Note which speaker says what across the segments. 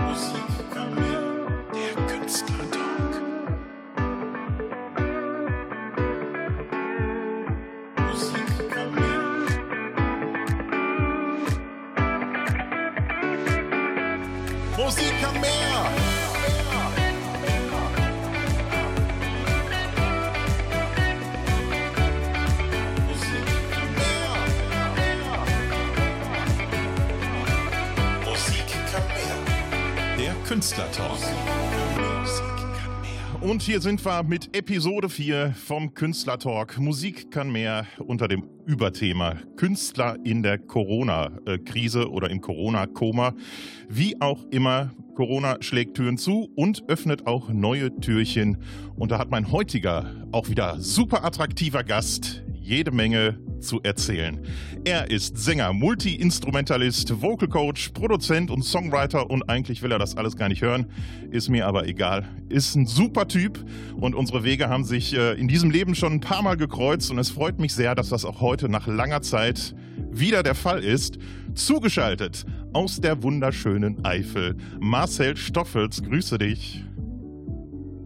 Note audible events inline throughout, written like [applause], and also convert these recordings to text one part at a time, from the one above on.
Speaker 1: Künstlertalk. Hier sind wir mit Episode 4 vom Künstlertalk. Musik kann mehr unter dem Überthema Künstler in der Corona-Krise oder im Corona-Koma. Wie auch immer, Corona schlägt Türen zu und öffnet auch neue Türchen. Und da hat mein heutiger, auch wieder super attraktiver Gast jede Menge zu erzählen. Er ist Sänger, Multi-Instrumentalist, Vocal Coach, Produzent und Songwriter und eigentlich will er das alles gar nicht hören, ist mir aber egal. Ist ein super Typ und unsere Wege haben sich äh, in diesem Leben schon ein paar Mal gekreuzt und es freut mich sehr, dass das auch heute nach langer Zeit wieder der Fall ist. Zugeschaltet aus der wunderschönen Eifel. Marcel Stoffels, grüße dich.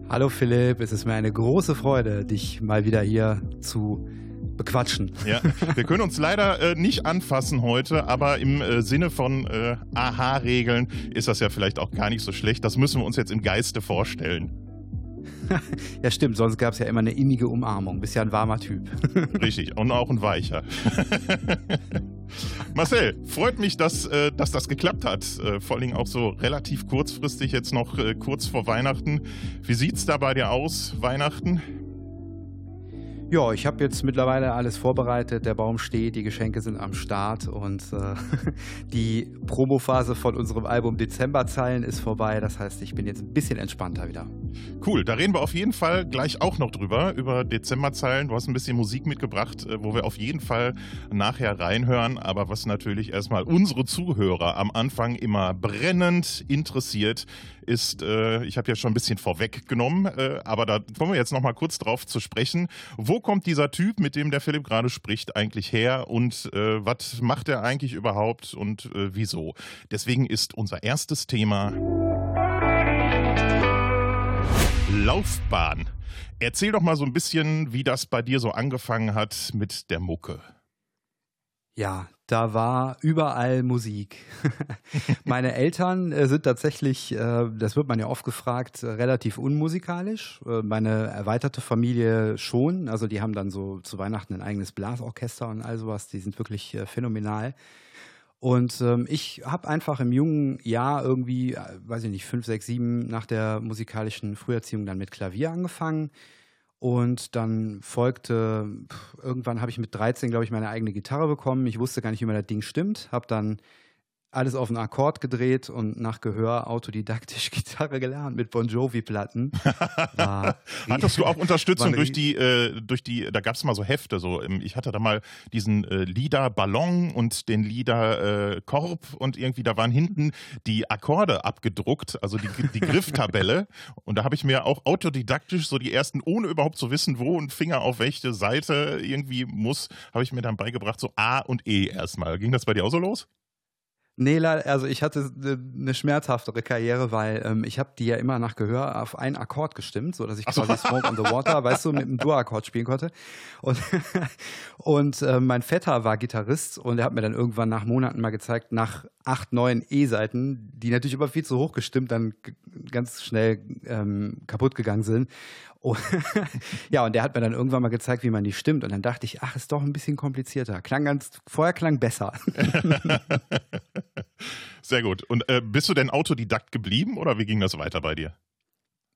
Speaker 2: Hallo Philipp, es ist mir eine große Freude, dich mal wieder hier zu bequatschen.
Speaker 1: Ja, wir können uns leider äh, nicht anfassen heute, aber im äh, Sinne von äh, Aha-Regeln ist das ja vielleicht auch gar nicht so schlecht. Das müssen wir uns jetzt im Geiste vorstellen. [laughs]
Speaker 2: ja, stimmt, sonst gab es ja immer eine innige Umarmung. Bist ja ein warmer Typ. [laughs]
Speaker 1: Richtig, und auch ein weicher. [laughs] Marcel, freut mich, dass, äh, dass das geklappt hat. Äh, vor Dingen auch so relativ kurzfristig, jetzt noch äh, kurz vor Weihnachten. Wie sieht es da bei dir aus, Weihnachten?
Speaker 2: Ja, ich habe jetzt mittlerweile alles vorbereitet. Der Baum steht, die Geschenke sind am Start und äh, [laughs] die Promophase von unserem Album Dezemberzeilen ist vorbei. Das heißt, ich bin jetzt ein bisschen entspannter wieder.
Speaker 1: Cool, da reden wir auf jeden Fall gleich auch noch drüber, über Dezemberzeilen. Du hast ein bisschen Musik mitgebracht, äh, wo wir auf jeden Fall nachher reinhören. Aber was natürlich erstmal unsere Zuhörer am Anfang immer brennend interessiert, ist, äh, ich habe ja schon ein bisschen vorweggenommen, äh, aber da kommen wir jetzt noch mal kurz drauf zu sprechen. Wo kommt dieser Typ, mit dem der Philipp gerade spricht, eigentlich her und äh, was macht er eigentlich überhaupt und äh, wieso? Deswegen ist unser erstes Thema Laufbahn. Erzähl doch mal so ein bisschen, wie das bei dir so angefangen hat mit der Mucke.
Speaker 2: Ja, da war überall Musik. [laughs] Meine Eltern äh, sind tatsächlich, äh, das wird man ja oft gefragt, äh, relativ unmusikalisch. Meine erweiterte Familie schon. Also die haben dann so zu Weihnachten ein eigenes Blasorchester und all sowas. Die sind wirklich phänomenal. Und ähm, ich habe einfach im jungen Jahr irgendwie, weiß ich nicht, fünf, sechs, sieben nach der musikalischen Früherziehung dann mit Klavier angefangen und dann folgte, irgendwann habe ich mit 13, glaube ich, meine eigene Gitarre bekommen. Ich wusste gar nicht, wie man das Ding stimmt. Habe dann alles auf einen Akkord gedreht und nach Gehör autodidaktisch [laughs] Gitarre gelernt mit Bon Jovi-Platten. [laughs]
Speaker 1: Hattest du auch [laughs] Unterstützung durch die, äh, durch die, da gab es mal so Hefte, so ich hatte da mal diesen äh, Lieder Ballon und den Lieder äh, Korb und irgendwie da waren hinten die Akkorde abgedruckt, also die, die Grifftabelle und da habe ich mir auch autodidaktisch so die ersten, ohne überhaupt zu wissen, wo ein Finger auf welche Seite irgendwie muss, habe ich mir dann beigebracht, so A und E erstmal. Ging das bei dir auch so los?
Speaker 2: Nee, also ich hatte eine schmerzhaftere Karriere, weil ähm, ich habe die ja immer nach Gehör auf einen Akkord gestimmt, so dass ich quasi Smoke on the Water, weißt du, mit einem Dur-Akkord spielen konnte. Und, [laughs] und äh, mein Vetter war Gitarrist und er hat mir dann irgendwann nach Monaten mal gezeigt, nach acht, neun E-Seiten, die natürlich aber viel zu hoch gestimmt dann ganz schnell ähm, kaputt gegangen sind. Und [laughs] ja, und der hat mir dann irgendwann mal gezeigt, wie man die stimmt. Und dann dachte ich, ach, ist doch ein bisschen komplizierter. Klang ganz, vorher klang besser. [laughs]
Speaker 1: Sehr gut. Und äh, bist du denn Autodidakt geblieben oder wie ging das weiter bei dir?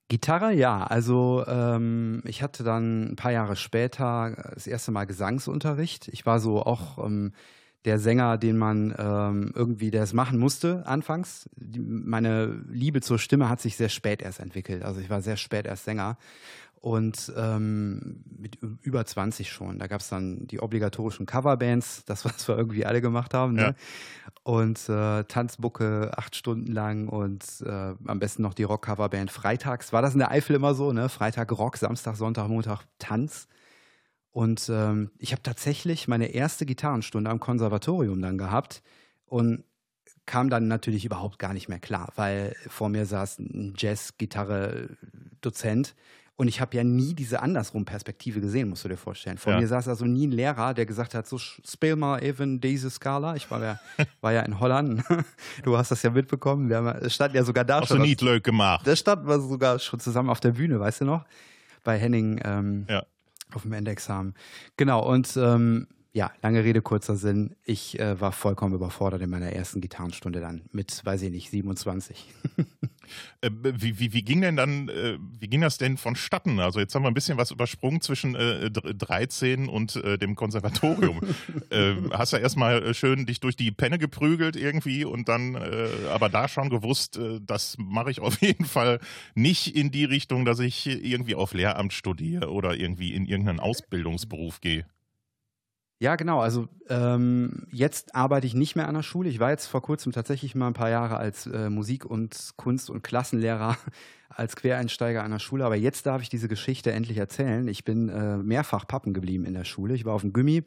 Speaker 2: Gitarre, ja. Also ähm, ich hatte dann ein paar Jahre später das erste Mal Gesangsunterricht. Ich war so auch ähm, der Sänger, den man ähm, irgendwie, es machen musste anfangs. Die, meine Liebe zur Stimme hat sich sehr spät erst entwickelt. Also ich war sehr spät erst Sänger und ähm, mit über 20 schon. Da gab es dann die obligatorischen Coverbands, das, [laughs] was wir irgendwie alle gemacht haben. Ne? Ja. Und äh, Tanzbucke acht Stunden lang und äh, am besten noch die Rock-Coverband freitags. War das in der Eifel immer so, ne? Freitag Rock, Samstag, Sonntag, Montag Tanz. Und ähm, ich habe tatsächlich meine erste Gitarrenstunde am Konservatorium dann gehabt. Und kam dann natürlich überhaupt gar nicht mehr klar, weil vor mir saß ein Jazz-Gitarre-Dozent und ich habe ja nie diese andersrum Perspektive gesehen, musst du dir vorstellen. Vor ja. mir saß also nie ein Lehrer, der gesagt hat, so spiel mal eben diese Skala. Ich war ja, [laughs] war ja in Holland. [laughs] Du hast das ja mitbekommen. Wir haben, es stand ja sogar da
Speaker 1: Hast schon. Hast du Niedlöck gemacht?
Speaker 2: Das stand wir sogar schon zusammen auf der Bühne, weißt du noch? Bei Henning ähm, ja. auf dem Endexamen. Genau, und ähm, ja, lange Rede, kurzer Sinn. Ich äh, war vollkommen überfordert in meiner ersten Gitarrenstunde dann mit, weiß ich nicht, 27. [laughs]
Speaker 1: äh, wie, wie, wie, ging denn dann, äh, wie ging das denn vonstatten? Also jetzt haben wir ein bisschen was übersprungen zwischen 13 äh, und äh, dem Konservatorium. [laughs] Äh, hast du ja erstmal schön dich durch die Penne geprügelt irgendwie und dann aber da schon gewusst, das mache ich auf [laughs] jeden Fall nicht in die Richtung, dass ich irgendwie auf Lehramt studiere oder irgendwie in irgendeinen Ausbildungsberuf gehe.
Speaker 2: Ja, genau. Also ähm, jetzt arbeite ich nicht mehr an der Schule. Ich war jetzt vor kurzem tatsächlich mal ein paar Jahre als äh, Musik- und Kunst- und Klassenlehrer [laughs] als Quereinsteiger an der Schule. Aber jetzt darf ich diese Geschichte endlich erzählen. Ich bin äh, mehrfach Pappen geblieben in der Schule. Ich war auf dem Gummi.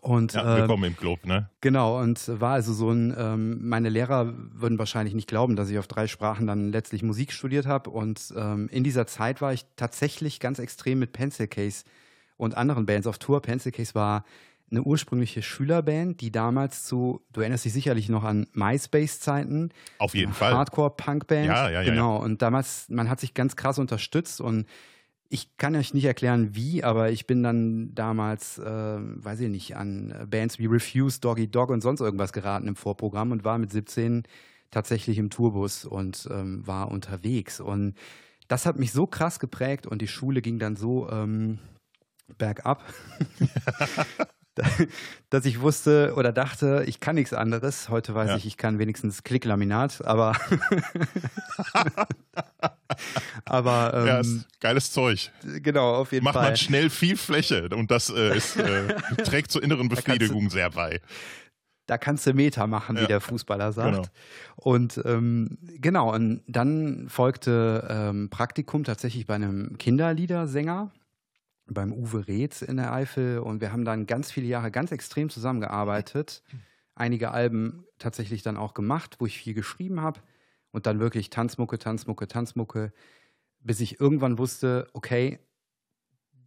Speaker 2: Und,
Speaker 1: ja, willkommen ähm, im Club, ne?
Speaker 2: Genau, und war also so ein, ähm, meine Lehrer würden wahrscheinlich nicht glauben, dass ich auf drei Sprachen dann letztlich Musik studiert habe. Und ähm, in dieser Zeit war ich tatsächlich ganz extrem mit Pencil Case und anderen Bands auf Tour. Pencil Case war eine ursprüngliche Schülerband, die damals zu, du erinnerst dich sicherlich noch an MySpace-Zeiten.
Speaker 1: Auf jeden Fall.
Speaker 2: Hardcore-Punk-Band.
Speaker 1: Ja, ja,
Speaker 2: ja. Genau.
Speaker 1: Ja.
Speaker 2: Und damals, man hat sich ganz krass unterstützt und ich kann euch nicht erklären, wie, aber ich bin dann damals, äh, weiß ich nicht, an Bands wie Refuse, Doggy Dog und sonst irgendwas geraten im Vorprogramm und war mit 17 tatsächlich im Tourbus und ähm, war unterwegs. Und das hat mich so krass geprägt und die Schule ging dann so ähm, bergab, [laughs] dass ich wusste oder dachte, ich kann nichts anderes. Heute weiß ja. ich, ich kann wenigstens Klicklaminat, aber. [laughs] aber. Ähm, ja,
Speaker 1: geiles Zeug.
Speaker 2: Genau, auf jeden
Speaker 1: Macht
Speaker 2: Fall.
Speaker 1: Macht man schnell viel Fläche und das äh, ist, äh, [laughs] trägt zur inneren Befriedigung du, sehr bei.
Speaker 2: Da kannst du Meter machen, ja. wie der Fußballer sagt. Genau. Und ähm, genau, und dann folgte ähm, Praktikum tatsächlich bei einem Kinderliedersänger beim Uwe Reetz in der Eifel und wir haben dann ganz viele Jahre ganz extrem zusammengearbeitet. Einige Alben tatsächlich dann auch gemacht, wo ich viel geschrieben habe und dann wirklich Tanzmucke, Tanzmucke, Tanzmucke, bis ich irgendwann wusste, okay,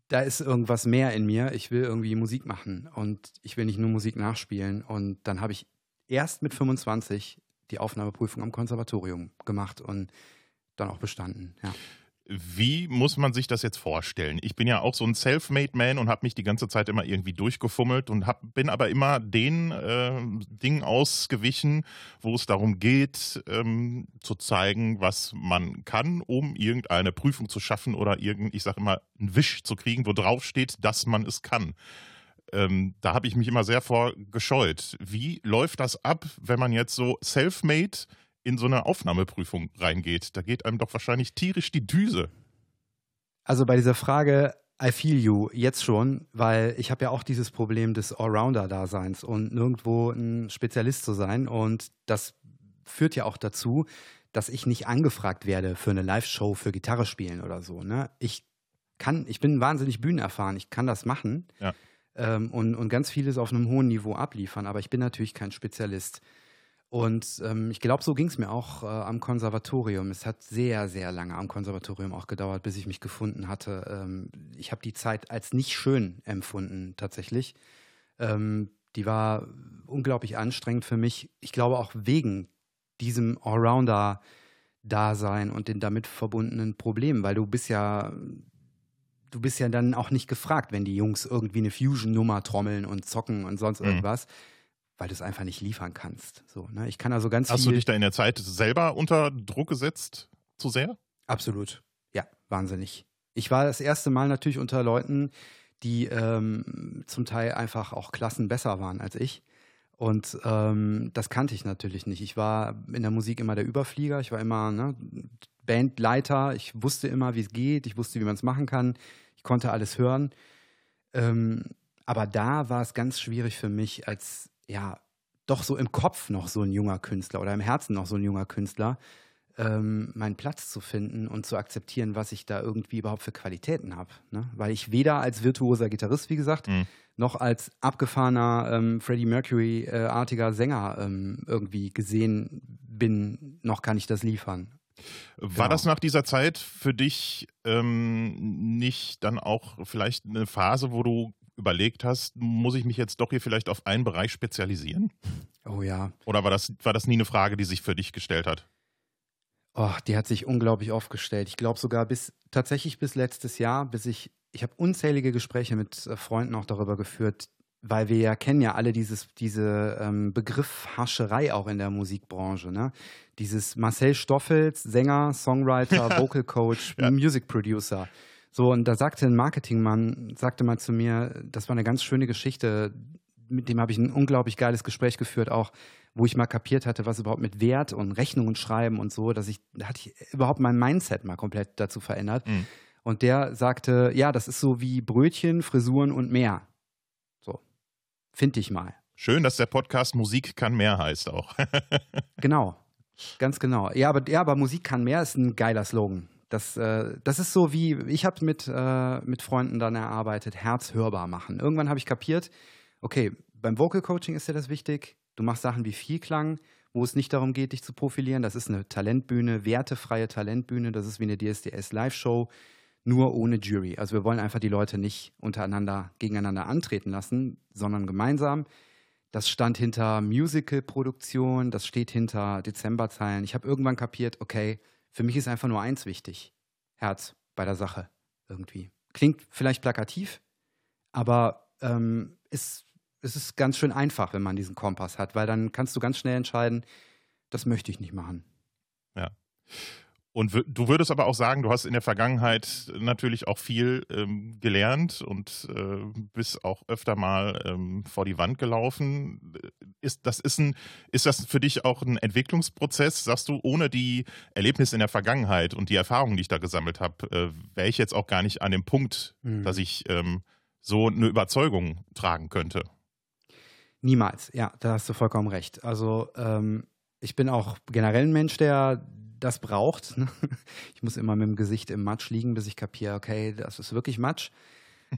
Speaker 2: da ist irgendwas mehr in mir. Ich will irgendwie Musik machen und ich will nicht nur Musik nachspielen. Und dann habe ich erst mit 25 die Aufnahmeprüfung am Konservatorium gemacht und dann auch bestanden. Ja.
Speaker 1: Wie muss man sich das jetzt vorstellen? Ich bin ja auch so ein Self-Made Man und habe mich die ganze Zeit immer irgendwie durchgefummelt und hab, bin aber immer den äh, Dingen ausgewichen, wo es darum geht, ähm, zu zeigen, was man kann, um irgendeine Prüfung zu schaffen oder irgend, ich sage immer, einen Wisch zu kriegen, wo drauf steht, dass man es kann. Ähm, da habe ich mich immer sehr vor gescheut. Wie läuft das ab, wenn man jetzt so Self-Made in so eine Aufnahmeprüfung reingeht. Da geht einem doch wahrscheinlich tierisch die Düse.
Speaker 2: Also bei dieser Frage, I feel you jetzt schon, weil ich habe ja auch dieses Problem des Allrounder-Daseins und nirgendwo ein Spezialist zu sein. Und das führt ja auch dazu, dass ich nicht angefragt werde für eine Live-Show für Gitarre spielen oder so. Ne? Ich kann, ich bin wahnsinnig bühnenerfahren, ich kann das machen ja. ähm, und, und ganz vieles auf einem hohen Niveau abliefern, aber ich bin natürlich kein Spezialist. Und ähm, ich glaube, so ging es mir auch äh, am Konservatorium. Es hat sehr, sehr lange am Konservatorium auch gedauert, bis ich mich gefunden hatte. Ähm, ich habe die Zeit als nicht schön empfunden, tatsächlich. Ähm, die war unglaublich anstrengend für mich. Ich glaube auch wegen diesem Allrounder-Dasein und den damit verbundenen Problemen, weil du bist ja du bist ja dann auch nicht gefragt, wenn die Jungs irgendwie eine Fusion-Nummer trommeln und zocken und sonst mhm. Weil du es einfach nicht liefern kannst. So, ne? Ich kann also ganz
Speaker 1: Hast du dich da in der Zeit selber unter Druck gesetzt, zu sehr?
Speaker 2: Absolut. Ja, wahnsinnig. Ich war das erste Mal natürlich unter Leuten, die ähm, zum Teil einfach auch Klassen besser waren als ich. Und ähm, das kannte ich natürlich nicht. Ich war in der Musik immer der Überflieger. Ich war immer ne, Bandleiter. Ich wusste immer, wie es geht. Ich wusste, wie man es machen kann. Ich konnte alles hören. Ähm, aber da war es ganz schwierig für mich als ja, doch so im Kopf noch so ein junger Künstler oder im Herzen noch so ein junger Künstler, ähm, meinen Platz zu finden und zu akzeptieren, was ich da irgendwie überhaupt für Qualitäten habe. Ne? Weil ich weder als virtuoser Gitarrist, wie gesagt, mhm. noch als abgefahrener ähm, Freddie Mercury-artiger Sänger ähm, irgendwie gesehen bin, noch kann ich das liefern.
Speaker 1: War genau. das nach dieser Zeit für dich ähm, nicht dann auch vielleicht eine Phase, wo du überlegt hast, muss ich mich jetzt doch hier vielleicht auf einen Bereich spezialisieren?
Speaker 2: Oh ja.
Speaker 1: Oder war das, war das nie eine Frage, die sich für dich gestellt hat?
Speaker 2: Oh, die hat sich unglaublich oft gestellt. Ich glaube sogar bis tatsächlich bis letztes Jahr, bis ich, ich habe unzählige Gespräche mit äh, Freunden auch darüber geführt, weil wir ja kennen ja alle dieses, diese ähm, Begriff Hascherei auch in der Musikbranche. Ne? Dieses Marcel Stoffels, Sänger, Songwriter, [laughs] Vocal Coach, ja. Music Producer. So, und da sagte ein Marketingmann, sagte mal zu mir, das war eine ganz schöne Geschichte, mit dem habe ich ein unglaublich geiles Gespräch geführt, auch wo ich mal kapiert hatte, was überhaupt mit Wert und Rechnungen schreiben und so, dass ich, da hatte ich überhaupt mein Mindset mal komplett dazu verändert. Mhm. Und der sagte, ja, das ist so wie Brötchen, Frisuren und mehr. So, finde ich mal.
Speaker 1: Schön, dass der Podcast Musik kann mehr heißt auch. [laughs]
Speaker 2: genau, ganz genau. Ja, aber, ja, aber Musik kann mehr ist ein geiler Slogan. Das, äh, das ist so wie, ich habe mit, äh, mit Freunden dann erarbeitet, Herz hörbar machen. Irgendwann habe ich kapiert, okay, beim Vocal Coaching ist dir das wichtig. Du machst Sachen wie Vielklang, wo es nicht darum geht, dich zu profilieren. Das ist eine Talentbühne, wertefreie Talentbühne. Das ist wie eine DSDS Live-Show, nur ohne Jury. Also wir wollen einfach die Leute nicht untereinander gegeneinander antreten lassen, sondern gemeinsam. Das stand hinter Musical-Produktion, das steht hinter Dezemberzeilen. Ich habe irgendwann kapiert, okay, für mich ist einfach nur eins wichtig. Herz bei der Sache irgendwie. Klingt vielleicht plakativ, aber ähm, ist es ist ganz schön einfach, wenn man diesen Kompass hat, weil dann kannst du ganz schnell entscheiden, das möchte ich nicht machen.
Speaker 1: Ja. Und du würdest aber auch sagen, du hast in der Vergangenheit natürlich auch viel ähm, gelernt und äh, bist auch öfter mal ähm, vor die Wand gelaufen. Ist das, ist, ein, ist das für dich auch ein Entwicklungsprozess? Sagst du, ohne die Erlebnisse in der Vergangenheit und die Erfahrungen, die ich da gesammelt habe, äh, wäre ich jetzt auch gar nicht an dem Punkt, mhm. dass ich ähm, so eine Überzeugung tragen könnte?
Speaker 2: Niemals, ja, da hast du vollkommen recht. Also ähm, ich bin auch generell ein Mensch, der das braucht. Ne? Ich muss immer mit dem Gesicht im Matsch liegen, bis ich kapiere, okay, das ist wirklich Matsch.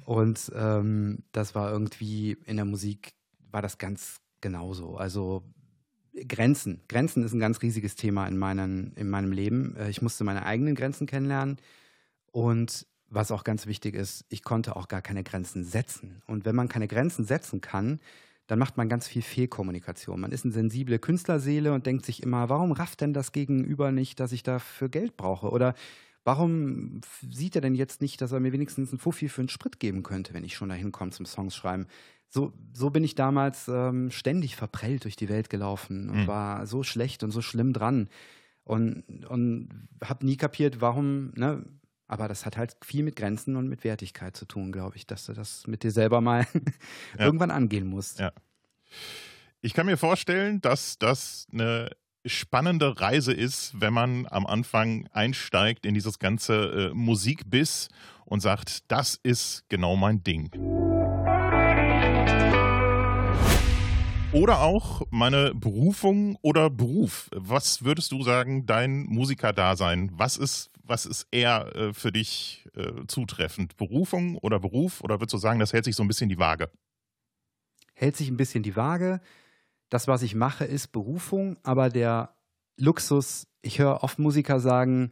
Speaker 2: Und ähm, das war irgendwie in der Musik, war das ganz genauso. Also Grenzen. Grenzen ist ein ganz riesiges Thema in, meinen, in meinem Leben. Äh, ich musste meine eigenen Grenzen kennenlernen. Und was auch ganz wichtig ist, ich konnte auch gar keine Grenzen setzen. Und wenn man keine Grenzen setzen kann, dann macht man ganz viel Fehlkommunikation. Man ist eine sensible Künstlerseele und denkt sich immer, warum rafft denn das Gegenüber nicht, dass ich dafür Geld brauche? Oder warum sieht er denn jetzt nicht, dass er mir wenigstens einen Fuffi für einen Sprit geben könnte, wenn ich schon dahin komme zum Songs schreiben? So, so bin ich damals ähm, ständig verprellt durch die Welt gelaufen und mhm. war so schlecht und so schlimm dran und, und habe nie kapiert, warum, ne, aber das hat halt viel mit Grenzen und mit Wertigkeit zu tun, glaube ich, dass du das mit dir selber mal [laughs] ja. irgendwann angehen musst.
Speaker 1: Ja. Ich kann mir vorstellen, dass das eine spannende Reise ist, wenn man am Anfang einsteigt in dieses ganze äh, Musikbiss und sagt, das ist genau mein Ding. Oder auch meine Berufung oder Beruf. Was würdest du sagen, dein Musikerdasein? Was ist was ist eher äh, für dich äh, zutreffend? Berufung oder Beruf? Oder würdest du sagen, das hält sich so ein bisschen die Waage?
Speaker 2: Hält sich ein bisschen die Waage. Das, was ich mache, ist Berufung, aber der Luxus, ich höre oft Musiker sagen,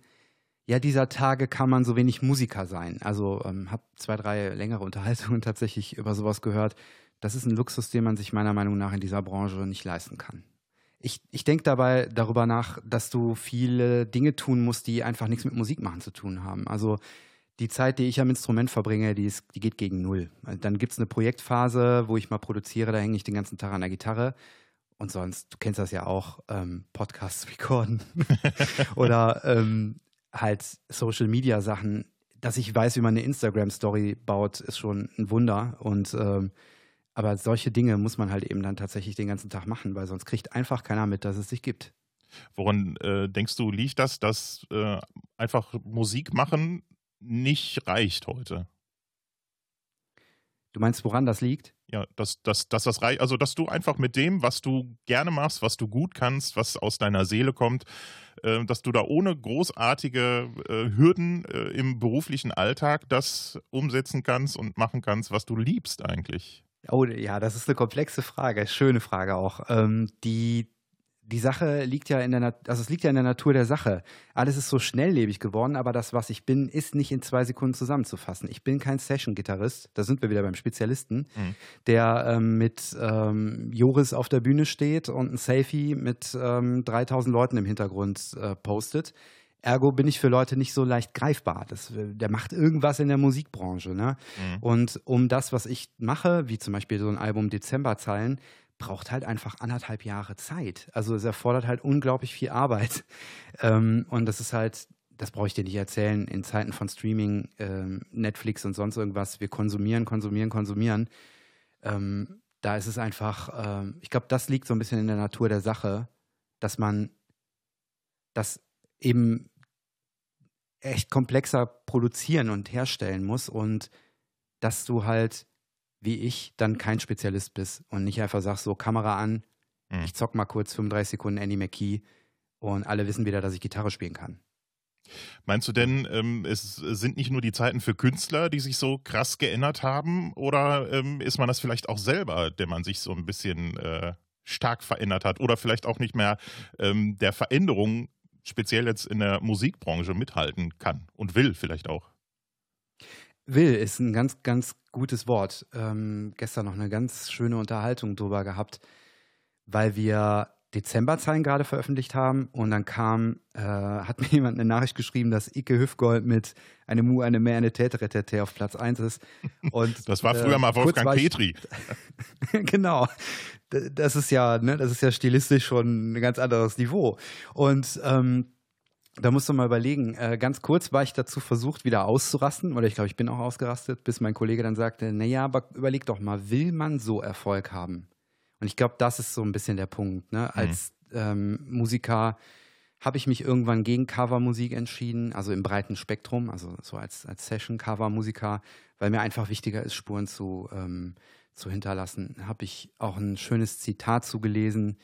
Speaker 2: ja, dieser Tage kann man so wenig Musiker sein. Also ähm, habe zwei, drei längere Unterhaltungen [laughs] tatsächlich über sowas gehört. Das ist ein Luxus, den man sich meiner Meinung nach in dieser Branche nicht leisten kann ich, ich denke dabei darüber nach, dass du viele Dinge tun musst, die einfach nichts mit Musik machen zu tun haben. Also die Zeit, die ich am Instrument verbringe, die, ist, die geht gegen null. Dann gibt es eine Projektphase, wo ich mal produziere, da hänge ich den ganzen Tag an der Gitarre. Und sonst, du kennst das ja auch, ähm, Podcasts [laughs] recorden [laughs] oder ähm, halt Social Media Sachen. Dass ich weiß, wie man eine Instagram-Story baut, ist schon ein Wunder. Und ähm, aber solche Dinge muss man halt eben dann tatsächlich den ganzen Tag machen, weil sonst kriegt einfach keiner mit, dass es sich gibt.
Speaker 1: Woran äh, denkst du, liegt das, dass äh, einfach Musik machen nicht reicht heute?
Speaker 2: Du meinst, woran das liegt?
Speaker 1: Ja, dass, dass, dass das reicht, also dass du einfach mit dem, was du gerne machst, was du gut kannst, was aus deiner Seele kommt, äh, dass du da ohne großartige äh, Hürden äh, im beruflichen Alltag das umsetzen kannst und machen kannst, was du liebst eigentlich?
Speaker 2: Oh ja, das ist eine komplexe Frage, schöne Frage auch. Ähm, die die Sache liegt ja in der, Nat also es liegt ja in der Natur der Sache. Alles ist so schnelllebig geworden, aber das, was ich bin, ist nicht in zwei Sekunden zusammenzufassen. Ich bin kein Session-Gitarrist, da sind wir wieder beim Spezialisten, mhm. der ähm, mit ähm, Joris auf der Bühne steht und ein Selfie mit ähm, 3000 Leuten im Hintergrund äh, postet. Ergo bin ich für Leute nicht so leicht greifbar. Das, der macht irgendwas in der Musikbranche. Ne? Mhm. Und um das, was ich mache, wie zum Beispiel so ein Album Dezemberzeilen, braucht halt einfach anderthalb Jahre Zeit. Also es erfordert halt unglaublich viel Arbeit. [laughs] Ähm, und das ist halt, das brauche ich dir nicht erzählen, in Zeiten von Streaming, ähm, Netflix und sonst irgendwas, wir konsumieren, konsumieren, konsumieren. Ähm, da ist es einfach, ähm, ich glaube, das liegt so ein bisschen in der Natur der Sache, dass man das eben echt komplexer produzieren und herstellen muss und dass du halt wie ich dann kein Spezialist bist und nicht einfach sagst, so Kamera an, mhm. ich zock mal kurz 35 Sekunden Andy McKee und alle wissen wieder, dass ich Gitarre spielen kann.
Speaker 1: Meinst du denn, ähm, es sind nicht nur die Zeiten für Künstler, die sich so krass geändert haben, oder ähm, ist man das vielleicht auch selber, der man sich so ein bisschen äh, stark verändert hat oder vielleicht auch nicht mehr ähm, der Veränderung speziell jetzt in der Musikbranche mithalten kann und will vielleicht auch?
Speaker 2: Will ist ein ganz, ganz gutes Wort. Ähm, gestern noch eine ganz schöne Unterhaltung drüber gehabt, weil wir Dezemberzahlen gerade veröffentlicht haben und dann kam, äh, [laughs] hat mir jemand eine Nachricht geschrieben, dass Ike Hüfgold mit eine Mu, eine mehr, eine Täteretete auf Platz 1 ist.
Speaker 1: Und, das war früher äh, mal Wolfgang Petri. [laughs]
Speaker 2: genau. Das ist ja, ne, das ist ja stilistisch schon ein ganz anderes Niveau. Und ähm, da musst du mal überlegen. Äh, ganz kurz war ich dazu versucht, wieder auszurasten, oder ich glaube, ich bin auch ausgerastet, bis mein Kollege dann sagte, naja, aber überleg doch mal, will man so Erfolg haben? Und ich glaube, das ist so ein bisschen der Punkt. Ne? Mhm. Als ähm, Musiker habe ich mich irgendwann gegen Covermusik entschieden, also im breiten Spektrum, also so als, als Session-Cover-Musiker, weil mir einfach wichtiger ist, Spuren zu, ähm, zu hinterlassen. Habe ich auch ein schönes Zitat zugelesen.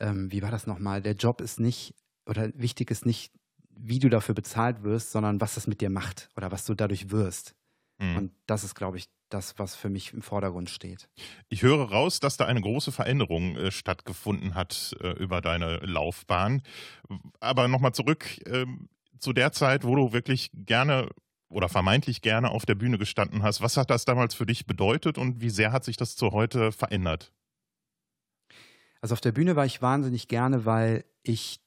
Speaker 2: Ähm, wie war das nochmal? Der Job ist nicht oder wichtig ist nicht, wie du dafür bezahlt wirst, sondern was das mit dir macht oder was du dadurch wirst. Mhm. Und das ist, glaube ich, das, was für mich im Vordergrund steht.
Speaker 1: Ich höre raus, dass da eine große Veränderung äh, stattgefunden hat äh, über deine Laufbahn. Aber nochmal zurück äh, zu der Zeit, wo du wirklich gerne oder vermeintlich gerne auf der Bühne gestanden hast. Was hat das damals für dich bedeutet und wie sehr hat sich das zu heute verändert?
Speaker 2: Also auf der Bühne war ich wahnsinnig gerne, weil ich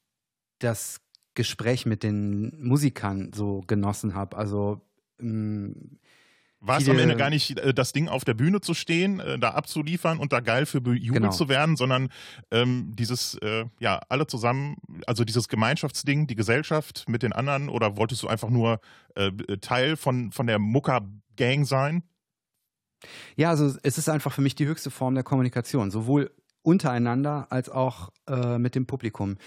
Speaker 2: das Gespräch mit den Musikern so genossen habe. Also
Speaker 1: ähm, war es am Ende gar nicht äh, das Ding auf der Bühne zu stehen, äh, da abzuliefern und da geil für bejubelt genau. zu werden, sondern ähm, dieses, äh, ja, alle zusammen, also dieses Gemeinschaftsding, die Gesellschaft mit den anderen oder wolltest du einfach nur äh, Teil von, von der Mucker-Gang sein?
Speaker 2: Ja, also es ist einfach für mich die höchste Form der Kommunikation, sowohl untereinander als auch mit dem Publikum.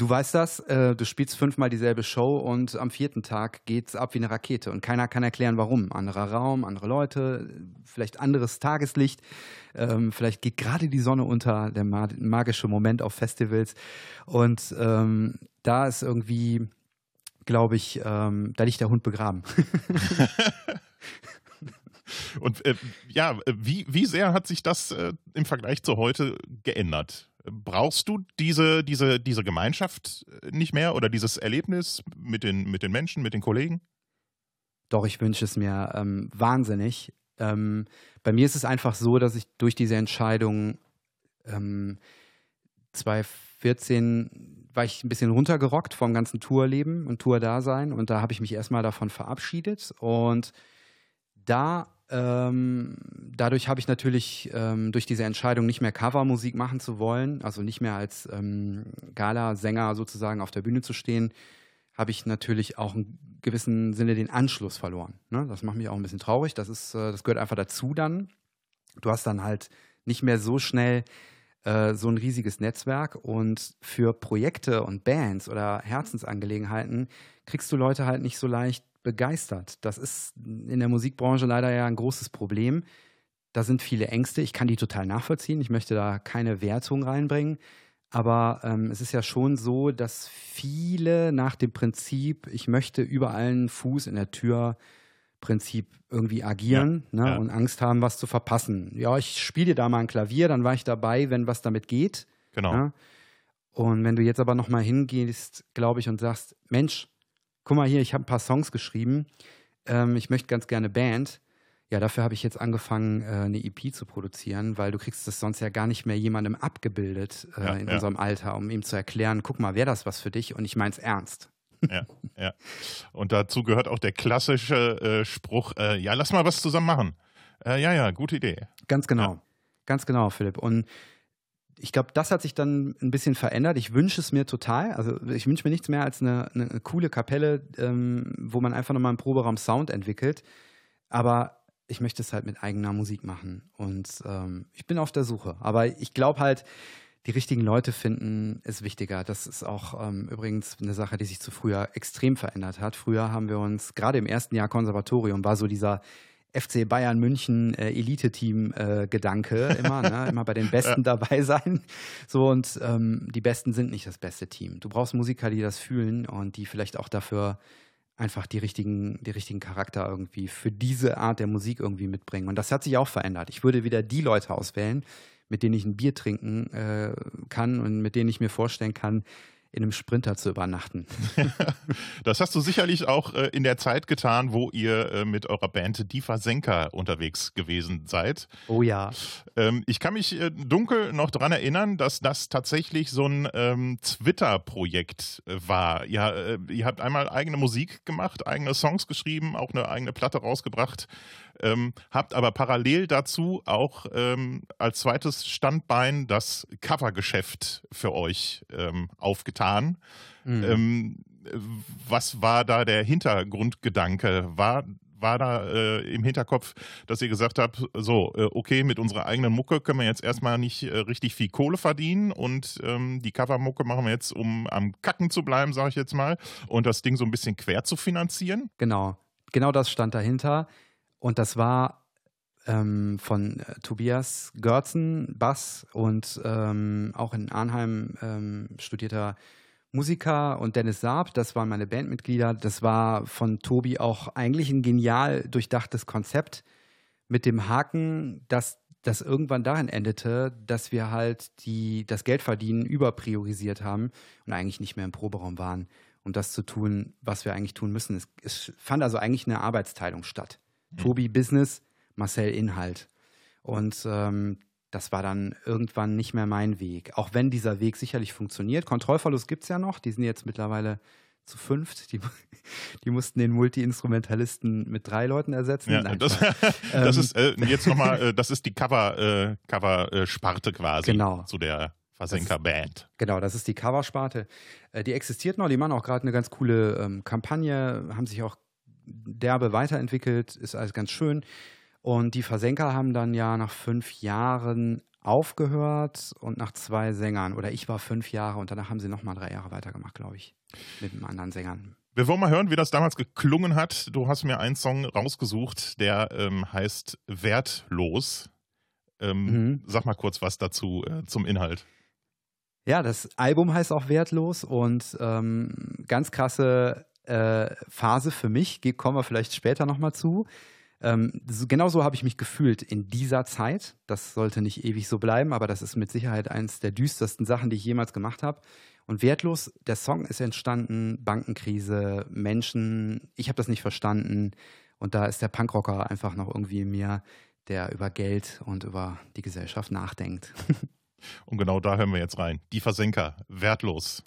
Speaker 2: Du weißt das, äh, du spielst fünfmal dieselbe Show und am vierten Tag geht's ab wie eine Rakete und keiner kann erklären, warum. Anderer Raum, andere Leute, vielleicht anderes Tageslicht, ähm, vielleicht geht gerade die Sonne unter, der magische Moment auf Festivals und ähm, da ist irgendwie, glaube ich, ähm, da liegt der Hund begraben. [laughs]
Speaker 1: und äh, ja, wie, wie sehr hat sich das äh, im Vergleich zu heute geändert? Brauchst du diese, diese, diese Gemeinschaft äh, nicht mehr oder dieses Erlebnis mit den, mit den Menschen, mit den Kollegen?
Speaker 2: Doch, ich wünsche es mir ähm, wahnsinnig. Ähm, bei mir ist es einfach so, dass ich durch diese Entscheidung ähm, 2014 war ich ein bisschen runtergerockt vom ganzen Tourleben und Tourdasein und da habe ich mich erstmal davon verabschiedet und da ähm, dadurch habe ich natürlich ähm, durch diese Entscheidung nicht mehr Covermusik machen zu wollen, also nicht mehr als ähm, Gala-Sänger sozusagen auf der Bühne zu stehen, habe ich natürlich auch in gewissen Sinne den Anschluss verloren. Ne? Das macht mich auch ein bisschen traurig. Das ist, äh, das gehört einfach dazu dann. Du hast dann halt nicht mehr so schnell äh, so ein riesiges Netzwerk und für Projekte und Bands oder Herzensangelegenheiten kriegst du Leute halt nicht so leicht begeistert. Das ist in der Musikbranche leider ja ein großes Problem. Da sind viele Ängste. Ich kann die total nachvollziehen. Ich möchte da keine Wertung reinbringen. Aber ähm, es ist ja schon so, dass viele nach dem Prinzip, ich möchte überall einen Fuß in der Tür Prinzip irgendwie agieren ja, ne, ja. und Angst haben, was zu verpassen. Ja, ich spiele da mal ein Klavier, dann war ich dabei, wenn was damit geht.
Speaker 1: Genau. Ne?
Speaker 2: Und wenn du jetzt aber nochmal hingehst, glaube ich, und sagst, Mensch, guck mal hier, ich habe ein paar Songs geschrieben, ähm, ich möchte ganz gerne Band. Ja, dafür habe ich jetzt angefangen, äh, eine EP zu produzieren, weil du kriegst das sonst ja gar nicht mehr jemandem abgebildet äh, ja, in ja. unserem Alter, um ihm zu erklären, guck mal, wäre das was für dich und ich meine es ernst.
Speaker 1: Ja, ja. Und dazu gehört auch der klassische äh, Spruch, äh, ja, lass mal was zusammen machen. Äh, ja, ja, gute Idee.
Speaker 2: Ganz genau. Ja. Ganz genau, Philipp. Und ich glaube, das hat sich dann ein bisschen verändert. Ich wünsche es mir total. Also ich wünsche mir nichts mehr als eine, eine coole Kapelle, ähm, wo man einfach nochmal im Proberaum Sound entwickelt. Aber ich möchte es halt mit eigener Musik machen. Und ähm, ich bin auf der Suche. Aber ich glaube halt, die richtigen Leute finden ist wichtiger. Das ist auch ähm, übrigens eine Sache, die sich zu früher extrem verändert hat. Früher haben wir uns, gerade im ersten Jahr Konservatorium, war so dieser FC Bayern München äh, Elite-Team-Gedanke äh, immer, ne? [laughs] immer bei den Besten ja. dabei sein. So und ähm, die Besten sind nicht das beste Team. Du brauchst Musiker, die das fühlen und die vielleicht auch dafür einfach die richtigen, die richtigen Charakter irgendwie für diese Art der Musik irgendwie mitbringen. Und das hat sich auch verändert. Ich würde wieder die Leute auswählen, mit denen ich ein Bier trinken äh, kann und mit denen ich mir vorstellen kann, in einem Sprinter zu übernachten. [laughs]
Speaker 1: das hast du sicherlich auch äh, in der Zeit getan, wo ihr äh, mit eurer Band Diva Senka unterwegs gewesen seid.
Speaker 2: Oh ja.
Speaker 1: Ähm, ich kann mich äh, dunkel noch daran erinnern, dass das tatsächlich so ein ähm, Twitter-Projekt äh, war. Ihr, äh, ihr habt einmal eigene Musik gemacht, eigene Songs geschrieben, auch eine eigene Platte rausgebracht ähm, habt aber parallel dazu auch ähm, als zweites Standbein das Covergeschäft für euch ähm, aufgetan. Mhm. Ähm, was war da der Hintergrundgedanke? War war da äh, im Hinterkopf, dass ihr gesagt habt, so, äh, okay, mit unserer eigenen Mucke können wir jetzt erstmal nicht äh, richtig viel Kohle verdienen und ähm, die Covermucke machen wir jetzt, um am Kacken zu bleiben, sage ich jetzt mal, und das Ding so ein bisschen quer zu finanzieren?
Speaker 2: Genau, genau das stand dahinter. Und das war ähm, von äh, Tobias Görzen, Bass und ähm, auch in Arnheim ähm, studierter Musiker und Dennis Saab, das waren meine Bandmitglieder. Das war von Tobi auch eigentlich ein genial durchdachtes Konzept mit dem Haken, dass das irgendwann darin endete, dass wir halt die, das Geldverdienen überpriorisiert haben und eigentlich nicht mehr im Proberaum waren, um das zu tun, was wir eigentlich tun müssen. Es, es fand also eigentlich eine Arbeitsteilung statt. Tobi Business, Marcel Inhalt. Und ähm, das war dann irgendwann nicht mehr mein Weg. Auch wenn dieser Weg sicherlich funktioniert. Kontrollverlust gibt es ja noch. Die sind jetzt mittlerweile zu fünft. Die, [laughs] die mussten den Multi-Instrumentalisten mit drei Leuten ersetzen.
Speaker 1: Ja, das, [laughs] das ähm, ist äh, jetzt nochmal, äh, das ist die Cover, äh, Cover-Sparte quasi genau. zu der Versenker-Band.
Speaker 2: Genau, das ist die Coversparte. Äh, die existiert noch, die machen auch gerade eine ganz coole ähm, Kampagne, haben sich auch derbe weiterentwickelt, ist alles ganz schön. Und die Versenker haben dann ja nach fünf Jahren aufgehört und nach zwei Sängern, oder ich war fünf Jahre und danach haben sie nochmal drei Jahre weitergemacht, glaube ich, mit einem anderen Sängern.
Speaker 1: Wir wollen mal hören, wie das damals geklungen hat. Du hast mir einen Song rausgesucht, der ähm, heißt Wertlos. Ähm, mhm. Sag mal kurz was dazu äh, zum Inhalt.
Speaker 2: Ja, das Album heißt auch Wertlos und ähm, ganz krasse Phase für mich, kommen wir vielleicht später nochmal zu. Ähm, so, genau so habe ich mich gefühlt in dieser Zeit. Das sollte nicht ewig so bleiben, aber das ist mit Sicherheit eines der düstersten Sachen, die ich jemals gemacht habe. Und wertlos, der Song ist entstanden, Bankenkrise, Menschen, ich habe das nicht verstanden. Und da ist der Punkrocker einfach noch irgendwie in mir, der über Geld und über die Gesellschaft nachdenkt. [laughs]
Speaker 1: und genau da hören wir jetzt rein. Die Versenker, wertlos.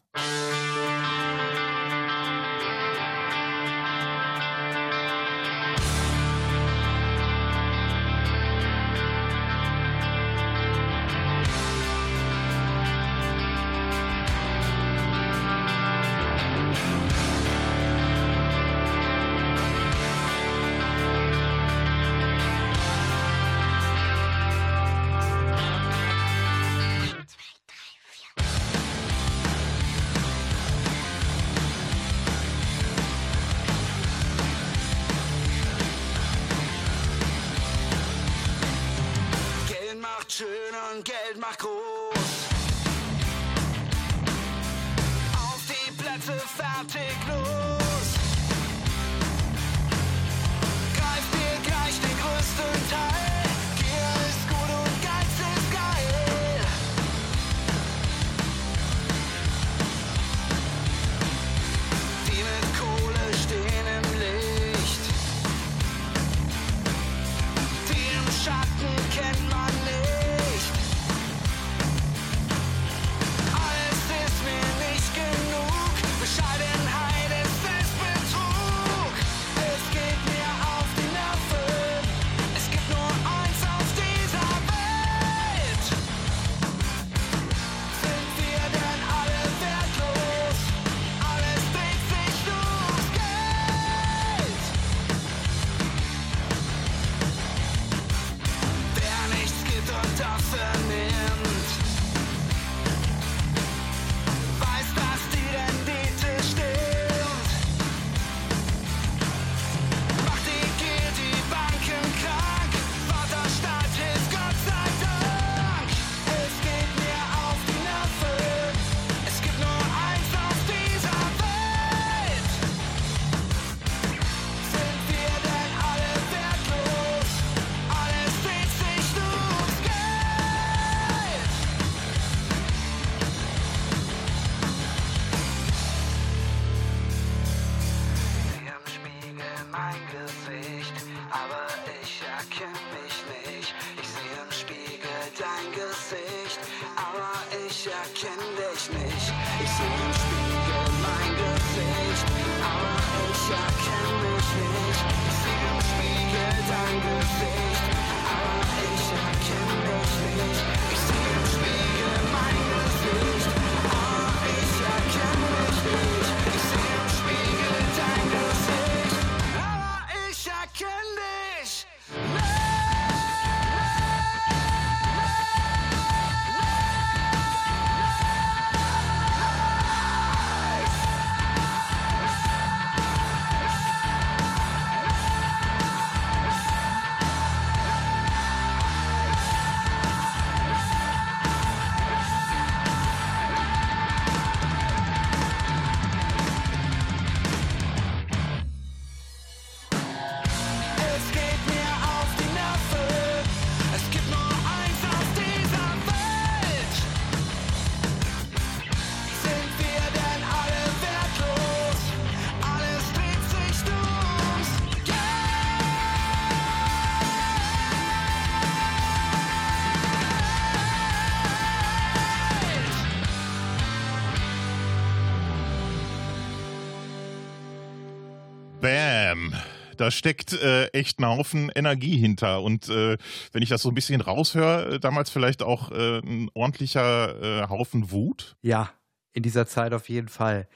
Speaker 1: Da steckt äh, echt ein Haufen Energie hinter. Und äh, wenn ich das so ein bisschen raushöre, äh, damals vielleicht auch äh, ein ordentlicher äh, Haufen Wut.
Speaker 2: Ja, in dieser Zeit auf jeden Fall.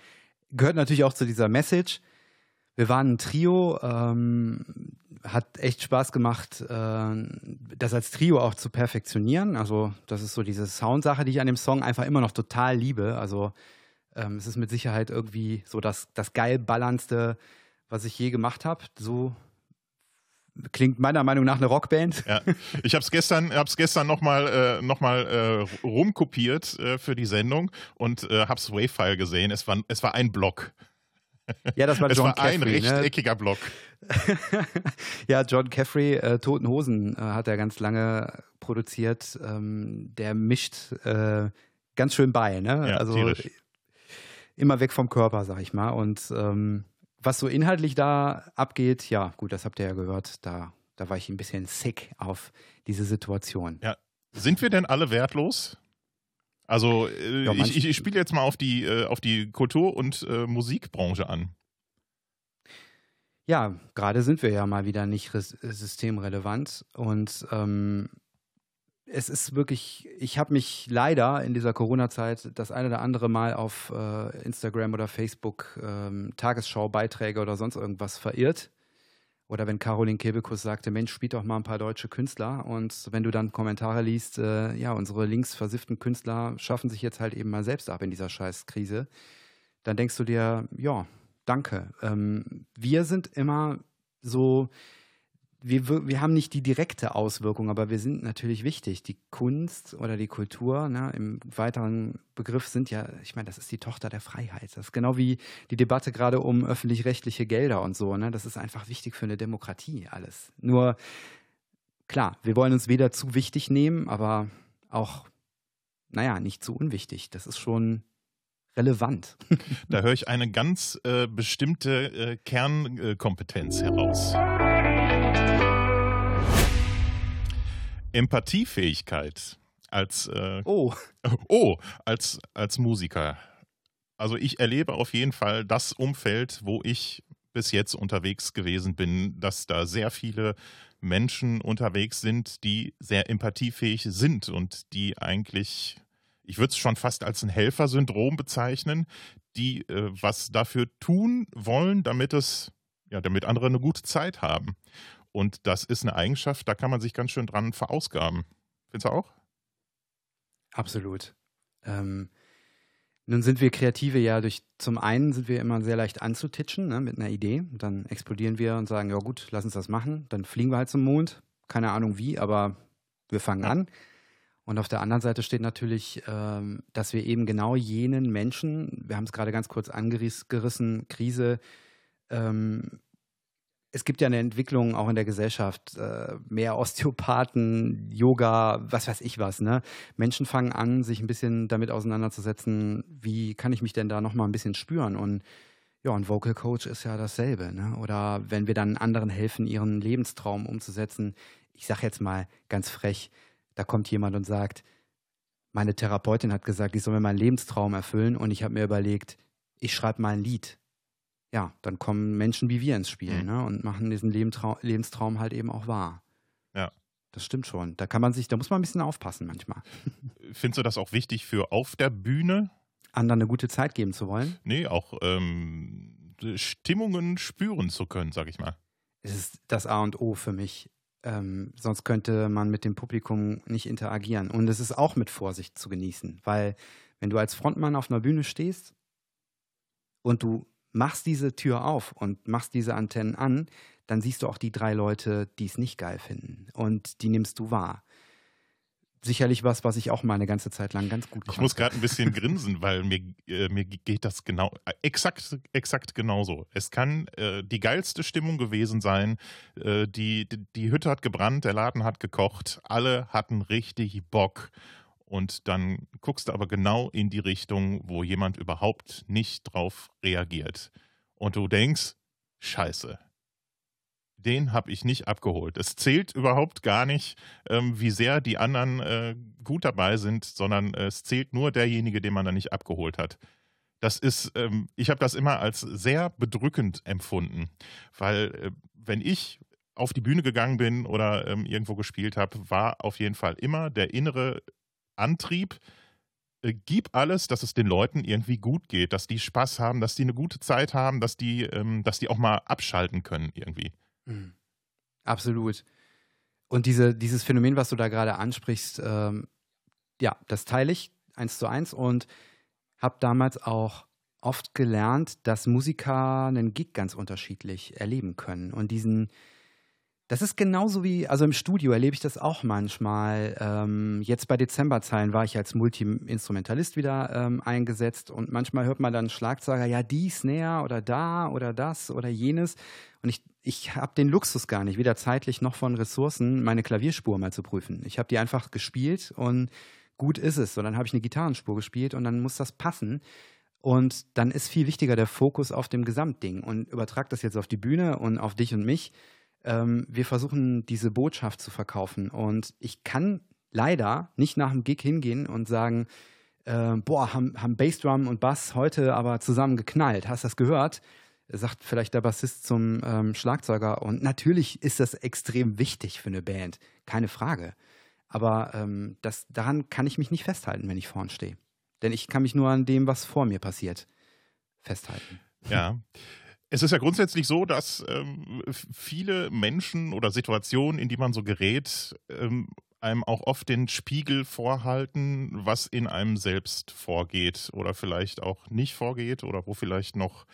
Speaker 2: Gehört natürlich auch zu dieser Message. Wir waren ein Trio, ähm, hat echt Spaß gemacht, äh, das als Trio auch zu perfektionieren. Also das ist so diese Soundsache, die ich an dem Song einfach immer noch total liebe. Also ähm, es ist mit Sicherheit irgendwie so das, das geil ballernste was ich je gemacht habe. So klingt meiner Meinung nach eine Rockband.
Speaker 1: Ja, ich habe es gestern, hab's gestern nochmal äh, noch äh, rumkopiert äh, für die Sendung und äh, habe es Wave-File gesehen. Es war, es war ein Block.
Speaker 2: Ja, das war
Speaker 1: es
Speaker 2: John
Speaker 1: war
Speaker 2: Caffrey,
Speaker 1: ein
Speaker 2: ne?
Speaker 1: rechteckiger Block. [laughs]
Speaker 2: ja, John Caffrey, äh, Toten Hosen, äh, hat er ganz lange produziert. Ähm, der mischt äh, ganz schön bei, ne?
Speaker 1: Ja,
Speaker 2: also
Speaker 1: tierisch.
Speaker 2: immer weg vom Körper, sag ich mal. Und ähm, was so inhaltlich da abgeht, ja, gut, das habt ihr ja gehört, da, da war ich ein bisschen sick auf diese Situation.
Speaker 1: Ja. Sind wir denn alle wertlos? Also äh,
Speaker 2: Ja,
Speaker 1: ich, ich, ich spiele jetzt mal auf die, äh, auf die Kultur- und äh, Musikbranche an.
Speaker 2: Ja, gerade sind wir ja mal wieder nicht systemrelevant und ähm, es ist wirklich, ich habe mich leider in dieser Corona-Zeit das eine oder andere Mal auf äh, Instagram oder Facebook ähm, Tagesschau-Beiträge oder sonst irgendwas verirrt. Oder wenn Caroline Kebekus sagte, Mensch, spielt doch mal ein paar deutsche Künstler. Und wenn du dann Kommentare liest, äh, ja, unsere links versifften Künstler schaffen sich jetzt halt eben mal selbst ab in dieser Scheißkrise, dann denkst du dir, ja, danke. Ähm, wir sind immer so wir, wir haben nicht die direkte Auswirkung, aber wir sind natürlich wichtig. Die Kunst oder die Kultur ne, im weiteren Begriff sind ja, ich meine, das ist die Tochter der Freiheit. Das ist genau wie die Debatte gerade um öffentlich-rechtliche Gelder und so. Ne? Das ist einfach wichtig für eine Demokratie alles. Nur, klar, wir wollen uns weder zu wichtig nehmen, aber auch, naja, nicht zu unwichtig. Das ist schon relevant. [laughs]
Speaker 1: Da höre ich eine ganz äh, bestimmte äh, Kernkompetenz heraus. Empathiefähigkeit als äh,
Speaker 2: oh. [laughs]
Speaker 1: oh als als Musiker. Also ich erlebe auf jeden Fall das Umfeld, wo ich bis jetzt unterwegs gewesen bin, dass da sehr viele Menschen unterwegs sind, die sehr empathiefähig sind und die eigentlich, ich würde es schon fast als ein Helfersyndrom bezeichnen, die äh, was dafür tun wollen, damit es, ja, damit andere eine gute Zeit haben. Und das ist eine Eigenschaft, da kann man sich ganz schön dran verausgaben. Findest du auch?
Speaker 2: Absolut. Ähm, nun sind wir Kreative ja durch, zum einen sind wir immer sehr leicht anzutitschen ne, mit einer Idee. Dann explodieren wir und sagen, ja gut, lass uns das machen. Dann fliegen wir halt zum Mond. Keine Ahnung wie, aber wir fangen ja. an. Und auf der anderen Seite steht natürlich, ähm, dass wir eben genau jenen Menschen, wir haben es gerade ganz kurz angerissen, Krise, ähm, es gibt ja eine Entwicklung auch in der Gesellschaft, äh, mehr Osteopathen, Yoga, was weiß ich was. Ne? Menschen fangen an, sich ein bisschen damit auseinanderzusetzen, wie kann ich mich denn da nochmal ein bisschen spüren? Und ja, ein Vocal Coach ist ja dasselbe. Ne? Oder wenn wir dann anderen helfen, ihren Lebenstraum umzusetzen. Ich sage jetzt mal ganz frech, da kommt jemand und sagt, meine Therapeutin hat gesagt, ich soll mir meinen Lebenstraum erfüllen und ich habe mir überlegt, ich schreibe mal ein Lied ja, dann kommen Menschen wie wir ins Spiel mhm. ne, und machen diesen Lebenstraum, Lebenstraum halt eben auch wahr.
Speaker 1: Ja.
Speaker 2: Das stimmt schon. Da kann man sich, da muss man ein bisschen aufpassen manchmal. [laughs]
Speaker 1: Findest du das auch wichtig für auf der Bühne?
Speaker 2: Anderen eine gute Zeit geben zu wollen?
Speaker 1: Nee, auch ähm, Stimmungen spüren zu können, sag ich mal.
Speaker 2: Es ist das A und O für mich. Ähm, sonst könnte man mit dem Publikum nicht interagieren. Und es ist auch mit Vorsicht zu genießen, weil wenn du als Frontmann auf einer Bühne stehst und du machst diese Tür auf und machst diese Antennen an, dann siehst du auch die drei Leute, die es nicht geil finden. Und die nimmst du wahr. Sicherlich was, was ich auch mal eine ganze Zeit lang ganz gut
Speaker 1: konnte. Ich muss gerade ein bisschen grinsen, weil mir, äh, mir geht das genau, exakt, exakt genauso. Es kann äh, die geilste Stimmung gewesen sein. Äh, die, die, die Hütte hat gebrannt, der Laden hat gekocht, alle hatten richtig Bock und dann guckst du aber genau in die Richtung, wo jemand überhaupt nicht drauf reagiert. Und du denkst, scheiße, den habe ich nicht abgeholt. Es zählt überhaupt gar nicht, ähm, wie sehr die anderen äh, gut dabei sind, sondern äh, es zählt nur derjenige, den man da nicht abgeholt hat. Das ist, ähm, ich habe das immer als sehr bedrückend empfunden, weil äh, wenn ich auf die Bühne gegangen bin oder ähm, irgendwo gespielt habe, war auf jeden Fall immer der innere Antrieb, äh, gib alles, dass es den Leuten irgendwie gut geht, dass die Spaß haben, dass die eine gute Zeit haben, dass die, ähm, dass die auch mal abschalten können irgendwie. Mhm.
Speaker 2: Absolut. Und diese, dieses Phänomen, was du da gerade ansprichst, ähm, ja, das teile ich eins zu eins und habe damals auch oft gelernt, dass Musiker einen Gig ganz unterschiedlich erleben können und diesen das ist genauso wie, also im Studio erlebe ich das auch manchmal. Ähm, jetzt bei Dezemberzeilen war ich als Multi-Instrumentalist wieder ähm, eingesetzt und manchmal hört man dann Schlagzeuger, ja, dies näher oder da oder das oder jenes. Und ich, ich habe den Luxus gar nicht, weder zeitlich noch von Ressourcen, meine Klavierspur mal zu prüfen. Ich habe die einfach gespielt und gut ist es. Und dann habe ich eine Gitarrenspur gespielt und dann muss das passen. Und dann ist viel wichtiger der Fokus auf dem Gesamtding. Und übertrag das jetzt auf die Bühne und auf dich und mich ähm, wir versuchen diese Botschaft zu verkaufen. Und ich kann leider nicht nach dem Gig hingehen und sagen, äh, boah, haben, haben Bassdrum und Bass heute aber zusammen geknallt. Hast du das gehört? Sagt vielleicht der Bassist zum ähm, Schlagzeuger. Und natürlich ist das extrem wichtig für eine Band, keine Frage. Aber ähm, das, daran kann ich mich nicht festhalten, wenn ich vorn stehe. Denn ich kann mich nur an dem, was vor mir passiert, festhalten.
Speaker 1: Ja. [laughs] Es ist ja grundsätzlich so, dass ähm, viele Menschen oder Situationen, in die man so gerät, ähm, einem auch oft den Spiegel vorhalten, was in einem selbst vorgeht oder vielleicht auch nicht vorgeht oder wo vielleicht noch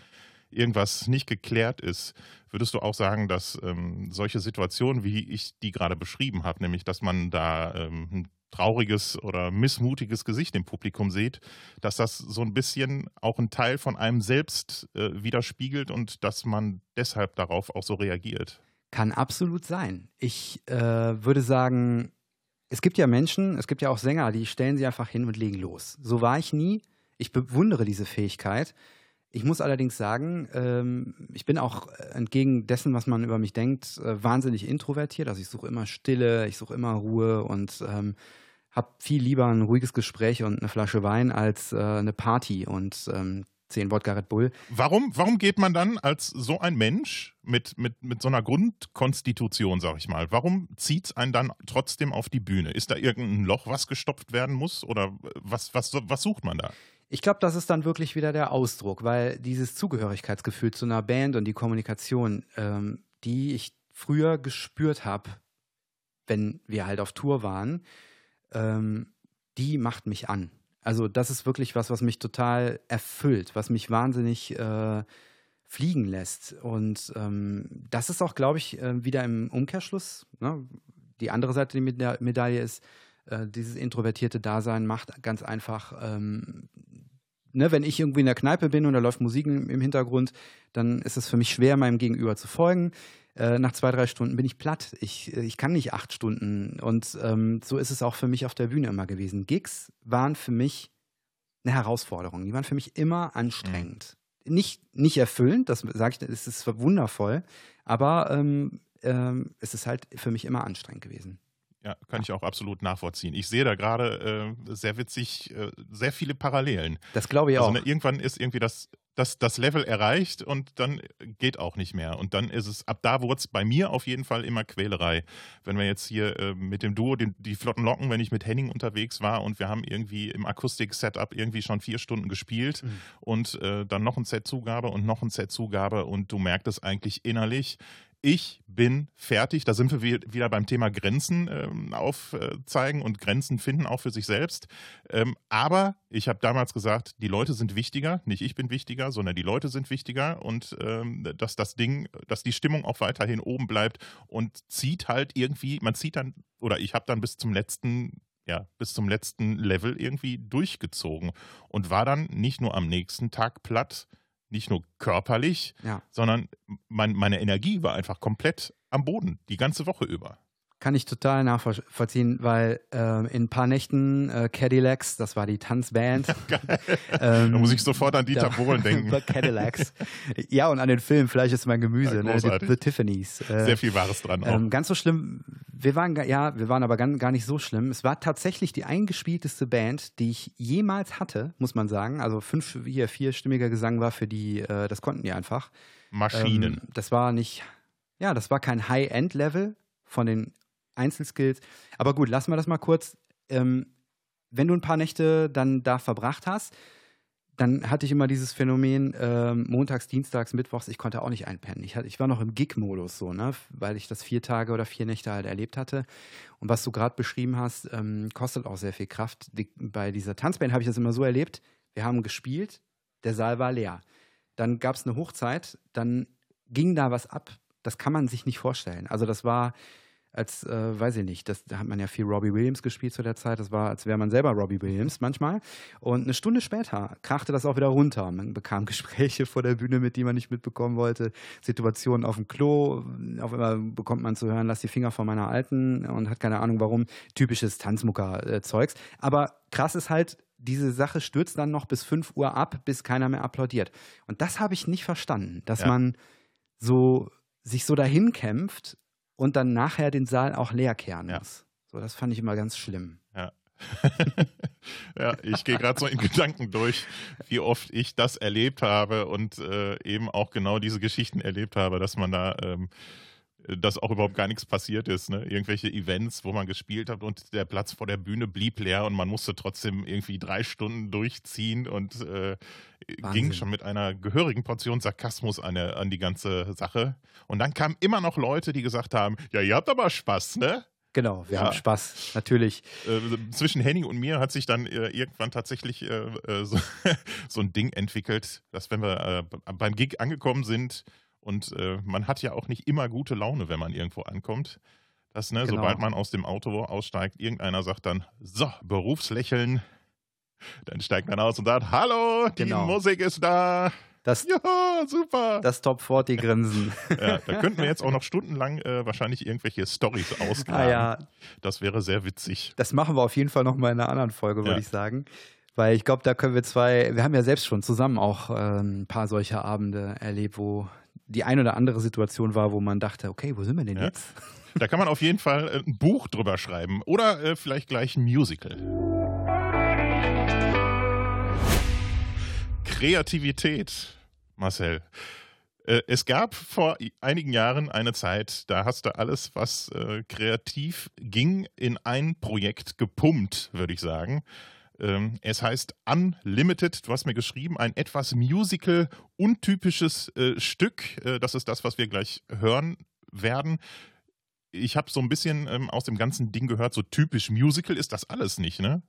Speaker 1: irgendwas nicht geklärt ist, würdest du auch sagen, dass ähm, solche Situationen, wie ich die gerade beschrieben habe, nämlich dass man da ähm, ein trauriges oder missmutiges Gesicht im Publikum sieht, dass das so ein bisschen auch ein Teil von einem selbst äh, widerspiegelt und dass man deshalb darauf auch so reagiert?
Speaker 2: Kann absolut sein. Ich äh, würde sagen, es gibt ja Menschen, es gibt ja auch Sänger, die stellen sie einfach hin und legen los. So war ich nie. Ich bewundere diese Fähigkeit. Ich muss allerdings sagen, ähm, ich bin auch entgegen dessen, was man über mich denkt, äh, wahnsinnig introvertiert. Also ich suche immer Stille, ich suche immer Ruhe und ähm, habe viel lieber ein ruhiges Gespräch und eine Flasche Wein als äh, eine Party und ähm, zehn Wodka Red Bull.
Speaker 1: Warum, warum geht man dann als so ein Mensch mit, mit, mit so einer Grundkonstitution, sag ich mal, warum zieht es einen dann trotzdem auf die Bühne? Ist da irgendein Loch, was gestopft werden muss? Oder was, was, was sucht man da?
Speaker 2: Ich glaube, das ist dann wirklich wieder der Ausdruck, weil dieses Zugehörigkeitsgefühl zu einer Band und die Kommunikation, ähm, die ich früher gespürt habe, wenn wir halt auf Tour waren, ähm, die macht mich an. Also das ist wirklich was, was mich total erfüllt, was mich wahnsinnig äh, fliegen lässt. Und ähm, das ist auch, glaube ich, äh, wieder im Umkehrschluss. Ne? Die andere Seite der Medaille ist, äh, dieses introvertierte Dasein macht ganz einfach, ähm, ne, wenn ich irgendwie in der Kneipe bin und da läuft Musik im, im Hintergrund, dann ist es für mich schwer, meinem Gegenüber zu folgen. Äh, nach zwei, drei Stunden bin ich platt. Ich, ich kann nicht acht Stunden. Und ähm, so ist es auch für mich auf der Bühne immer gewesen. Gigs waren für mich eine Herausforderung. Die waren für mich immer anstrengend. Mhm. Nicht, nicht erfüllend, das sage ich, es ist wundervoll, aber ähm, ähm, es ist halt für mich immer anstrengend gewesen.
Speaker 1: Ja, kann ich auch absolut nachvollziehen. Ich sehe da gerade äh, sehr witzig, äh, sehr viele Parallelen.
Speaker 2: Das glaube ich also,
Speaker 1: auch. Ne, irgendwann ist irgendwie das das, das Level erreicht und dann geht auch nicht mehr. Und dann ist es, ab da wurde es bei mir auf jeden Fall immer Quälerei. Wenn wir jetzt hier äh, mit dem Duo, den, die Flotten Locken, wenn ich mit Henning unterwegs war und wir haben irgendwie im Akustik-Setup irgendwie schon vier Stunden gespielt mhm. und äh, dann noch ein Set-Zugabe und noch ein Set-Zugabe und du merkst es eigentlich innerlich, ich bin fertig. Da sind wir wieder beim Thema Grenzen ähm, aufzeigen und Grenzen finden, auch für sich selbst. Ähm, aber ich habe damals gesagt, die Leute sind wichtiger, nicht ich bin wichtiger, sondern die Leute sind wichtiger und ähm, dass das Ding, dass die Stimmung auch weiterhin oben bleibt und zieht halt irgendwie, man zieht dann, oder ich habe dann bis zum letzten ja, bis zum letzten Level irgendwie durchgezogen und war dann nicht nur am nächsten Tag platt, nicht nur körperlich, ja. sondern mein, meine Energie war einfach komplett am Boden, die ganze Woche über.
Speaker 2: Kann ich total nachvollziehen, weil äh, in ein paar Nächten äh, Cadillacs, das war die Tanzband. [laughs]
Speaker 1: ähm, da muss ich sofort an Dieter Bohlen [laughs] denken.
Speaker 2: Cadillacs. Ja, und an den Film Fleisch ist mein Gemüse, ja, ne? The, The Tiffany's.
Speaker 1: Äh, Sehr viel Wahres dran auch.
Speaker 2: Ähm, ganz so schlimm, wir waren, ja, wir waren aber gar, gar nicht so schlimm. Es war tatsächlich die eingespielteste Band, die ich jemals hatte, muss man sagen. Also fünf, hier, vierstimmiger Gesang war für die, äh, das konnten die einfach.
Speaker 1: Maschinen.
Speaker 2: Ähm, das war nicht, ja, das war kein High-End-Level von den Einzelskills. Aber gut, lassen wir das mal kurz. Ähm, wenn du ein paar Nächte dann da verbracht hast, dann hatte ich immer dieses Phänomen, ähm, montags, dienstags, mittwochs, ich konnte auch nicht einpennen. Ich, ich war noch im Gig-Modus so, ne? weil ich das vier Tage oder vier Nächte halt erlebt hatte. Und was du gerade beschrieben hast, ähm, kostet auch sehr viel Kraft. Die, bei dieser Tanzband habe ich das immer so erlebt, wir haben gespielt, der Saal war leer. Dann gab es eine Hochzeit, dann ging da was ab, das kann man sich nicht vorstellen. Also das war, als, äh, weiß ich nicht, das, da hat man ja viel Robbie Williams gespielt zu der Zeit. Das war, als wäre man selber Robbie Williams manchmal. Und eine Stunde später krachte das auch wieder runter. Man bekam [laughs] Gespräche vor der Bühne, mit die man nicht mitbekommen wollte. Situationen auf dem Klo. Auf einmal bekommt man zu hören, lass die Finger von meiner Alten und hat keine Ahnung warum. Typisches Tanzmucker-Zeugs. Aber krass ist halt, diese Sache stürzt dann noch bis 5 Uhr ab, bis keiner mehr applaudiert. Und das habe ich nicht verstanden, dass ja. man so sich so dahin kämpft und dann nachher den Saal auch leer kehren ja. muss. So, das fand ich immer ganz schlimm.
Speaker 1: Ja. [laughs] ja, ich gehe gerade so in Gedanken durch, wie oft ich das erlebt habe und äh, eben auch genau diese Geschichten erlebt habe, dass man da ähm, dass auch überhaupt gar nichts passiert ist. Ne? Irgendwelche Events, wo man gespielt hat und der Platz vor der Bühne blieb leer und man musste trotzdem irgendwie drei Stunden durchziehen und äh, ging schon mit einer gehörigen Portion Sarkasmus an, der, an die ganze Sache. Und dann kamen immer noch Leute, die gesagt haben, ja, ihr habt aber Spaß, ne?
Speaker 2: Genau, wir ja. haben Spaß, natürlich.
Speaker 1: Äh, zwischen Henning und mir hat sich dann äh, irgendwann tatsächlich äh, äh so, [laughs] so, ein Ding entwickelt, dass wenn wir äh, beim Gig angekommen sind und äh, man hat ja auch nicht immer gute Laune, wenn man irgendwo ankommt. Dass, ne, genau. sobald man aus dem Auto aussteigt, irgendeiner sagt dann, so, Berufslächeln. Dann steigt man aus und sagt, hallo, die genau. Musik ist da.
Speaker 2: Das, [laughs]
Speaker 1: ja, super.
Speaker 2: Das Top 40 Grinsen. [laughs]
Speaker 1: Ja, da könnten wir jetzt auch noch stundenlang äh, wahrscheinlich irgendwelche Stories ausgraben. Ah, ja. Das wäre sehr witzig.
Speaker 2: Das machen wir auf jeden Fall noch mal in einer anderen Folge, würde ja. ich sagen. Weil ich glaube, da können wir zwei, wir haben ja selbst schon zusammen auch äh, ein paar solcher Abende erlebt, wo die ein oder andere Situation war, wo man dachte, okay, wo sind wir denn ja. jetzt? [laughs]
Speaker 1: Da kann man auf jeden Fall äh, ein Buch drüber schreiben oder äh, vielleicht gleich ein Musical. Kreativität, Marcel. Äh, es gab vor einigen Jahren eine Zeit, da hast du alles, was äh, kreativ ging, in ein Projekt gepumpt, würde ich sagen. Ähm, es heißt Unlimited, du hast mir geschrieben, ein etwas musical untypisches äh, Stück. Äh, das ist das, was wir gleich hören werden. Ich habe so ein bisschen ähm, aus dem ganzen Ding gehört, so typisch Musical ist das alles nicht, ne?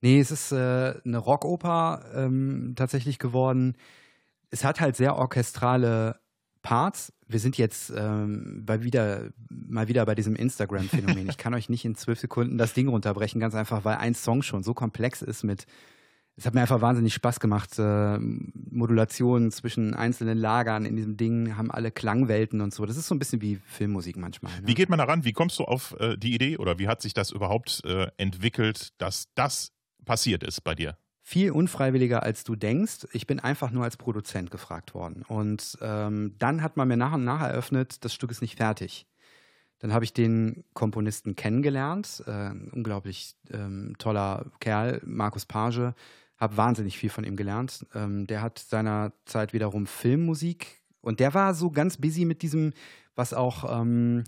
Speaker 2: Nee, es ist äh, eine Rockoper ähm, tatsächlich geworden. Es hat halt sehr orchestrale Parts. Wir sind jetzt ähm, bei wieder, mal wieder bei diesem Instagram-Phänomen. ich kann euch nicht in zwölf Sekunden das Ding runterbrechen, ganz einfach, weil ein Song schon so komplex ist mit. Es hat mir einfach wahnsinnig Spaß gemacht. Äh, Modulationen zwischen einzelnen Lagern in diesem Ding haben alle Klangwelten und so. Das ist so ein bisschen wie Filmmusik manchmal. Ne?
Speaker 1: Wie geht man daran? Wie kommst du auf äh, die Idee oder wie hat sich das überhaupt äh, entwickelt, dass das passiert ist bei dir?
Speaker 2: Viel unfreiwilliger, als du denkst. Ich bin einfach nur als Produzent gefragt worden. Und ähm, dann hat man mir nach und nach eröffnet, das Stück ist nicht fertig. Dann habe ich den Komponisten kennengelernt, äh, unglaublich ähm, toller Kerl, Markus Page, habe wahnsinnig viel von ihm gelernt. Ähm, der hat seinerzeit wiederum Filmmusik und der war so ganz busy mit diesem, was auch ähm,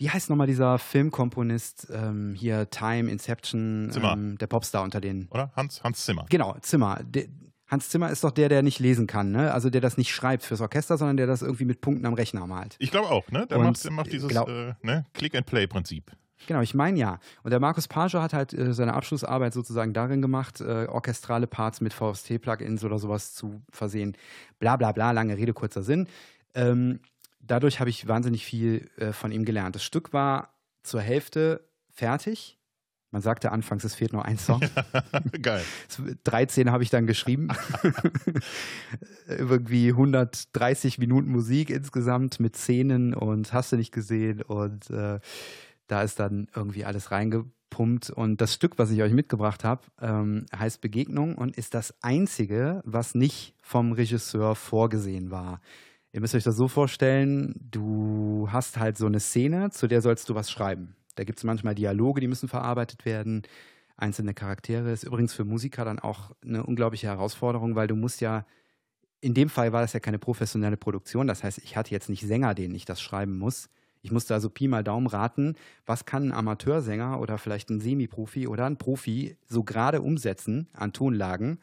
Speaker 2: wie heißt nochmal dieser Filmkomponist ähm, hier, Time, Inception, ähm, der Popstar unter den.
Speaker 1: Oder? Hans, Hans Zimmer.
Speaker 2: Genau, Zimmer. De, Hans Zimmer ist doch der, der nicht lesen kann, ne? Also der das nicht schreibt fürs Orchester, sondern der das irgendwie mit Punkten am Rechner malt.
Speaker 1: Ich glaube auch, ne? Der Und macht, der macht dieses glaub, äh, ne? Click-and-Play-Prinzip.
Speaker 2: Genau, ich meine ja. Und der Markus Page hat halt äh, seine Abschlussarbeit sozusagen darin gemacht, äh, orchestrale Parts mit VST-Plugins oder sowas zu versehen. Bla bla bla, lange Rede, kurzer Sinn. Ähm, dadurch habe ich wahnsinnig viel äh, von ihm gelernt. Das Stück war zur Hälfte fertig. Man sagte anfangs, es fehlt nur ein Song. [laughs]
Speaker 1: Geil.
Speaker 2: 13 habe ich dann geschrieben. [laughs] Irgendwie 130 Minuten Musik insgesamt mit Szenen und hast du nicht gesehen. Und äh, da ist dann irgendwie alles reingepumpt. Und das Stück, was ich euch mitgebracht habe, ähm, heißt Begegnung und ist das einzige, was nicht vom Regisseur vorgesehen war. Ihr müsst euch das so vorstellen, du hast halt so eine Szene, zu der sollst du was schreiben. Da gibt es manchmal Dialoge, die müssen verarbeitet werden, einzelne Charaktere. Ist übrigens für Musiker dann auch eine unglaubliche Herausforderung, weil du musst ja, in dem Fall war das ja keine professionelle Produktion, das heißt, ich hatte jetzt nicht Sänger, denen ich das schreiben muss. Ich musste also Pi mal Daumen raten, was kann ein Amateursänger oder vielleicht ein Semi-Profi oder ein Profi so gerade umsetzen an Tonlagen.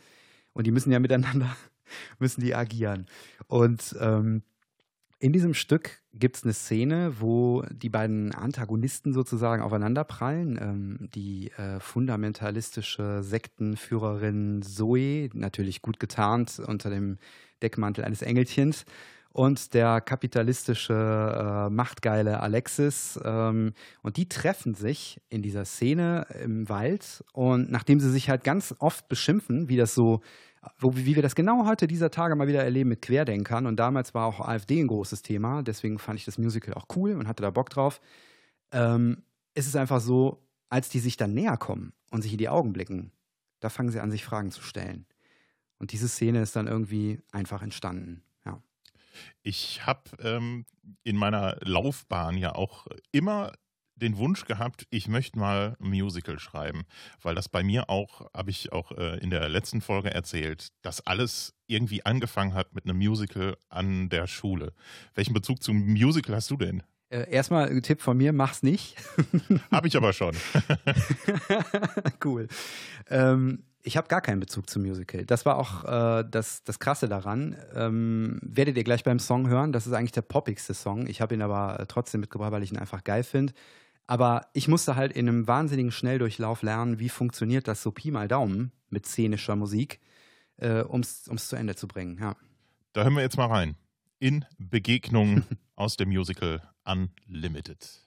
Speaker 2: Und die müssen ja miteinander [laughs] müssen die agieren. Und ähm, in diesem Stück gibt es eine Szene, wo die beiden Antagonisten sozusagen aufeinanderprallen. Ähm, die äh, fundamentalistische Sektenführerin Zoe, natürlich gut getarnt unter dem Deckmantel eines Engelchens, und der kapitalistische, äh, machtgeile Alexis. Ähm, und die treffen sich in dieser Szene im Wald. Und nachdem sie sich halt ganz oft beschimpfen, wie das so wo, wie wir das genau heute dieser Tage mal wieder erleben mit Querdenkern. Und damals war auch AfD ein großes Thema. Deswegen fand ich das Musical auch cool und hatte da Bock drauf. Ähm, es ist einfach so, als die sich dann näher kommen und sich in die Augen blicken, da fangen sie an, sich Fragen zu stellen. Und diese Szene ist dann irgendwie einfach entstanden. Ja.
Speaker 1: Ich habe ähm, in meiner Laufbahn ja auch immer den Wunsch gehabt, ich möchte mal ein Musical schreiben, weil das bei mir auch, habe ich auch äh, in der letzten Folge erzählt, dass alles irgendwie angefangen hat mit einem Musical an der Schule. Welchen Bezug zum Musical hast du denn?
Speaker 2: Äh, erstmal ein Tipp von mir, mach's nicht. [laughs]
Speaker 1: habe ich aber schon. [laughs]
Speaker 2: cool. Ähm, ich habe gar keinen Bezug zum Musical. Das war auch äh, das, das Krasse daran. Ähm, werdet ihr gleich beim Song hören. Das ist eigentlich der poppigste Song. Ich habe ihn aber äh, trotzdem mitgebracht, weil ich ihn einfach geil finde. Aber ich musste halt in einem wahnsinnigen Schnelldurchlauf lernen, wie funktioniert das so Pi mal Daumen mit szenischer Musik, äh, um es zu Ende zu bringen. Ja.
Speaker 1: Da hören wir jetzt mal rein. In Begegnung aus dem Musical Unlimited.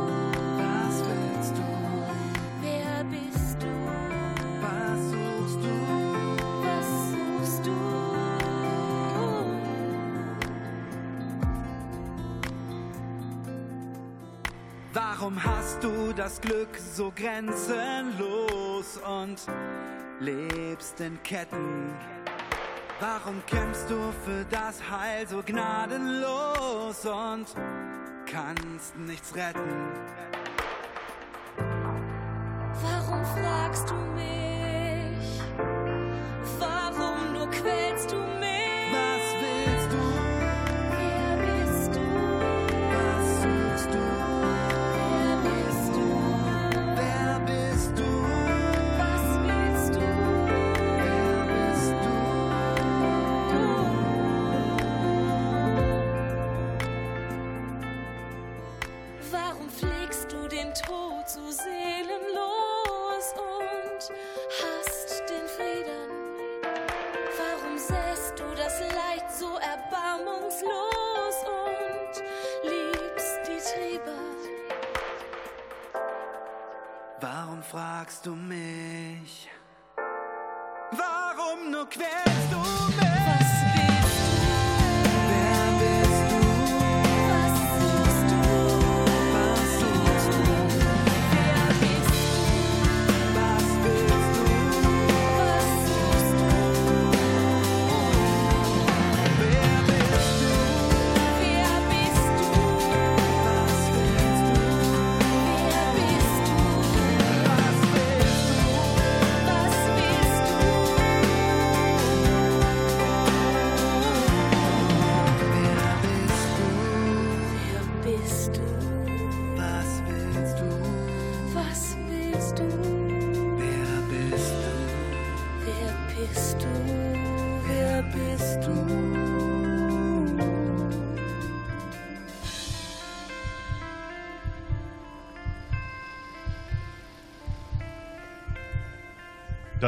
Speaker 3: Warum hast du das Glück so grenzenlos und lebst in Ketten? Warum kämpfst du für das Heil so gnadenlos und kannst nichts retten?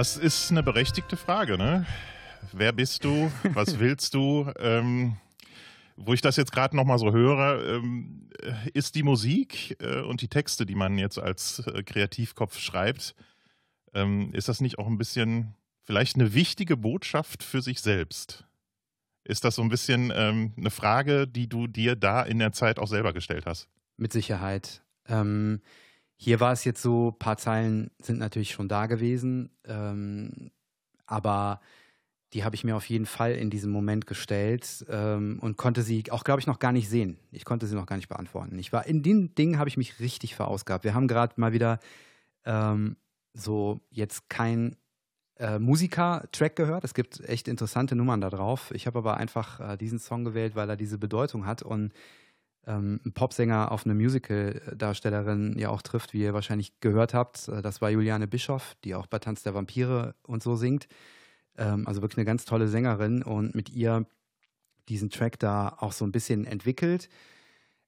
Speaker 4: Das
Speaker 1: ist eine berechtigte Frage, ne? Wer bist du? Was [laughs] willst du? Ähm, wo ich das jetzt gerade nochmal so höre, ähm, ist die Musik äh, und die Texte, die man jetzt als äh, Kreativkopf schreibt, ähm, ist das nicht auch ein bisschen vielleicht eine wichtige Botschaft für sich selbst? Ist das so ein bisschen ähm, eine Frage, die du dir da in der Zeit auch selber gestellt hast?
Speaker 2: Mit Sicherheit. Ähm, hier war es jetzt so, ein paar Zeilen sind natürlich schon da gewesen, ähm, aber die habe ich mir auf jeden Fall in diesem Moment gestellt ähm, und konnte sie auch, glaube ich, noch gar nicht sehen. Ich konnte sie noch gar nicht beantworten. Ich war in den Dingen habe ich mich richtig verausgabt. Wir haben gerade mal wieder ähm, so jetzt kein äh, Musiker-Track gehört. Es gibt echt interessante Nummern da drauf. Ich habe aber einfach äh, diesen Song gewählt, weil er diese Bedeutung hat und ähm, ein Popsänger auf eine Musical-Darstellerin ja auch trifft, wie ihr wahrscheinlich gehört habt. Äh, Das war Juliane Bischoff, die auch bei Tanz der Vampire und so singt. Ähm, also wirklich eine ganz tolle Sängerin und mit ihr diesen Track da auch so ein bisschen entwickelt.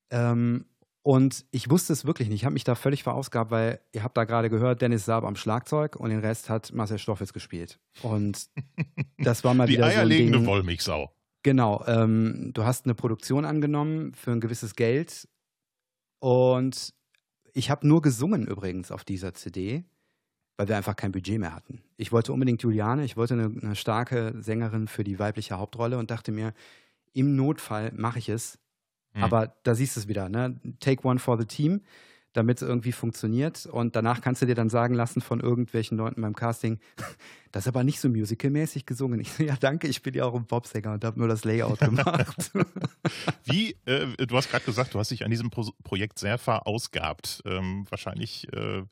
Speaker 2: Ähm, und ich wusste es wirklich nicht. Ich habe mich da völlig verausgabt, weil ihr habt da gerade gehört, Dennis Saab am Schlagzeug und den Rest hat Marcel Stoffels gespielt. Und das war mal [laughs]
Speaker 1: Die
Speaker 2: wieder so ein
Speaker 1: eierlegende
Speaker 2: Ding.
Speaker 1: Wollmilchsau.
Speaker 2: Genau, ähm, du hast eine Produktion angenommen für ein gewisses Geld und ich habe nur gesungen übrigens auf dieser CD. weil wir einfach kein Budget mehr hatten. Ich wollte unbedingt Juliane, ich wollte eine, eine starke Sängerin für die weibliche Hauptrolle und dachte mir, im Notfall mache ich es.
Speaker 1: Hm.
Speaker 2: Aber da siehst du es wieder, ne? Take one for the team, damit es irgendwie funktioniert. Und danach kannst du dir dann sagen lassen von irgendwelchen Leuten beim Casting, [laughs] das ist aber nicht so musicalmäßig gesungen. Ich so, ja, danke, ich bin ja auch ein Popsänger und habe nur das Layout gemacht. [laughs]
Speaker 1: Wie, äh, du hast gerade gesagt, du hast dich an diesem Pro Projekt sehr verausgabt. Ähm, wahrscheinlich, äh,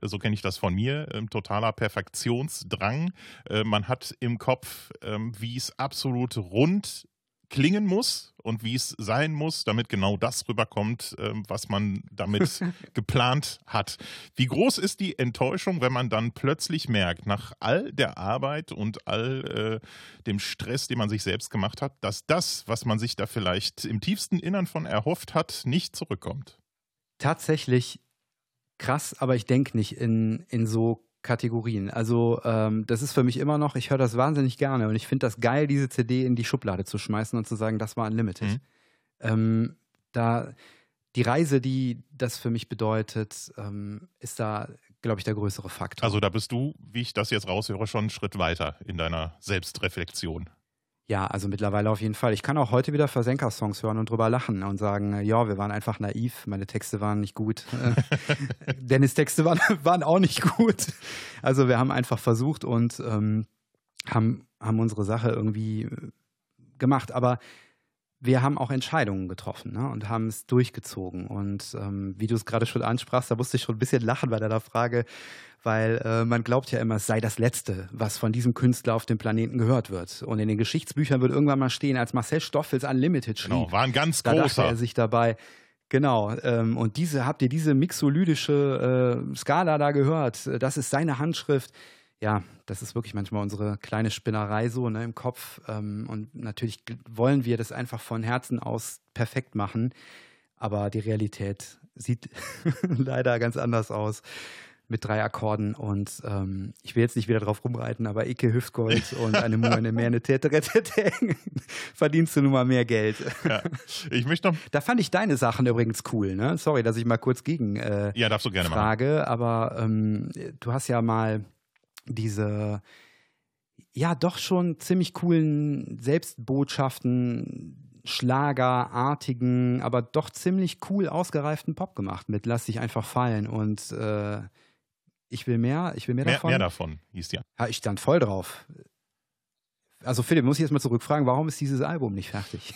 Speaker 1: so kenne ich das von mir, ähm, totaler Perfektionsdrang. Äh, man hat im Kopf, ähm, wie es absolut rund klingen muss und wie es sein muss, damit genau das rüberkommt, ähm, was man damit [laughs] geplant hat. Wie groß ist die Enttäuschung, wenn man dann plötzlich merkt, nach all der Arbeit und all äh, dem Stress, den man sich selbst gemacht hat, dass das, was man sich da vielleicht im tiefsten Innern von erhofft hat, nicht zurückkommt?
Speaker 2: Tatsächlich krass, aber ich denke nicht in, in so Kategorien. Also ähm, das ist für mich immer noch, ich höre das wahnsinnig gerne und ich finde das geil, diese CD in die Schublade zu schmeißen und zu sagen, das war Unlimited.
Speaker 1: Mhm.
Speaker 2: Ähm, da die Reise, die das für mich bedeutet, ähm, ist da, glaube ich, der größere Faktor.
Speaker 1: Also da bist du, wie ich das jetzt raushöre, schon einen Schritt weiter in deiner Selbstreflexion.
Speaker 2: Ja, also mittlerweile auf jeden Fall. Ich kann auch heute wieder Versenker-Songs hören und drüber lachen und sagen, äh, ja, wir waren einfach naiv, meine Texte waren nicht gut. [laughs] Äh, Dennis Texte waren, [laughs] waren auch nicht gut. Also wir haben einfach versucht und ähm, haben, haben unsere Sache irgendwie äh, gemacht. Aber wir haben auch Entscheidungen getroffen ne? und haben es durchgezogen. Und ähm, wie du es gerade schon ansprachst, da musste ich schon ein bisschen lachen bei deiner Frage, weil äh, man glaubt ja immer, es sei das Letzte, was von diesem Künstler auf dem Planeten gehört wird. Und in den Geschichtsbüchern wird irgendwann mal stehen, als Marcel Stoffels Unlimited schrieb,
Speaker 1: Genau, war ein ganz
Speaker 2: da
Speaker 1: großer.
Speaker 2: er sich dabei, genau, ähm, und diese, habt ihr diese mixolydische äh, Skala da gehört? Das ist seine Handschrift. Ja, das ist wirklich manchmal unsere kleine Spinnerei so ne, im Kopf. Ähm, und natürlich wollen wir das einfach von Herzen aus perfekt machen. Aber die Realität sieht [laughs] leider ganz anders aus mit drei Akkorden. Und ähm, ich will jetzt nicht wieder drauf rumreiten, aber Icke Hüftgold und eine Mu, eine mehr, eine verdienst du nun mal mehr Geld.
Speaker 1: Ja. Ich möchte noch,
Speaker 2: Da fand ich deine Sachen übrigens cool, ne? Sorry, dass ich mal kurz gegen äh,
Speaker 1: ja, darfst du gerne machen.
Speaker 2: frage, aber ähm, du hast ja mal diese ja doch schon ziemlich coolen Selbstbotschaften, Schlagerartigen, aber doch ziemlich cool ausgereiften Pop gemacht mit Lass dich einfach fallen und äh, ich will mehr, ich will mehr,
Speaker 1: Mehr,
Speaker 2: davon.
Speaker 1: mehr davon hieß die.
Speaker 2: Ja, ich stand voll drauf. Also Philipp, muss ich jetzt mal zurückfragen, warum ist dieses Album nicht fertig?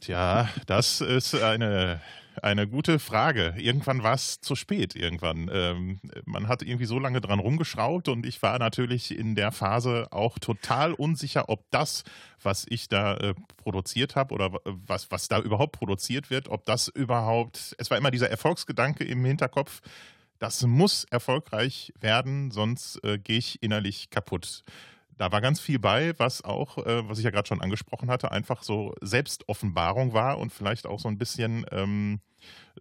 Speaker 1: Tja, das ist eine, eine gute Frage. Irgendwann war es zu spät. Irgendwann. Ähm, man hat irgendwie so lange dran rumgeschraubt und ich war natürlich in der Phase auch total unsicher, ob das, was ich da äh, produziert habe oder was, was da überhaupt produziert wird, ob das überhaupt. Es war immer dieser Erfolgsgedanke im Hinterkopf. Das muss erfolgreich werden, sonst äh, gehe ich innerlich kaputt. Da war ganz viel bei, was auch, äh, was ich ja gerade schon angesprochen hatte, einfach so Selbstoffenbarung war und vielleicht auch so ein bisschen ähm,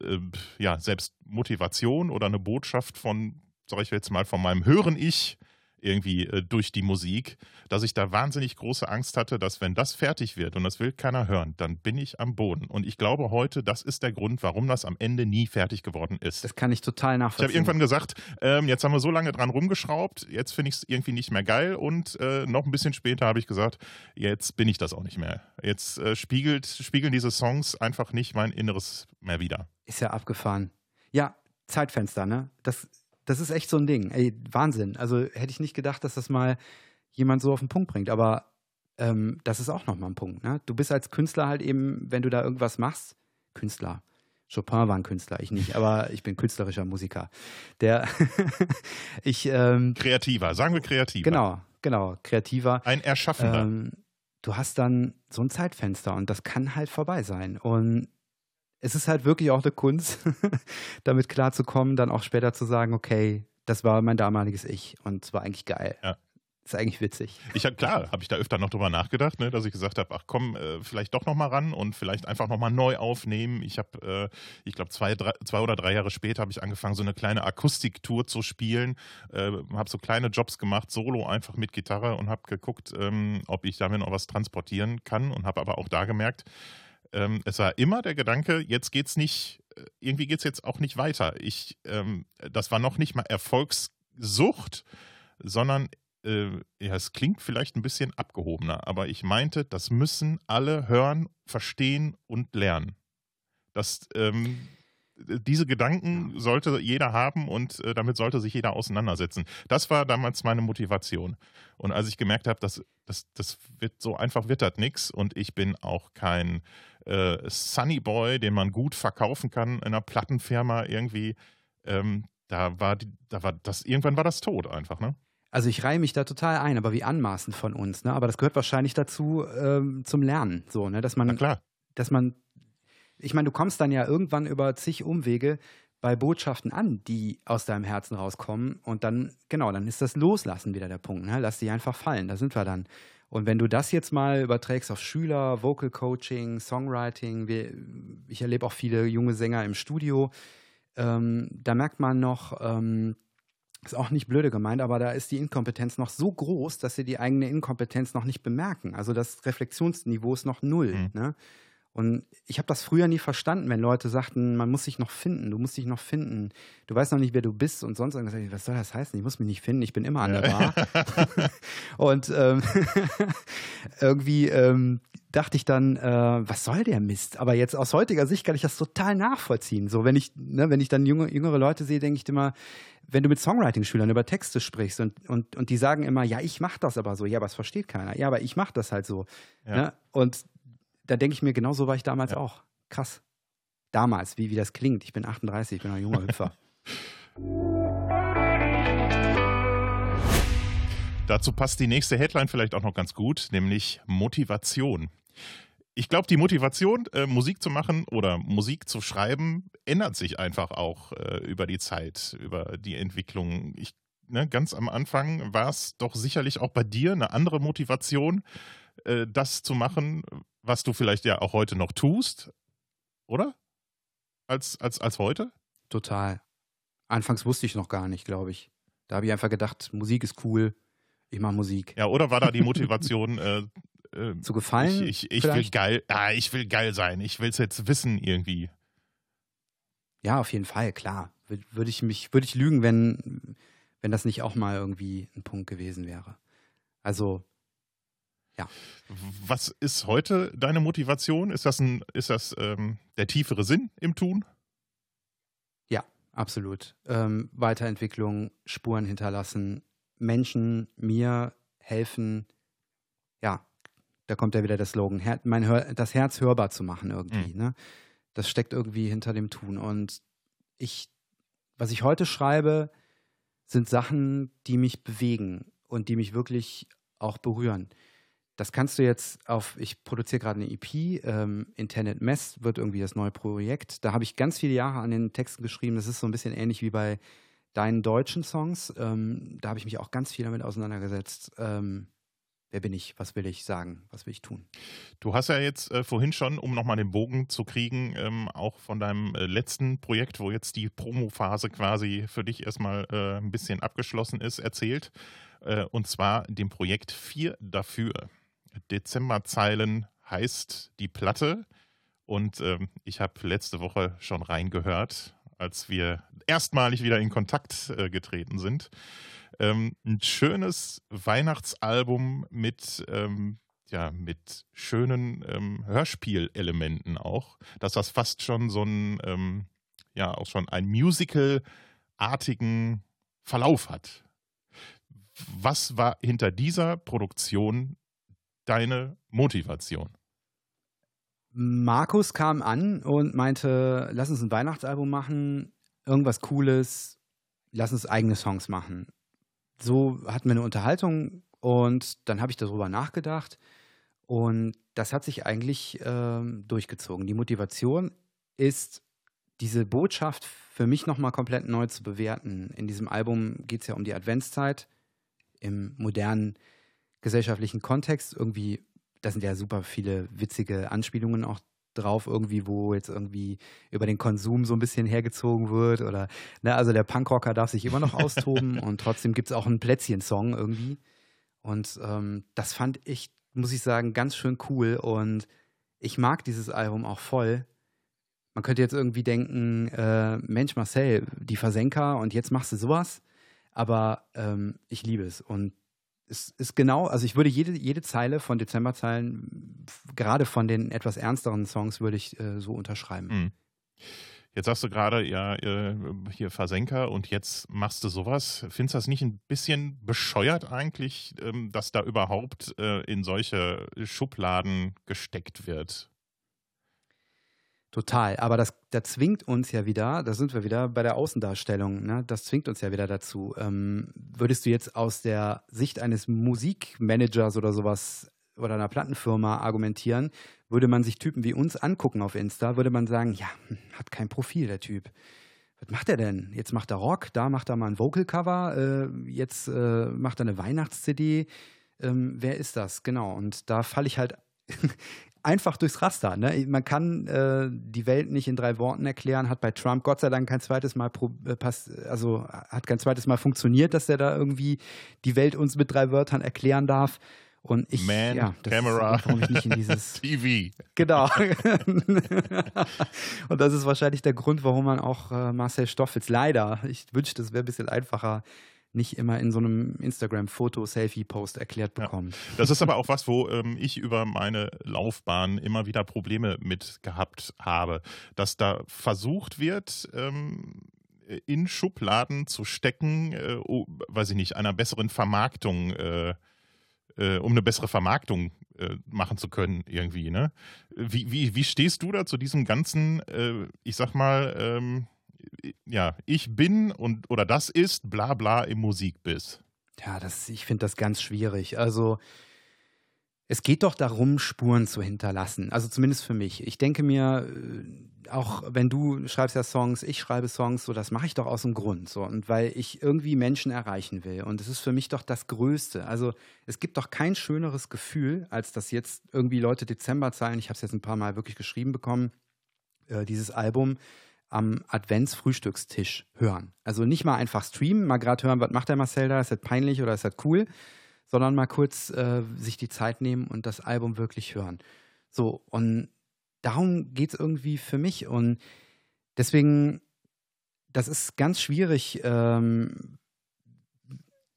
Speaker 1: äh, ja, Selbstmotivation oder eine Botschaft von, sag ich jetzt mal, von meinem höheren Ich irgendwie äh, durch die Musik, dass ich da wahnsinnig große Angst hatte, dass wenn das fertig wird und das will keiner hören, dann bin ich am Boden. Und ich glaube heute, das ist der Grund, warum das am Ende nie fertig geworden ist.
Speaker 2: Das kann ich total
Speaker 1: Ich
Speaker 2: nachvollziehen.
Speaker 1: habe irgendwann gesagt, ähm, jetzt haben wir so lange dran rumgeschraubt, jetzt finde ich es irgendwie nicht mehr geil und äh, noch ein bisschen später habe ich gesagt, jetzt bin ich das auch nicht mehr. Jetzt äh, spiegelt, spiegeln diese Songs einfach nicht mein Inneres mehr wieder.
Speaker 2: Ist ja abgefahren. Ja, Zeitfenster, ne? Das, das ist echt so ein Ding. Ey, Wahnsinn. Also hätte ich nicht gedacht, dass das mal jemand so auf den Punkt bringt. Aber ähm, das ist auch nochmal ein Punkt, ne? Du bist als Künstler halt eben, wenn du da irgendwas machst, Künstler. Chopin war ein Künstler, ich nicht, aber ich bin künstlerischer Musiker. Der, [laughs] ich, ähm,
Speaker 1: Kreativer, sagen wir kreativer.
Speaker 2: genau, genau, kreativer.
Speaker 1: Ein Erschaffender.
Speaker 2: Ähm, du hast dann so ein Zeitfenster und das kann halt vorbei sein. Und es ist halt wirklich auch eine Kunst, [laughs] damit klarzukommen, dann auch später zu sagen, okay, das war mein damaliges Ich und es war eigentlich geil.
Speaker 1: Ja.
Speaker 2: Ist eigentlich witzig.
Speaker 1: Ich hab, klar, habe ich da öfter noch drüber nachgedacht, ne, dass ich gesagt habe, ach komm, äh, vielleicht doch noch mal ran und vielleicht einfach noch mal neu aufnehmen. Ich habe, äh, ich glaube zwei, drei, zwei oder drei Jahre später habe ich angefangen, so eine kleine Akustiktour zu spielen, äh, habe so kleine Jobs gemacht, solo einfach mit Gitarre und habe geguckt, ähm, ob ich damit noch was transportieren kann und habe aber auch da gemerkt, ähm, es war immer der Gedanke, jetzt geht's nicht, äh, irgendwie geht's jetzt auch nicht weiter. Ich, ähm, das war noch nicht mal Erfolgs Sucht, sondern äh, ja, es klingt vielleicht ein bisschen abgehobener, aber ich meinte, das müssen alle hören, verstehen und lernen. Das, ähm, diese Gedanken sollte jeder haben und äh, damit sollte sich jeder auseinandersetzen. Das war damals meine Motivation. Und als ich gemerkt habe, dass das, das wird so einfach wird das nix und ich bin auch kein äh, Sunny Boy, den man gut verkaufen kann in einer Plattenfirma irgendwie, ähm, da war die, da war das, irgendwann war das tot einfach, ne?
Speaker 2: Also ich reihe mich da total ein, aber wie anmaßend von uns, ne? Aber das gehört wahrscheinlich dazu ähm, zum Lernen, so, ne? Dass man, dass man, ich meine, du kommst dann ja irgendwann über zig Umwege bei Botschaften an, die aus deinem Herzen rauskommen und dann, genau, dann ist das Loslassen wieder der Punkt, ne? Lass die einfach fallen, da sind wir dann. Und wenn du das jetzt mal überträgst auf Schüler, Vocal Coaching, Songwriting, wir, ich erlebe auch viele junge Sänger im Studio, ähm, da merkt man noch, ähm, ist auch nicht blöde gemeint, aber da ist die Inkompetenz noch so groß, dass sie die eigene Inkompetenz noch nicht bemerken. Also das Reflexionsniveau ist noch null.
Speaker 1: Mhm.
Speaker 2: Ne? Und ich habe das früher nie verstanden, wenn Leute sagten, man muss sich noch finden, du musst dich noch finden, du weißt noch nicht, wer du bist und sonst irgendwas. Was soll das heißen? Ich muss mich nicht finden, ich bin immer an der Bar. [laughs] und ähm, [laughs] irgendwie ähm, dachte ich dann, äh, was soll der Mist? Aber jetzt aus heutiger Sicht kann ich das total nachvollziehen. So, wenn ich, ne, wenn ich dann junge, jüngere Leute sehe, denke ich immer, wenn du mit Songwriting-Schülern über Texte sprichst und, und, und die sagen immer, ja, ich mache das aber so, ja, aber es versteht keiner. Ja, aber ich mache das halt so.
Speaker 1: Ja.
Speaker 2: Ne? Und da denke ich mir, genau so war ich damals auch. Krass. Damals, wie, wie das klingt. Ich bin 38, ich bin ein junger [laughs] Hüpfer.
Speaker 1: Dazu passt die nächste Headline vielleicht auch noch ganz gut, nämlich Motivation. Ich glaube, die Motivation, äh, Musik zu machen oder Musik zu schreiben, ändert sich einfach auch äh, über die Zeit, über die Entwicklung. Ich, ne, ganz am Anfang war es doch sicherlich auch bei dir eine andere Motivation, äh, das zu machen, was du vielleicht ja auch heute noch tust, oder? Als, als, als heute?
Speaker 2: Total. Anfangs wusste ich noch gar nicht, glaube ich. Da habe ich einfach gedacht, Musik ist cool, ich mache Musik.
Speaker 1: Ja, oder war da die [laughs] Motivation, äh, äh,
Speaker 2: Zu gefallen?
Speaker 1: ich, ich, ich will geil, ah, ich will geil sein, ich will es jetzt wissen irgendwie.
Speaker 2: Ja, auf jeden Fall, klar. Wür- Würde ich mich, würde ich lügen, wenn, wenn das nicht auch mal irgendwie ein Punkt gewesen wäre. Also,
Speaker 1: Was ist heute deine Motivation? Ist das, ein, ist das ähm, der tiefere Sinn im Tun?
Speaker 2: ja, absolut. Ähm, Weiterentwicklung, Spuren hinterlassen, Menschen mir helfen. Ja, da kommt ja wieder der Slogan, Her mein Hör das Herz hörbar zu machen irgendwie. Ne? Das steckt irgendwie hinter dem Tun. Und ich, was ich heute schreibe, sind Sachen, die mich bewegen und die mich wirklich auch berühren. Das kannst du jetzt auf, ich produziere gerade eine EP, ähm, Internet Mess wird irgendwie das neue Projekt. Da habe ich ganz viele Jahre an den Texten geschrieben. Das ist so ein bisschen ähnlich wie bei deinen deutschen Songs. Ähm, da habe ich mich auch ganz viel damit auseinandergesetzt. Ähm, wer bin ich? Was will ich sagen? Was will ich tun?
Speaker 1: Du hast ja jetzt äh, vorhin schon, um nochmal den Bogen zu kriegen, ähm, auch von deinem äh, letzten Projekt, wo jetzt die Promophase quasi für dich erstmal äh, ein bisschen abgeschlossen ist, erzählt. Äh, und zwar dem Projekt 4 dafür. Dezemberzeilen heißt die Platte. Und ähm, ich habe letzte Woche schon reingehört, als wir erstmalig wieder in Kontakt äh, getreten sind. Ähm, ein schönes Weihnachtsalbum mit, ähm, ja, mit schönen ähm, Hörspielelementen auch, dass das fast schon so ein, ähm, ja, auch schon einen Musical-artigen Verlauf hat. Was war hinter dieser Produktion deine Motivation?
Speaker 2: Markus kam an und meinte, lass uns ein Weihnachtsalbum machen, irgendwas Cooles, lass uns eigene Songs machen. So hatten wir eine Unterhaltung und dann habe ich darüber nachgedacht und das hat sich eigentlich ähm, durchgezogen. Die Motivation ist, diese Botschaft für mich nochmal komplett neu zu bewerten. In diesem Album geht es ja um die Adventszeit im modernen gesellschaftlichen Kontext. Irgendwie, da sind ja super viele witzige Anspielungen auch drauf, irgendwie, wo jetzt irgendwie über den Konsum so ein bisschen hergezogen wird. Oder, ne, also der Punkrocker darf sich immer noch [laughs] austoben und trotzdem gibt es auch einen Plätzchen-Song irgendwie. Und ähm, das fand ich, muss ich sagen, ganz schön cool. Und ich mag dieses Album auch voll. Man könnte jetzt irgendwie denken, äh, Mensch, Marcel, die Versenker und jetzt machst du sowas. Aber ähm, ich liebe es. Und es ist genau, also ich würde jede, jede Zeile von Dezemberzeilen, gerade von den etwas ernsteren Songs, würde ich äh, so unterschreiben.
Speaker 1: Mhm. Jetzt sagst du gerade, ja, äh, hier Versenker und jetzt machst du sowas. Findest du das nicht ein bisschen bescheuert eigentlich, ähm, dass da überhaupt äh, in solche Schubladen gesteckt wird?
Speaker 2: Total. Aber das, da zwingt uns ja wieder, da sind wir wieder bei der Außendarstellung, ne? das zwingt uns ja wieder dazu. Ähm, würdest du jetzt aus der Sicht eines Musikmanagers oder sowas oder einer Plattenfirma argumentieren, würde man sich Typen wie uns angucken auf Insta, würde man sagen, ja, hat kein Profil, der Typ. Was macht er denn? Jetzt macht er Rock, da macht er mal ein Vocal-Cover, äh, jetzt äh, macht er eine Weihnachts-CD. Ähm, wer ist das? Genau. Und da falle ich halt einfach durchs Raster. Ne? Man kann äh, die Welt nicht in drei Worten erklären, hat bei Trump Gott sei Dank kein zweites Mal pro, äh, pass, also hat kein zweites Mal funktioniert, dass er da irgendwie die Welt uns mit drei Wörtern erklären darf. Und ich,
Speaker 1: Man,
Speaker 2: ja, das
Speaker 1: Camera. [laughs]
Speaker 2: ist, warum ich nicht in dieses [laughs]
Speaker 1: TV.
Speaker 2: Genau. [laughs] und das ist wahrscheinlich der Grund, warum man auch äh, Marcel Stoffels leider, ich wünschte, es wäre ein bisschen einfacher, nicht immer in so einem Instagram-Foto-Selfie-Post erklärt
Speaker 1: Ja.
Speaker 2: bekommt.
Speaker 1: Das ist aber auch was, wo ähm, ich über meine Laufbahn immer wieder Probleme mit gehabt habe, dass da versucht wird, ähm, in Schubladen zu stecken, äh, oh, weiß ich nicht, einer besseren Vermarktung, äh, äh, um eine bessere Vermarktung äh, machen zu können, irgendwie. Ne? Wie, wie, wie stehst du da zu diesem ganzen, äh, ich sag mal, ähm, ja, ich bin und oder das ist bla bla im Musikbiss?
Speaker 2: Ja, das, ich finde das ganz schwierig. Also, es geht doch darum, Spuren zu hinterlassen. Also zumindest für mich. Ich denke mir, äh, auch wenn du schreibst ja Songs, ich schreibe Songs, so das mache ich doch aus dem Grund. So. Und weil ich irgendwie Menschen erreichen will. Und es ist für mich doch das Größte. Also es gibt doch kein schöneres Gefühl, als dass jetzt irgendwie Leute Dezemberzeilen, ich habe es jetzt ein paar Mal wirklich geschrieben bekommen, äh, dieses Album am Adventsfrühstückstisch hören. Also nicht mal einfach streamen, mal gerade hören, was macht der Marcel da, ist das peinlich oder ist das cool, sondern mal kurz äh, sich die Zeit nehmen und das Album wirklich hören. So, und darum geht es irgendwie für mich. Und deswegen, das ist ganz schwierig. Ähm,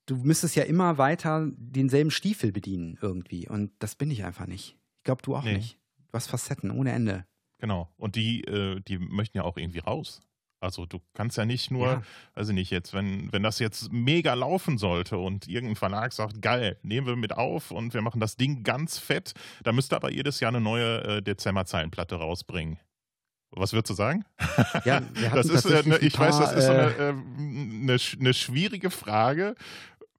Speaker 2: du müsstest ja immer weiter denselben Stiefel bedienen irgendwie. Und das bin ich einfach nicht. Ich glaube, du auch
Speaker 1: Nee.
Speaker 2: nicht. Du hast Facetten ohne Ende.
Speaker 1: Genau. Und die, äh, die möchten ja auch irgendwie raus. Also du kannst ja nicht nur,
Speaker 2: Ja.
Speaker 1: also nicht jetzt, wenn, wenn das jetzt mega laufen sollte und irgendein Verlag sagt, geil, nehmen wir mit auf und wir machen das Ding ganz fett, da müsste aber jedes Jahr eine neue äh, Dezemberzeilenplatte rausbringen. Was würdest du sagen?
Speaker 2: Ja, [laughs] wir
Speaker 1: Das ist, äh, ne, ich weiß, das
Speaker 2: paar,
Speaker 1: ist so
Speaker 2: äh,
Speaker 1: eine, äh, eine, sch- eine schwierige Frage,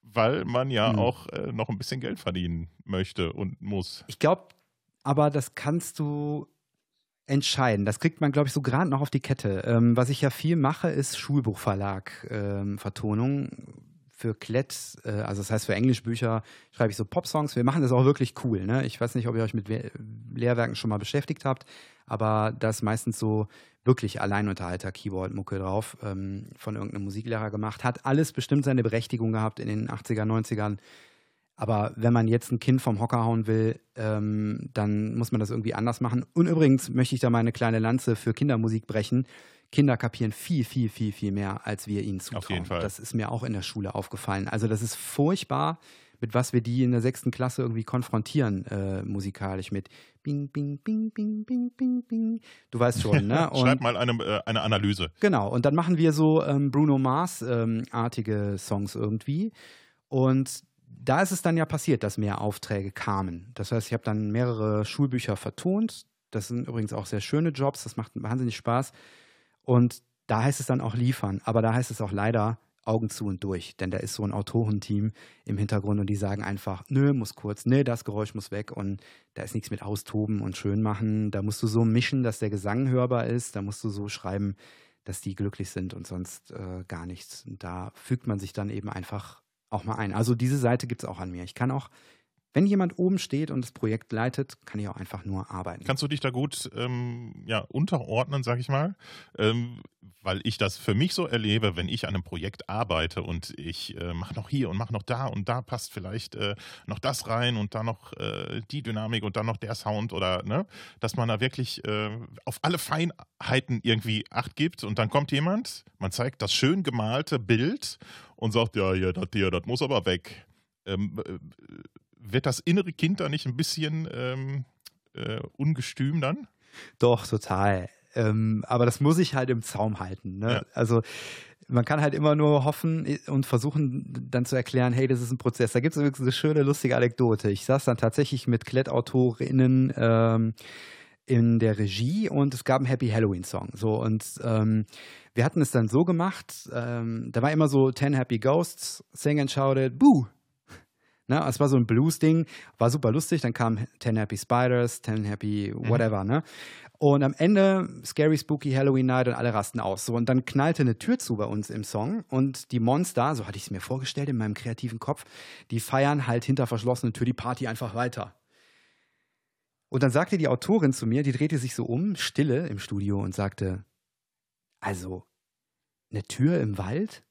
Speaker 1: weil man ja
Speaker 2: Hm.
Speaker 1: auch äh, noch ein bisschen Geld verdienen möchte und muss.
Speaker 2: Ich glaube, aber das kannst du entscheiden. Das kriegt man, glaube ich, so gerade noch auf die Kette. Ähm, was ich ja viel mache, ist Schulbuchverlag-Vertonung. für Klett, äh, also das heißt für Englischbücher, schreibe ich so Popsongs. Wir machen das auch wirklich cool. Ne? Ich weiß nicht, ob ihr euch mit We Lehrwerken schon mal beschäftigt habt, aber da ist meistens so wirklich Alleinunterhalter Keyboard-Mucke drauf, ähm, von irgendeinem Musiklehrer gemacht. Hat alles bestimmt seine Berechtigung gehabt in den 80er, 90ern. Aber wenn man jetzt ein Kind vom Hocker hauen will, ähm, dann muss man das irgendwie anders machen. Und übrigens möchte ich da mal eine kleine Lanze für Kindermusik brechen. Kinder kapieren viel, viel, viel, viel mehr, als wir ihnen zutrauen.
Speaker 1: Auf jeden Fall.
Speaker 2: Das ist mir auch in der Schule aufgefallen. Also das ist furchtbar, mit was wir die in der sechsten Klasse irgendwie konfrontieren, äh, musikalisch mit Bing, Bing, Bing, Bing, Bing, Bing, Bing. Du weißt schon, ne? [laughs] Und
Speaker 1: Schreib mal eine, äh, eine Analyse.
Speaker 2: Genau, und dann machen wir so ähm, Bruno Mars-artige Songs irgendwie. Und da ist es dann ja passiert, dass mehr Aufträge kamen. Das heißt, ich habe dann mehrere Schulbücher vertont. Das sind übrigens auch sehr schöne Jobs, das macht wahnsinnig Spaß. Und da heißt es dann auch liefern, aber da heißt es auch leider Augen zu und durch, denn da ist so ein Autorenteam im Hintergrund und die sagen einfach, nö, muss kurz, nö, das Geräusch muss weg und da ist nichts mit austoben und schön machen. Da musst du so mischen, dass der Gesang hörbar ist, da musst du so schreiben, dass die glücklich sind und sonst äh, gar nichts. Und da fügt man sich dann eben einfach auch mal ein. Also diese Seite gibt es auch an mir. Ich kann auch, wenn jemand oben steht und das Projekt leitet, kann ich auch einfach nur arbeiten.
Speaker 1: Kannst du dich da gut ähm, ja, unterordnen, sag ich mal? Ähm, weil ich das für mich so erlebe, wenn ich an einem Projekt arbeite und ich äh, mache noch hier und mache noch da und da passt vielleicht äh, noch das rein und da noch äh, die Dynamik und dann noch der Sound oder ne, dass man da wirklich äh, auf alle Feinheiten irgendwie Acht gibt und dann kommt jemand, man zeigt das schön gemalte Bild und sagt, ja, ja, das hier, das muss aber weg. Ähm, äh, wird das innere Kind da nicht ein bisschen ähm, äh, ungestüm dann?
Speaker 2: Doch, total. Ähm, aber das muss ich halt im Zaum halten. Ne?
Speaker 1: Ja.
Speaker 2: Also man kann halt immer nur hoffen und versuchen dann zu erklären, hey, das ist ein Prozess. Da gibt es übrigens eine schöne, lustige Anekdote. Ich saß dann tatsächlich mit Klettautorinnen ähm, in der Regie und es gab einen Happy Halloween Song. So und ähm, wir hatten es dann so gemacht, ähm, da war immer so 10 Happy Ghosts, sing and shouted, boo. [laughs] Ne, es war so ein Blues-Ding, war super lustig. Dann kam 10 Happy Spiders, 10 Happy whatever, ne? Und am Ende Scary Spooky Halloween Night und alle rasten aus. So, und dann knallte eine Tür zu bei uns im Song und die Monster, so hatte ich es mir vorgestellt in meinem kreativen Kopf, die feiern halt hinter verschlossenen Tür die Party einfach weiter. Und dann sagte die Autorin zu mir, die drehte sich so um, stille im Studio und sagte, also, eine Tür im Wald?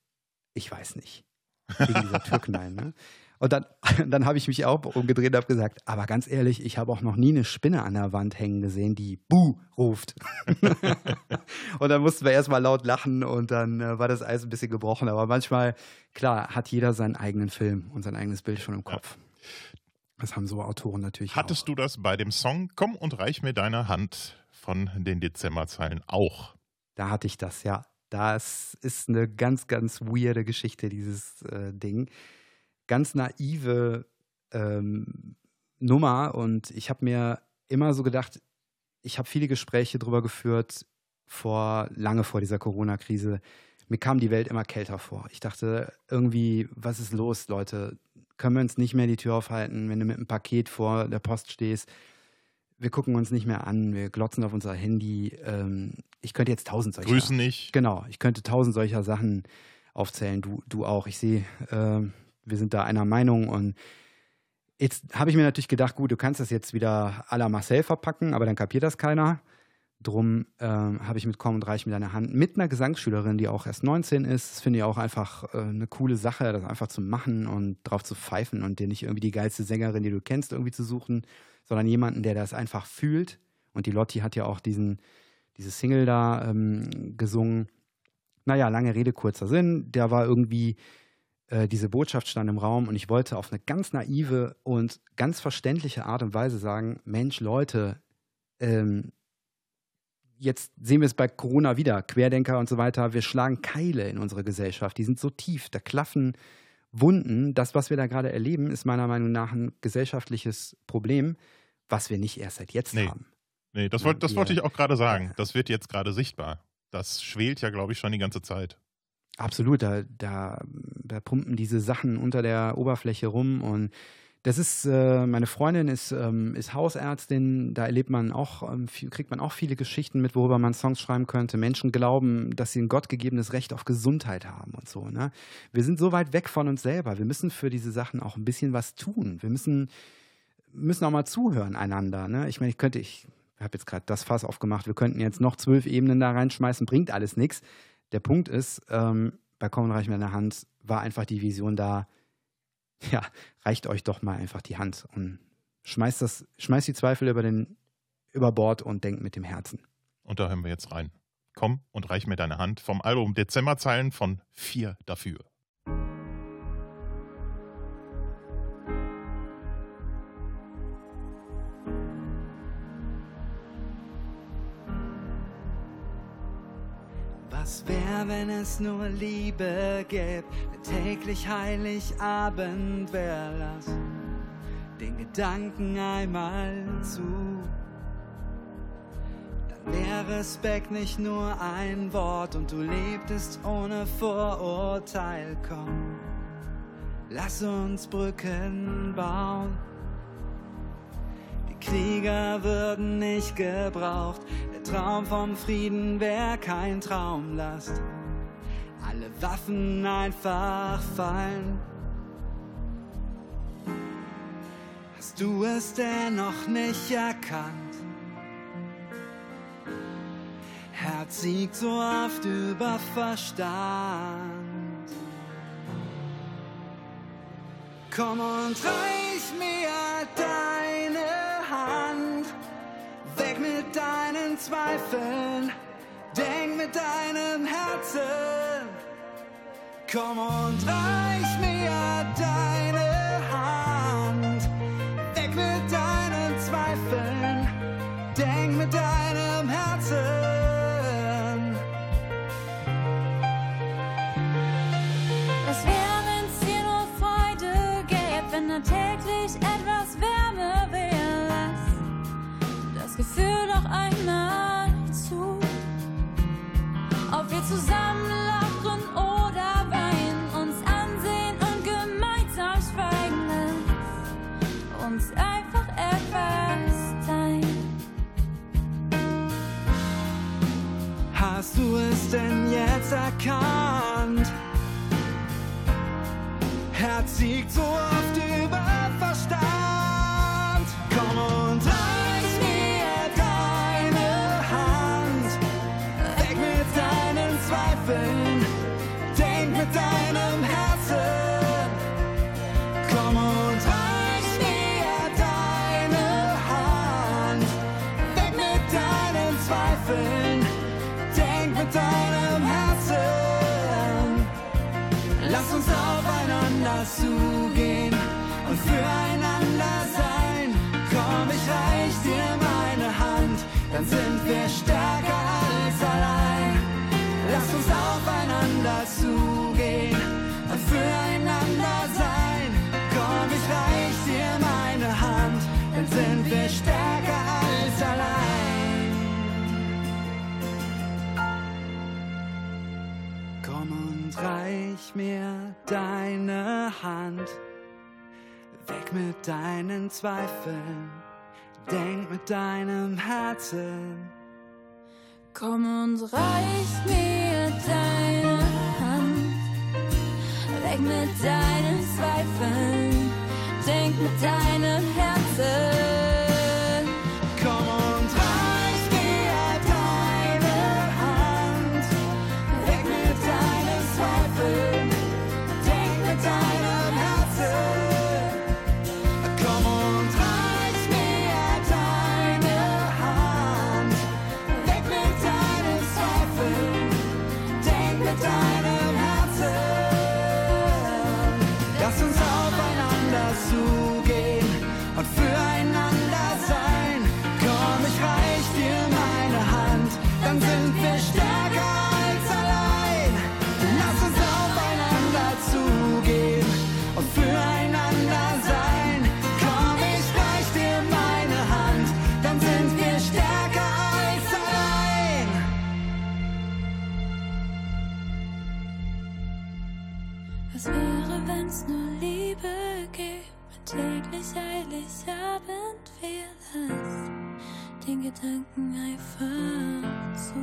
Speaker 2: Ich weiß nicht. Wegen dieser Türknallen, ne? Und dann, [laughs] dann habe ich mich auch umgedreht und habe gesagt, aber ganz ehrlich, ich habe auch noch nie eine Spinne an der Wand hängen gesehen, die Buh ruft. [laughs] und dann mussten wir erstmal laut lachen und dann äh, war das Eis ein bisschen gebrochen. Aber manchmal, klar, hat jeder seinen eigenen Film und sein eigenes Bild schon im Kopf. Das haben so Autoren natürlich auch.
Speaker 1: Hattest du das bei dem Song Komm und reich mir deine Hand von den Dezemberzeilen auch?
Speaker 2: Da hatte ich das, ja. Das ist eine ganz, ganz weirde Geschichte, dieses äh, Ding. Ganz naive ähm, Nummer und ich habe mir immer so gedacht, ich habe viele Gespräche darüber geführt, vor, lange vor dieser Corona-Krise. Mir kam die Welt immer kälter vor. Ich dachte irgendwie, was ist los, Leute? Können wir uns nicht mehr die Tür aufhalten, wenn du mit einem Paket vor der Post stehst? Wir gucken uns nicht mehr an, wir glotzen auf unser Handy. Ähm, ich könnte jetzt tausend solcher.
Speaker 1: Grüßen nicht.
Speaker 2: Genau, ich könnte tausend solcher Sachen aufzählen. Du, du auch. Ich sehe, ähm, wir sind da einer Meinung und jetzt habe ich mir natürlich gedacht, gut, du kannst das jetzt wieder à la Marcel verpacken, aber dann kapiert das keiner. Drum ähm, habe ich mit Komm und Reich mit deiner Hand mit einer Gesangsschülerin, die auch erst 19 ist. Das finde ich auch einfach äh, eine coole Sache, das einfach zu machen und drauf zu pfeifen und dir nicht irgendwie die geilste Sängerin, die du kennst, irgendwie zu suchen, sondern jemanden, der das einfach fühlt. Und die Lotti hat ja auch diesen, diese Single da ähm, gesungen. Naja, lange Rede, kurzer Sinn. Der war irgendwie, äh, diese Botschaft stand im Raum und ich wollte auf eine ganz naive und ganz verständliche Art und Weise sagen: Mensch, Leute, ähm, jetzt sehen wir es bei Corona wieder, Querdenker und so weiter, wir schlagen Keile in unsere Gesellschaft, die sind so tief, da klaffen Wunden. Das, was wir da gerade erleben, ist meiner Meinung nach ein gesellschaftliches Problem, was wir nicht erst seit jetzt
Speaker 1: Nee.
Speaker 2: haben.
Speaker 1: Nee, das,
Speaker 2: Ja,
Speaker 1: wollt, das wollte ich auch gerade sagen. Das wird jetzt gerade sichtbar. Das schwelt ja, glaube ich, schon die ganze Zeit.
Speaker 2: Absolut, da, da, da pumpen diese Sachen unter der Oberfläche rum und das ist, äh, meine Freundin ist, ähm, ist Hausärztin, da erlebt man auch, ähm, viel, kriegt man auch viele Geschichten mit, worüber man Songs schreiben könnte. Menschen glauben, dass sie ein gottgegebenes Recht auf Gesundheit haben und so. Ne? Wir sind so weit weg von uns selber. Wir müssen für diese Sachen auch ein bisschen was tun. Wir müssen, müssen auch mal zuhören einander. Ne? Ich meine, ich könnte, ich habe jetzt gerade das Fass aufgemacht, wir könnten jetzt noch zwölf Ebenen da reinschmeißen, bringt alles nichts. Der Punkt ist, ähm, bei Kommen Reich mit der Hand war einfach die Vision da, ja, reicht euch doch mal einfach die Hand und schmeißt das, schmeißt die Zweifel über den über Bord und denkt mit dem Herzen.
Speaker 1: Und da hören wir jetzt rein. Komm und reich mir deine Hand vom Album Dezemberzeilen von Vier dafür.
Speaker 3: Wär, wenn es nur Liebe gäbe, wenn täglich Heiligabend wär, lass den Gedanken einmal zu. Dann wär Respekt nicht nur ein Wort und du lebtest ohne Vorurteil, komm. Lass uns Brücken bauen. Krieger würden nicht gebraucht. Der Traum vom Frieden wär kein Traum. Lasst alle Waffen einfach fallen. Hast du es denn noch nicht erkannt? Herz siegt so oft über Verstand. Komm und reich mir Hand. Weg mit deinen Zweifeln. Denk mit deinem Herzen. Komm und reich mir deine denn jetzt erkannt? Herz siegt so oft über Verstand. Komm und reich mir deine Hand. Weg mit deinen Zweifeln. Denk mit deinem Herzen. Komm und reich mir deine Hand. Weg mit deinen Zweifeln. Zugehen und füreinander sein. Komm, ich reich dir meine Hand, dann sind wir stärker als allein. Lass uns aufeinander zugehen und füreinander sein. Komm, ich reich dir meine Hand, dann sind wir stärker als allein. Komm und reich mir deine Hand. Weg mit deinen Zweifeln. Denk mit deinem Herzen.
Speaker 4: Komm und reich mir deine Hand. Weg mit deinen Zweifeln. Denk mit deinem Herzen. Den Gedanken einfach zu.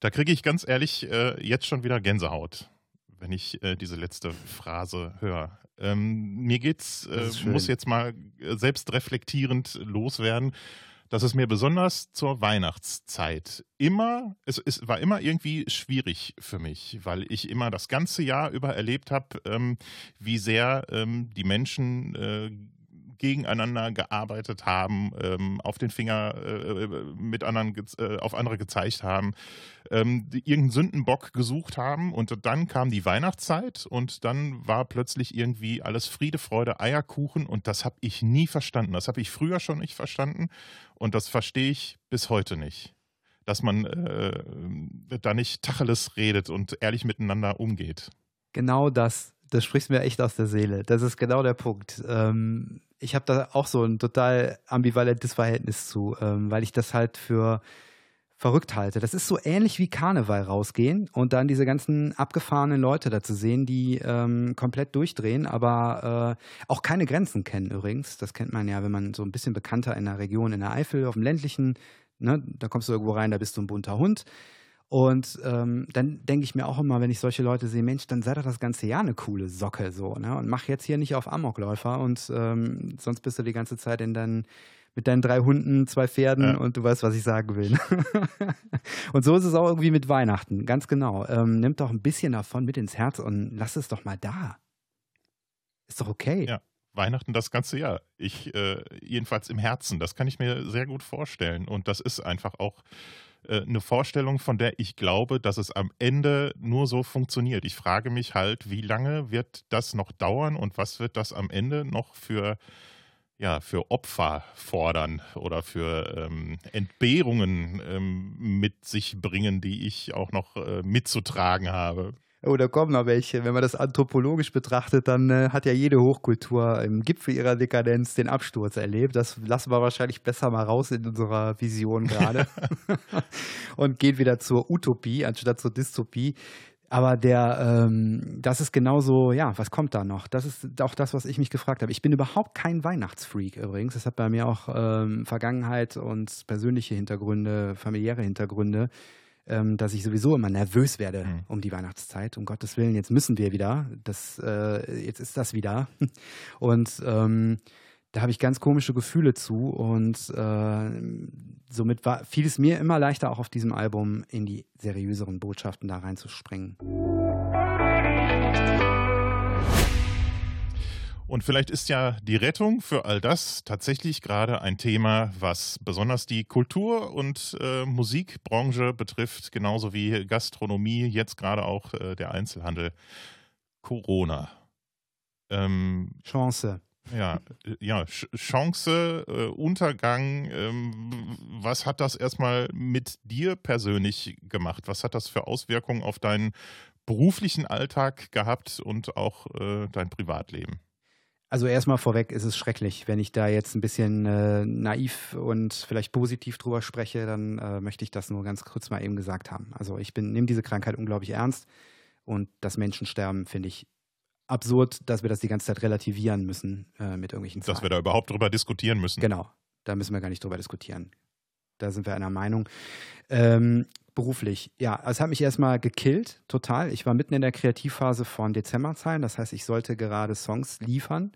Speaker 1: Da kriege ich ganz ehrlich äh, jetzt schon wieder Gänsehaut, wenn ich äh, diese letzte Phrase höre. Ähm, mir geht's, äh, muss jetzt mal äh, selbst reflektierend loswerden, dass es mir besonders zur Weihnachtszeit immer, es, es war immer irgendwie schwierig für mich, weil ich immer das ganze Jahr über erlebt habe, ähm, wie sehr ähm, die Menschen äh, gegeneinander gearbeitet haben, ähm, auf den Finger äh, mit anderen, äh, auf andere gezeigt haben, ähm, irgendeinen Sündenbock gesucht haben und dann kam die Weihnachtszeit und dann war plötzlich irgendwie alles Friede, Freude, Eierkuchen und das habe ich nie verstanden. Das habe ich früher schon nicht verstanden und das verstehe ich bis heute nicht. Dass man äh, da nicht Tacheles redet und ehrlich miteinander umgeht.
Speaker 2: Genau das. Das sprichst mir echt aus der Seele. Das ist genau der Punkt. Ähm, ich habe da auch so ein total ambivalentes Verhältnis zu, ähm, weil ich das halt für verrückt halte. Das ist so ähnlich wie Karneval rausgehen und dann diese ganzen abgefahrenen Leute da zu sehen, die ähm, komplett durchdrehen, aber äh, auch keine Grenzen kennen übrigens. Das kennt man ja, wenn man so ein bisschen bekannter in der Region, in der Eifel, auf dem ländlichen, ne, da kommst du irgendwo rein, da bist du ein bunter Hund. Und ähm, dann denke ich mir auch immer, wenn ich solche Leute sehe, Mensch, dann sei doch das ganze Jahr eine coole Socke so, ne? Und mach jetzt hier nicht auf Amokläufer und ähm, sonst bist du die ganze Zeit in deinen, mit deinen drei Hunden, zwei Pferden
Speaker 1: Ja.
Speaker 2: und du weißt, was ich sagen will. [laughs] und so ist es auch irgendwie mit Weihnachten, ganz genau. Ähm, nimm doch ein bisschen davon mit ins Herz und lass es doch mal da. Ist doch okay.
Speaker 1: Ja. Weihnachten das ganze Jahr. Ich, äh, jedenfalls im Herzen, das kann ich mir sehr gut vorstellen. Und das ist einfach auch eine Vorstellung, von der ich glaube, dass es am Ende nur so funktioniert. Ich frage mich halt, wie lange wird das noch dauern und was wird das am Ende noch für, ja, für Opfer fordern oder für ähm, Entbehrungen ähm, mit sich bringen, die ich auch noch äh, mitzutragen habe.
Speaker 2: Oh, da kommen noch welche. Wenn man das anthropologisch betrachtet, dann äh, hat ja jede Hochkultur im Gipfel ihrer Dekadenz den Absturz erlebt. Das lassen wir wahrscheinlich besser mal raus in unserer Vision gerade. [laughs] [laughs] und gehen wieder zur Utopie anstatt zur Dystopie. Aber der, ähm, das ist genauso, ja, was kommt da noch? Das ist auch das, was ich mich gefragt habe. Ich bin überhaupt kein Weihnachtsfreak übrigens. Das hat bei mir auch ähm, Vergangenheit und persönliche Hintergründe, familiäre Hintergründe ähm, dass ich sowieso immer nervös werde mhm. um die Weihnachtszeit. Um Gottes Willen, jetzt müssen wir wieder. Das, äh, jetzt ist das wieder. [laughs] Und ähm, da habe ich ganz komische Gefühle zu und äh, somit war, fiel es mir immer leichter, auch auf diesem Album in die seriöseren Botschaften da reinzuspringen.
Speaker 1: Und vielleicht ist ja die Rettung für all das tatsächlich gerade ein Thema, was besonders die Kultur- und äh, Musikbranche betrifft, genauso wie Gastronomie, jetzt gerade auch äh, der Einzelhandel. Corona.
Speaker 2: Ähm, Chance.
Speaker 1: Ja, ja, Chance, äh, Untergang. Ähm, was hat das erstmal mit dir persönlich gemacht? Was hat das für Auswirkungen auf deinen beruflichen Alltag gehabt und auch äh, dein Privatleben?
Speaker 2: Also erstmal vorweg ist es schrecklich. Wenn ich da jetzt ein bisschen äh, naiv und vielleicht positiv drüber spreche, dann äh, möchte ich das nur ganz kurz mal eben gesagt haben. Also ich nehme diese Krankheit unglaublich ernst und das Menschensterben finde ich absurd, dass wir das die ganze Zeit relativieren müssen äh, mit irgendwelchen
Speaker 1: Zahlen. Dass wir da überhaupt drüber diskutieren müssen.
Speaker 2: Genau, da müssen wir gar nicht drüber diskutieren. Da sind wir einer Meinung. Ähm, beruflich, ja, es hat mich erstmal gekillt, total. Ich war mitten in der Kreativphase von Dezemberzahlen, das heißt, ich sollte gerade Songs liefern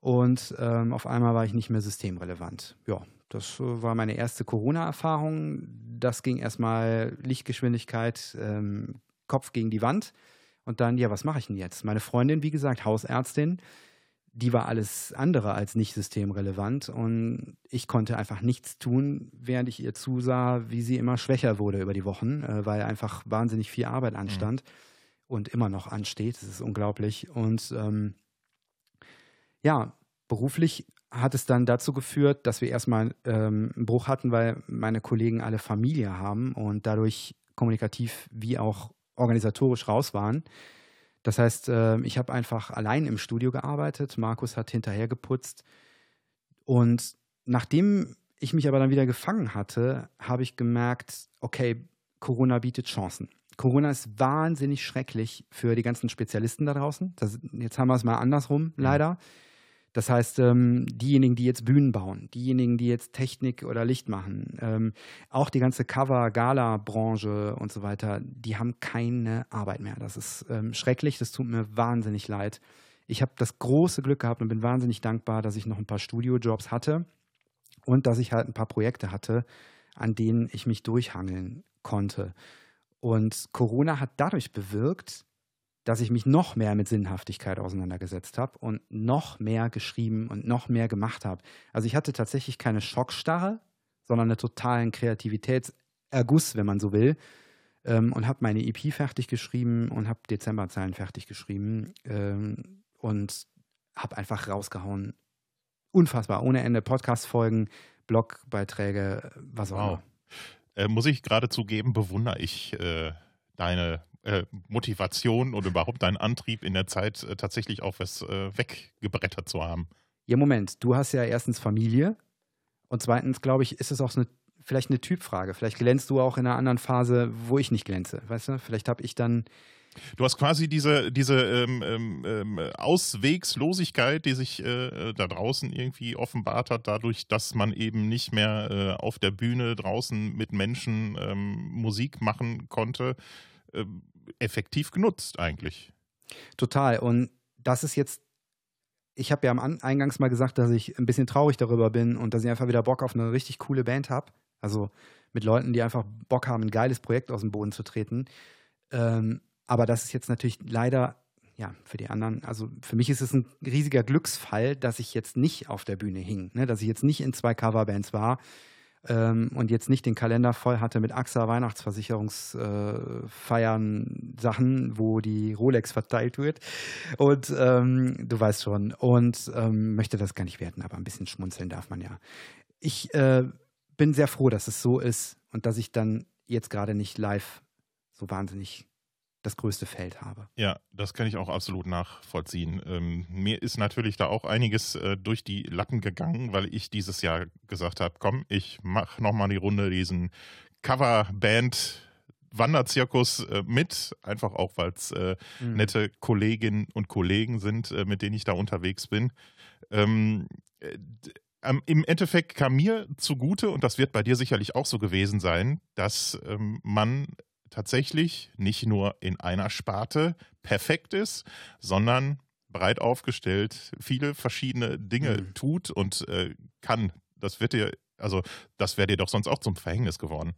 Speaker 2: und ähm, auf einmal war ich nicht mehr systemrelevant. Ja, das äh, war meine erste Corona-Erfahrung. Das ging erstmal Lichtgeschwindigkeit, ähm, Kopf gegen die Wand. Und dann, ja, was mache ich denn jetzt? Meine Freundin, wie gesagt, Hausärztin, die war alles andere als nicht systemrelevant und ich konnte einfach nichts tun, während ich ihr zusah, wie sie immer schwächer wurde über die Wochen, äh, weil einfach wahnsinnig viel Arbeit mhm. anstand mhm. und immer noch ansteht. Das ist unglaublich. Und ähm, ja, beruflich hat es dann dazu geführt, dass wir erstmal ähm, einen Bruch hatten, weil meine Kollegen alle Familie haben und dadurch kommunikativ wie auch organisatorisch raus waren. Das heißt, ähm, ich habe einfach allein im Studio gearbeitet. Markus hat hinterher geputzt. Und nachdem ich mich aber dann wieder gefangen hatte, habe ich gemerkt, okay, Corona bietet Chancen. Corona ist wahnsinnig schrecklich für die ganzen Spezialisten da draußen. Das, jetzt haben wir es mal andersrum, mhm. Das heißt, ähm, diejenigen, die jetzt Bühnen bauen, diejenigen, die jetzt Technik oder Licht machen, ähm, auch die ganze Cover-Gala-Branche und so weiter, die haben keine Arbeit mehr. Das ist ähm, schrecklich, das tut mir wahnsinnig leid. Ich habe das große Glück gehabt und bin wahnsinnig dankbar, dass ich noch ein paar Studio-Jobs hatte und dass ich halt ein paar Projekte hatte, an denen ich mich durchhangeln konnte. Und Corona hat dadurch bewirkt, dass ich mich noch mehr mit Sinnhaftigkeit auseinandergesetzt habe und noch mehr geschrieben und noch mehr gemacht habe. Also ich hatte tatsächlich keine Schockstarre, sondern einen totalen Kreativitätserguss, wenn man so will. Ähm, und habe meine EP fertig geschrieben und habe Dezemberzahlen fertig geschrieben ähm, und habe einfach rausgehauen. Unfassbar, ohne Ende. Podcast-Folgen, Blogbeiträge, was auch wow. immer.
Speaker 1: Äh, muss ich gerade zugeben, bewundere ich äh, deine äh, Motivation und überhaupt deinen Antrieb in der Zeit äh, tatsächlich auch was äh, weggebrettert zu haben.
Speaker 2: Ja, Moment, du hast ja erstens Familie und zweitens, glaube ich, ist es auch so eine, vielleicht eine Typfrage. Vielleicht glänzt du auch in einer anderen Phase, wo ich nicht glänze. Weißt du, vielleicht habe ich dann.
Speaker 1: Du hast quasi diese, diese ähm, ähm, ähm Auswegslosigkeit, die sich äh, da draußen irgendwie offenbart hat, dadurch, dass man eben nicht mehr äh, auf der Bühne draußen mit Menschen ähm, Musik machen konnte. Effektiv genutzt eigentlich.
Speaker 2: Total. Und das ist jetzt, ich habe ja am Eingangs mal gesagt, dass ich ein bisschen traurig darüber bin und dass ich einfach wieder Bock auf eine richtig coole Band habe. Also mit Leuten, die einfach Bock haben, ein geiles Projekt aus dem Boden zu treten. Ähm, aber das ist jetzt natürlich leider, ja, für die anderen, also für mich ist es ein riesiger Glücksfall, dass ich jetzt nicht auf der Bühne hing, ne? dass ich jetzt nicht in zwei Coverbands war ähm, und jetzt nicht den Kalender voll hatte mit AXA Weihnachtsversicherungsfeiern, äh, Sachen, wo die Rolex verteilt wird. Und ähm, du weißt schon, und ähm, möchte das gar nicht werten, aber ein bisschen schmunzeln darf man ja. Ich äh, bin sehr froh, dass es so ist und dass ich dann jetzt gerade nicht live so wahnsinnig das größte Feld habe.
Speaker 1: Ja, das kann ich auch absolut nachvollziehen. Ähm, mir ist natürlich da auch einiges äh, durch die Lappen gegangen, weil ich dieses Jahr gesagt habe, komm, ich mache nochmal die Runde diesen Coverband Wanderzirkus äh, mit, einfach auch, weil es äh, mhm. nette Kolleginnen und Kollegen sind, äh, mit denen ich da unterwegs bin. Ähm, äh, im Endeffekt kam mir zugute, und das wird bei dir sicherlich auch so gewesen sein, dass ähm, man tatsächlich nicht nur in einer Sparte perfekt ist, sondern breit aufgestellt viele verschiedene Dinge mhm. tut und äh, kann. Das wird dir, also das wäre dir doch sonst auch zum Verhängnis geworden.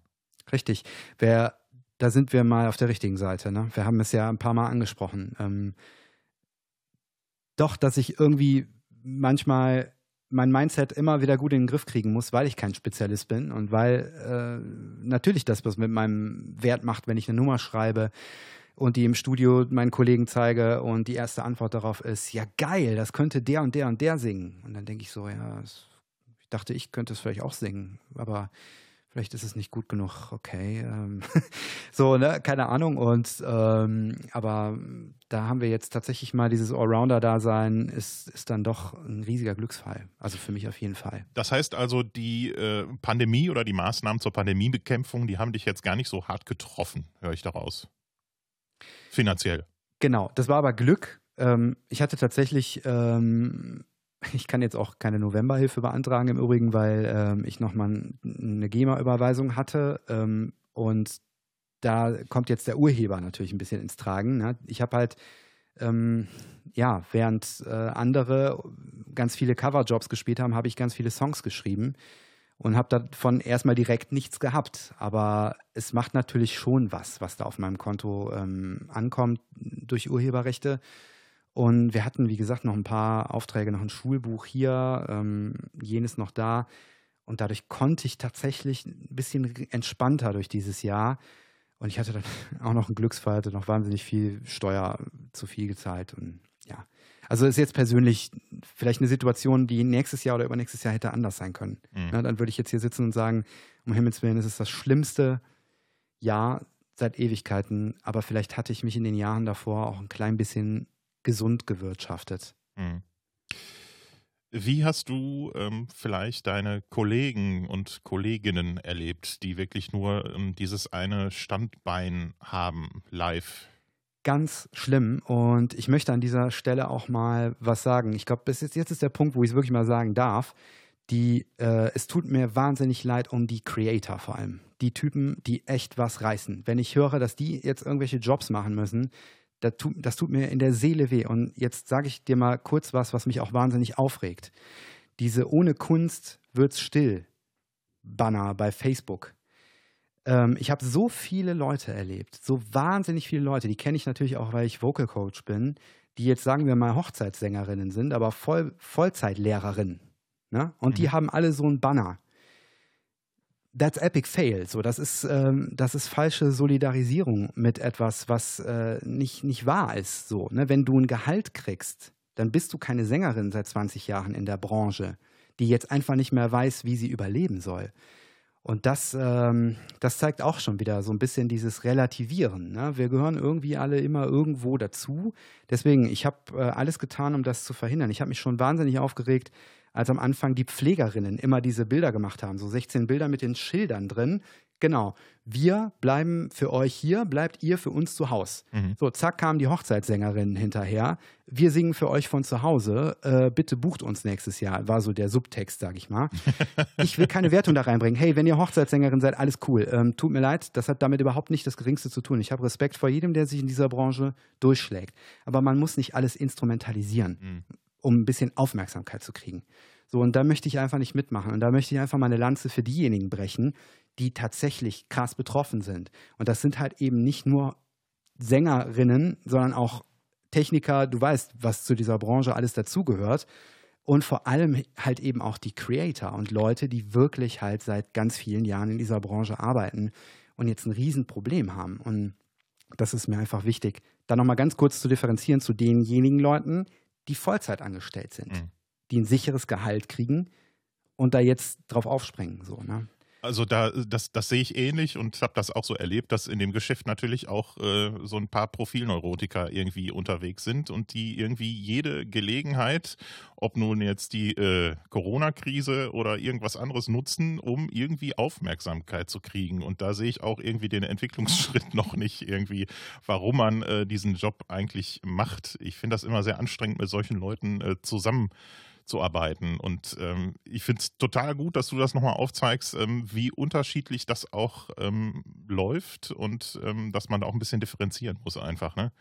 Speaker 2: Richtig. Wer, da sind wir mal auf der richtigen Seite. Ne? Wir haben es ja ein paar Mal angesprochen. Ähm, doch, dass ich irgendwie manchmal mein Mindset immer wieder gut in den Griff kriegen muss, weil ich kein Spezialist bin und weil äh, natürlich das was mit meinem Wert macht, wenn ich eine Nummer schreibe und die im Studio meinen Kollegen zeige und die erste Antwort darauf ist, ja geil, das könnte der und der und der singen. Und dann denke ich so, ja, ich dachte, ich könnte es vielleicht auch singen, aber vielleicht ist es nicht gut genug, okay. Ähm, [laughs] so, ne, keine Ahnung. Und ähm, aber da haben wir jetzt tatsächlich mal dieses Allrounder-Dasein, ist, ist dann doch ein riesiger Glücksfall. Also für mich auf jeden Fall.
Speaker 1: Das heißt also, die äh, Pandemie oder die Maßnahmen zur Pandemiebekämpfung, die haben dich jetzt gar nicht so hart getroffen, höre ich daraus. Finanziell.
Speaker 2: Genau, das war aber Glück. Ähm, ich hatte tatsächlich ähm, ich kann jetzt auch keine Novemberhilfe beantragen im Übrigen, weil ähm, ich nochmal eine GEMA-Überweisung hatte. Ähm, und da kommt jetzt der Urheber natürlich ein bisschen ins Tragen. Ne? Ich habe halt, ähm, ja, während äh, andere ganz viele Coverjobs gespielt haben, habe ich ganz viele Songs geschrieben und habe davon erstmal direkt nichts gehabt. Aber es macht natürlich schon was, was da auf meinem Konto ähm, ankommt durch Urheberrechte. Und wir hatten, wie gesagt, noch ein paar Aufträge, noch ein Schulbuch hier, ähm, jenes noch da. Und dadurch konnte ich tatsächlich ein bisschen entspannter durch dieses Jahr. Und ich hatte dann [laughs] auch noch einen Glücksfall, hatte noch wahnsinnig viel Steuer zu viel gezahlt. Und ja, also ist jetzt persönlich vielleicht eine Situation, die nächstes Jahr oder übernächstes Jahr hätte anders sein können. Mhm. Ja, dann würde ich jetzt hier sitzen und sagen, um Himmels Willen, es ist das schlimmste Jahr seit Ewigkeiten. Aber vielleicht hatte ich mich in den Jahren davor auch ein klein bisschen gesund gewirtschaftet. Mhm.
Speaker 1: Wie hast du ähm, vielleicht deine Kollegen und Kolleginnen erlebt, die wirklich nur ähm, dieses eine Standbein haben, live?
Speaker 2: Ganz schlimm. Und ich möchte an dieser Stelle auch mal was sagen. Ich glaube, jetzt, jetzt ist der Punkt, wo ich es wirklich mal sagen darf. Die, äh, es tut mir wahnsinnig leid um die Creator vor allem. Die Typen, die echt was reißen. Wenn ich höre, dass die jetzt irgendwelche Jobs machen müssen, das tut, das tut mir in der Seele weh. Und jetzt sage ich dir mal kurz was, was mich auch wahnsinnig aufregt. Diese ohne Kunst wird's still Banner bei Facebook. Ähm, ich habe so viele Leute erlebt, so wahnsinnig viele Leute, die kenne ich natürlich auch, weil ich Vocal Coach bin, die jetzt sagen wir mal Hochzeitssängerinnen sind, aber Voll, Vollzeitlehrerinnen. Ne? Und mhm. die haben alle so ein Banner that's epic fail. So, das ist, ähm, das ist falsche Solidarisierung mit etwas, was äh, nicht, nicht wahr ist. So, ne? Wenn du ein Gehalt kriegst, dann bist du keine Sängerin seit 20 Jahren in der Branche, die jetzt einfach nicht mehr weiß, wie sie überleben soll. Und das, ähm, das zeigt auch schon wieder so ein bisschen dieses Relativieren. Ne? Wir gehören irgendwie alle immer irgendwo dazu. Deswegen, ich habe äh, alles getan, um das zu verhindern. Ich habe mich schon wahnsinnig aufgeregt, als am Anfang die Pflegerinnen immer diese Bilder gemacht haben, so 16 Bilder mit den Schildern drin. Genau, wir bleiben für euch hier, bleibt ihr für uns zu Hause. Mhm. So, zack, kamen die Hochzeitssängerinnen hinterher. Wir singen für euch von zu Hause. Äh, bitte bucht uns nächstes Jahr, war so der Subtext, sag ich mal. [laughs] ich will keine Wertung da reinbringen. Hey, wenn ihr Hochzeitssängerin seid, alles cool. Ähm, tut mir leid, das hat damit überhaupt nicht das Geringste zu tun. Ich habe Respekt vor jedem, der sich in dieser Branche durchschlägt. Aber man muss nicht alles instrumentalisieren. Mhm um ein bisschen Aufmerksamkeit zu kriegen. So, und da möchte ich einfach nicht mitmachen. Und da möchte ich einfach mal eine Lanze für diejenigen brechen, die tatsächlich krass betroffen sind. Und das sind halt eben nicht nur Sängerinnen, sondern auch Techniker. Du weißt, was zu dieser Branche alles dazugehört. und vor allem halt eben auch die Creator und Leute, die wirklich halt seit ganz vielen Jahren in dieser Branche arbeiten und jetzt ein Riesenproblem haben. Und das ist mir einfach wichtig, da nochmal ganz kurz zu differenzieren zu denjenigen Leuten, die Vollzeit angestellt sind, mhm. die ein sicheres Gehalt kriegen und da jetzt drauf aufspringen. So, ne?
Speaker 1: Also da, das, das sehe ich ähnlich und habe das auch so erlebt, dass in dem Geschäft natürlich auch äh, so ein paar Profilneurotiker irgendwie unterwegs sind und die irgendwie jede Gelegenheit, ob nun jetzt die äh, Corona-Krise oder irgendwas anderes nutzen, um irgendwie Aufmerksamkeit zu kriegen. Und da sehe ich auch irgendwie den Entwicklungsschritt [laughs] noch nicht irgendwie, warum man äh, diesen Job eigentlich macht. Ich finde das immer sehr anstrengend, mit solchen Leuten äh, zusammen zu arbeiten. Und ähm, ich finde es total gut, dass du das nochmal aufzeigst, ähm, wie unterschiedlich das auch ähm, läuft und ähm, dass man da auch ein bisschen differenzieren muss einfach, ne?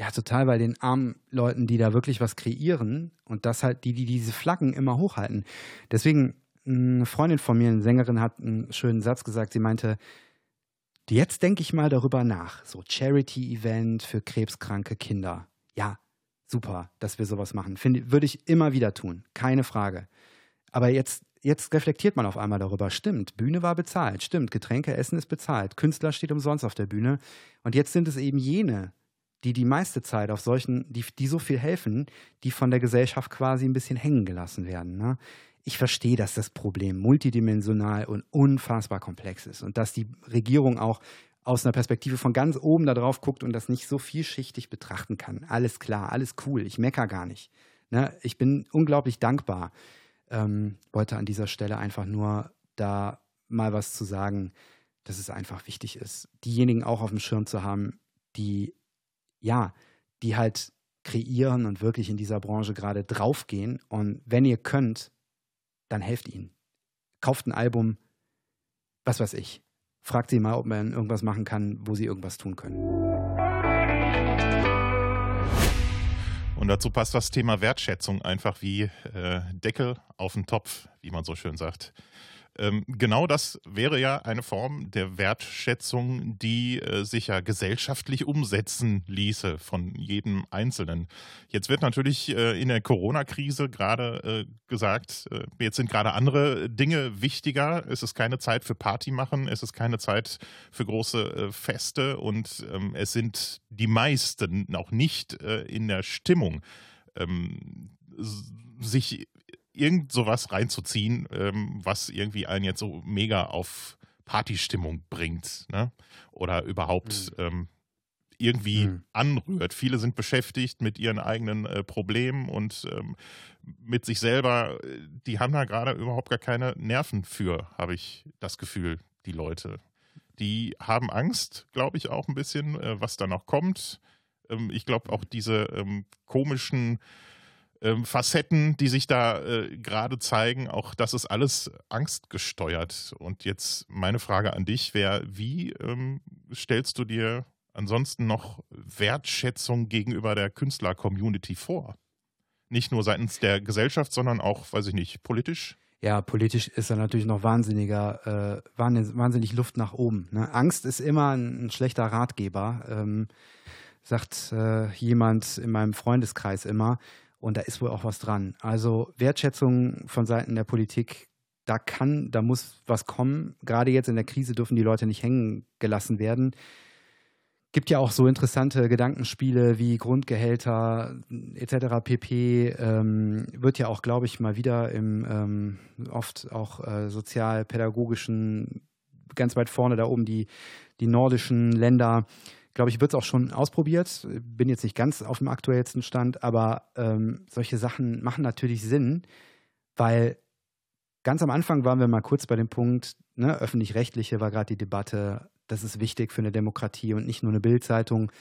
Speaker 2: Ja, total bei den armen Leuten, die da wirklich was kreieren und das halt, die, die diese Flaggen immer hochhalten. Deswegen, eine Freundin von mir, eine Sängerin, hat einen schönen Satz gesagt. Sie meinte, jetzt denke ich mal darüber nach. So Charity-Event für krebskranke Kinder. Ja, super, dass wir sowas machen. Find, würde ich immer wieder tun, keine Frage. Aber jetzt, jetzt reflektiert man auf einmal darüber. Stimmt, Bühne war bezahlt. Stimmt, Getränke, Essen ist bezahlt. Künstler steht umsonst auf der Bühne. Und jetzt sind es eben jene, die die meiste Zeit auf solchen, die, die so viel helfen, die von der Gesellschaft quasi ein bisschen hängen gelassen werden. Ne? Ich verstehe, dass das Problem multidimensional und unfassbar komplex ist und dass die Regierung auch aus einer Perspektive von ganz oben da drauf guckt und das nicht so vielschichtig betrachten kann. Alles klar, alles cool, ich mecker gar nicht. Ne? Ich bin unglaublich dankbar. Ähm, wollte an dieser Stelle einfach nur da mal was zu sagen, dass es einfach wichtig ist, diejenigen auch auf dem Schirm zu haben, die, ja, die halt kreieren und wirklich in dieser Branche gerade draufgehen. Und wenn ihr könnt, dann helft ihnen. Kauft ein Album, was weiß ich, fragt sie mal, ob man irgendwas machen kann, wo sie irgendwas tun können.
Speaker 1: Und dazu passt das Thema Wertschätzung einfach wie äh, Deckel auf den Topf, wie man so schön sagt. Ähm, genau das wäre ja eine Form der Wertschätzung, die äh, sich ja gesellschaftlich umsetzen ließe von jedem Einzelnen. Jetzt wird natürlich äh, in der Corona-Krise gerade äh, gesagt, äh, jetzt sind gerade andere Dinge wichtiger. Es ist keine Zeit für Party machen, es ist keine Zeit für große äh, Feste und ähm, es sind die meisten auch nicht äh, in der Stimmung. Ähm, sich irgend sowas reinzuziehen, ähm, was irgendwie einen jetzt so mega auf Partystimmung bringt, ne? Oder überhaupt mhm. ähm, irgendwie mhm. anrührt. Viele sind beschäftigt mit ihren eigenen äh, Problemen und ähm, mit sich selber. Die haben da gerade überhaupt gar keine Nerven für, habe ich das Gefühl, die Leute. Die haben Angst, glaube ich, auch ein bisschen, äh, was da noch kommt. Ähm, ich glaube auch diese ähm, komischen ähm, Facetten, die sich da äh, gerade zeigen, auch das ist alles angstgesteuert. Und jetzt meine Frage an dich wäre, wie ähm, stellst du dir ansonsten noch Wertschätzung gegenüber der Künstler-Community vor? Nicht nur seitens der Gesellschaft, sondern auch, weiß ich nicht, politisch?
Speaker 2: Ja, politisch ist da natürlich noch wahnsinniger, äh, wahnsinnig Luft nach oben. Ne? Angst ist immer ein, ein schlechter Ratgeber, ähm, sagt äh, jemand in meinem Freundeskreis immer. Und da ist wohl auch was dran. Also Wertschätzung von Seiten der Politik, da kann, da muss was kommen. Gerade jetzt in der Krise dürfen die Leute nicht hängen gelassen werden. Gibt ja auch so interessante Gedankenspiele wie Grundgehälter etc. pp. Ähm, wird ja auch, glaube ich, mal wieder im ähm, oft auch äh, sozialpädagogischen ganz weit vorne da oben die, die nordischen Länder glaube ich, wird es auch schon ausprobiert. Bin jetzt nicht ganz auf dem aktuellsten Stand, aber ähm, solche Sachen machen natürlich Sinn, weil ganz am Anfang waren wir mal kurz bei dem Punkt, ne, öffentlich-rechtliche war gerade die Debatte, das ist wichtig für eine Demokratie und nicht nur eine Bildzeitung.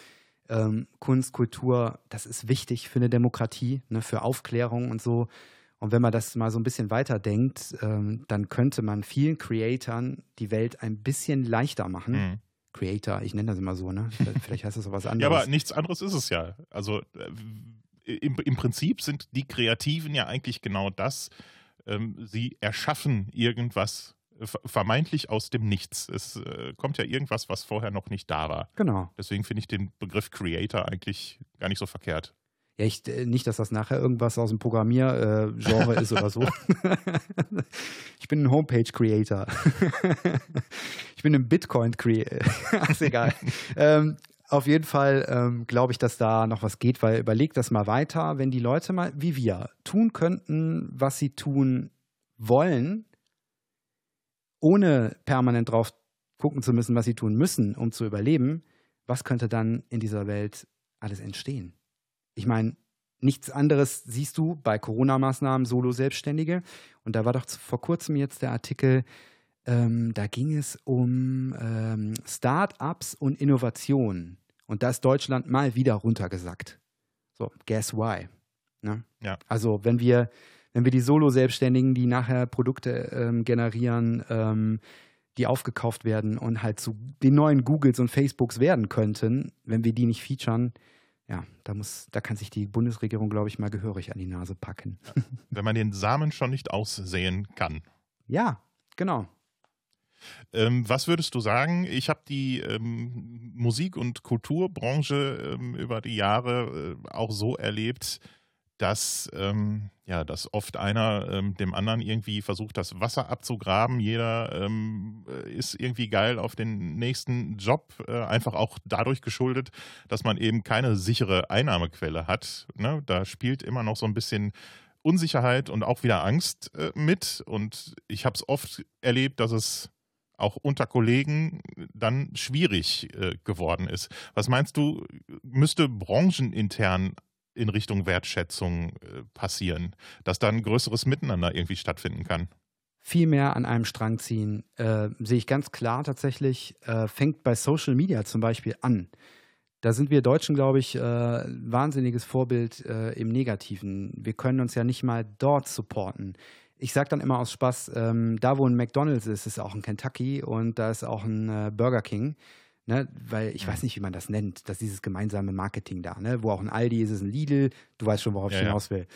Speaker 2: Ähm, Kunst, Kultur, das ist wichtig für eine Demokratie, ne, für Aufklärung und so. Und wenn man das mal so ein bisschen weiterdenkt, ähm, dann könnte man vielen Creatoren die Welt ein bisschen leichter machen. Mhm Creator, ich nenne das immer so, ne? Vielleicht [laughs] heißt das so was anderes.
Speaker 1: ja, aber nichts anderes ist es ja. Also äh, im, im Prinzip sind die Kreativen ja eigentlich genau das. Ähm, sie erschaffen irgendwas vermeintlich aus dem Nichts. Es äh, kommt ja irgendwas, was vorher noch nicht da war.
Speaker 2: Genau.
Speaker 1: Deswegen finde ich den Begriff Creator eigentlich gar nicht so verkehrt.
Speaker 2: Ja, ich, äh, nicht, dass das nachher irgendwas aus dem Programmiergenre äh, ist oder so. [laughs] ich bin ein Homepage-Creator. [laughs] ich bin ein Bitcoin-Creator. [laughs] ist egal. ähm, auf jeden Fall ähm, glaube ich, dass da noch was geht, weil überleg das mal weiter, wenn die Leute mal wie wir tun könnten, was sie tun wollen, ohne permanent drauf gucken zu müssen, was sie tun müssen, um zu überleben, was könnte dann in dieser Welt alles entstehen? Ich meine, nichts anderes siehst du bei Corona-Maßnahmen, Solo-Selbstständige. Und da war doch vor kurzem jetzt der Artikel, ähm, da ging es um ähm, Start-ups und Innovationen. Und da ist Deutschland mal wieder runtergesackt. So, guess why? Ne? Ja. Also, wenn wir, wenn wir die Solo-Selbstständigen, die nachher Produkte ähm, generieren, ähm, die aufgekauft werden und halt zu den neuen Googles und Facebooks werden könnten, wenn wir die nicht featuren, ja, da muss, da kann sich die Bundesregierung, glaube ich, mal gehörig an die Nase packen.
Speaker 1: Wenn man den Samen schon nicht aussehen kann.
Speaker 2: Ja, genau.
Speaker 1: Ähm, was würdest du sagen? Ich habe die ähm, Musik- und Kulturbranche ähm, über die Jahre äh, auch so erlebt, dass, ähm, ja, dass oft einer ähm, dem anderen irgendwie versucht, das Wasser abzugraben. Jeder ähm, äh, ist irgendwie geil auf den nächsten Job, äh, einfach auch dadurch geschuldet, dass man eben keine sichere Einnahmequelle hat. Ne? Da spielt immer noch so ein bisschen Unsicherheit und auch wieder Angst äh, mit. Und ich habe es oft erlebt, dass es auch unter Kollegen dann schwierig äh, geworden ist. Was meinst du, müsste branchenintern in Richtung Wertschätzung äh, passieren, dass da ein größeres Miteinander irgendwie stattfinden kann?
Speaker 2: Viel mehr an einem Strang ziehen, äh, sehe ich ganz klar tatsächlich, äh, fängt bei Social Media zum Beispiel an. Da sind wir Deutschen, glaube ich, äh, wahnsinniges Vorbild äh, im Negativen. Wir können uns ja nicht mal dort supporten. Ich sage dann immer aus Spaß, ähm, da wo ein McDonald's ist, ist auch ein Kentucky und da ist auch ein äh, Burger King. Ne, weil ich weiß nicht, wie man das nennt, dass dieses gemeinsame Marketing da, ne, wo auch ein Aldi ist, ist ein Lidl, du weißt schon, worauf ja, ich hinaus will.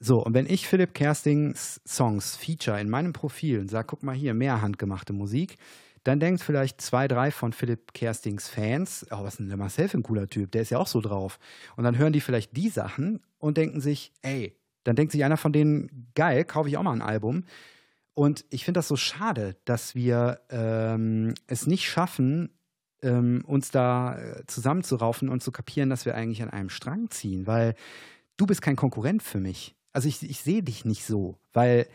Speaker 2: So, und wenn ich Philipp Kerstings Songs feature in meinem Profil und sage, guck mal hier, mehr handgemachte Musik, dann denkt vielleicht zwei, drei von Philipp Kerstings Fans, oh, was ist denn der Marcel für ein cooler Typ, der ist ja auch so drauf. Und dann hören die vielleicht die Sachen und denken sich, ey, dann denkt sich einer von denen, geil, kaufe ich auch mal ein Album. Und ich finde das so schade, dass wir ähm, es nicht schaffen, ähm, uns da äh, zusammenzuraufen und zu kapieren, dass wir eigentlich an einem Strang ziehen, weil du bist kein Konkurrent für mich. Also ich, ich sehe dich nicht so, weil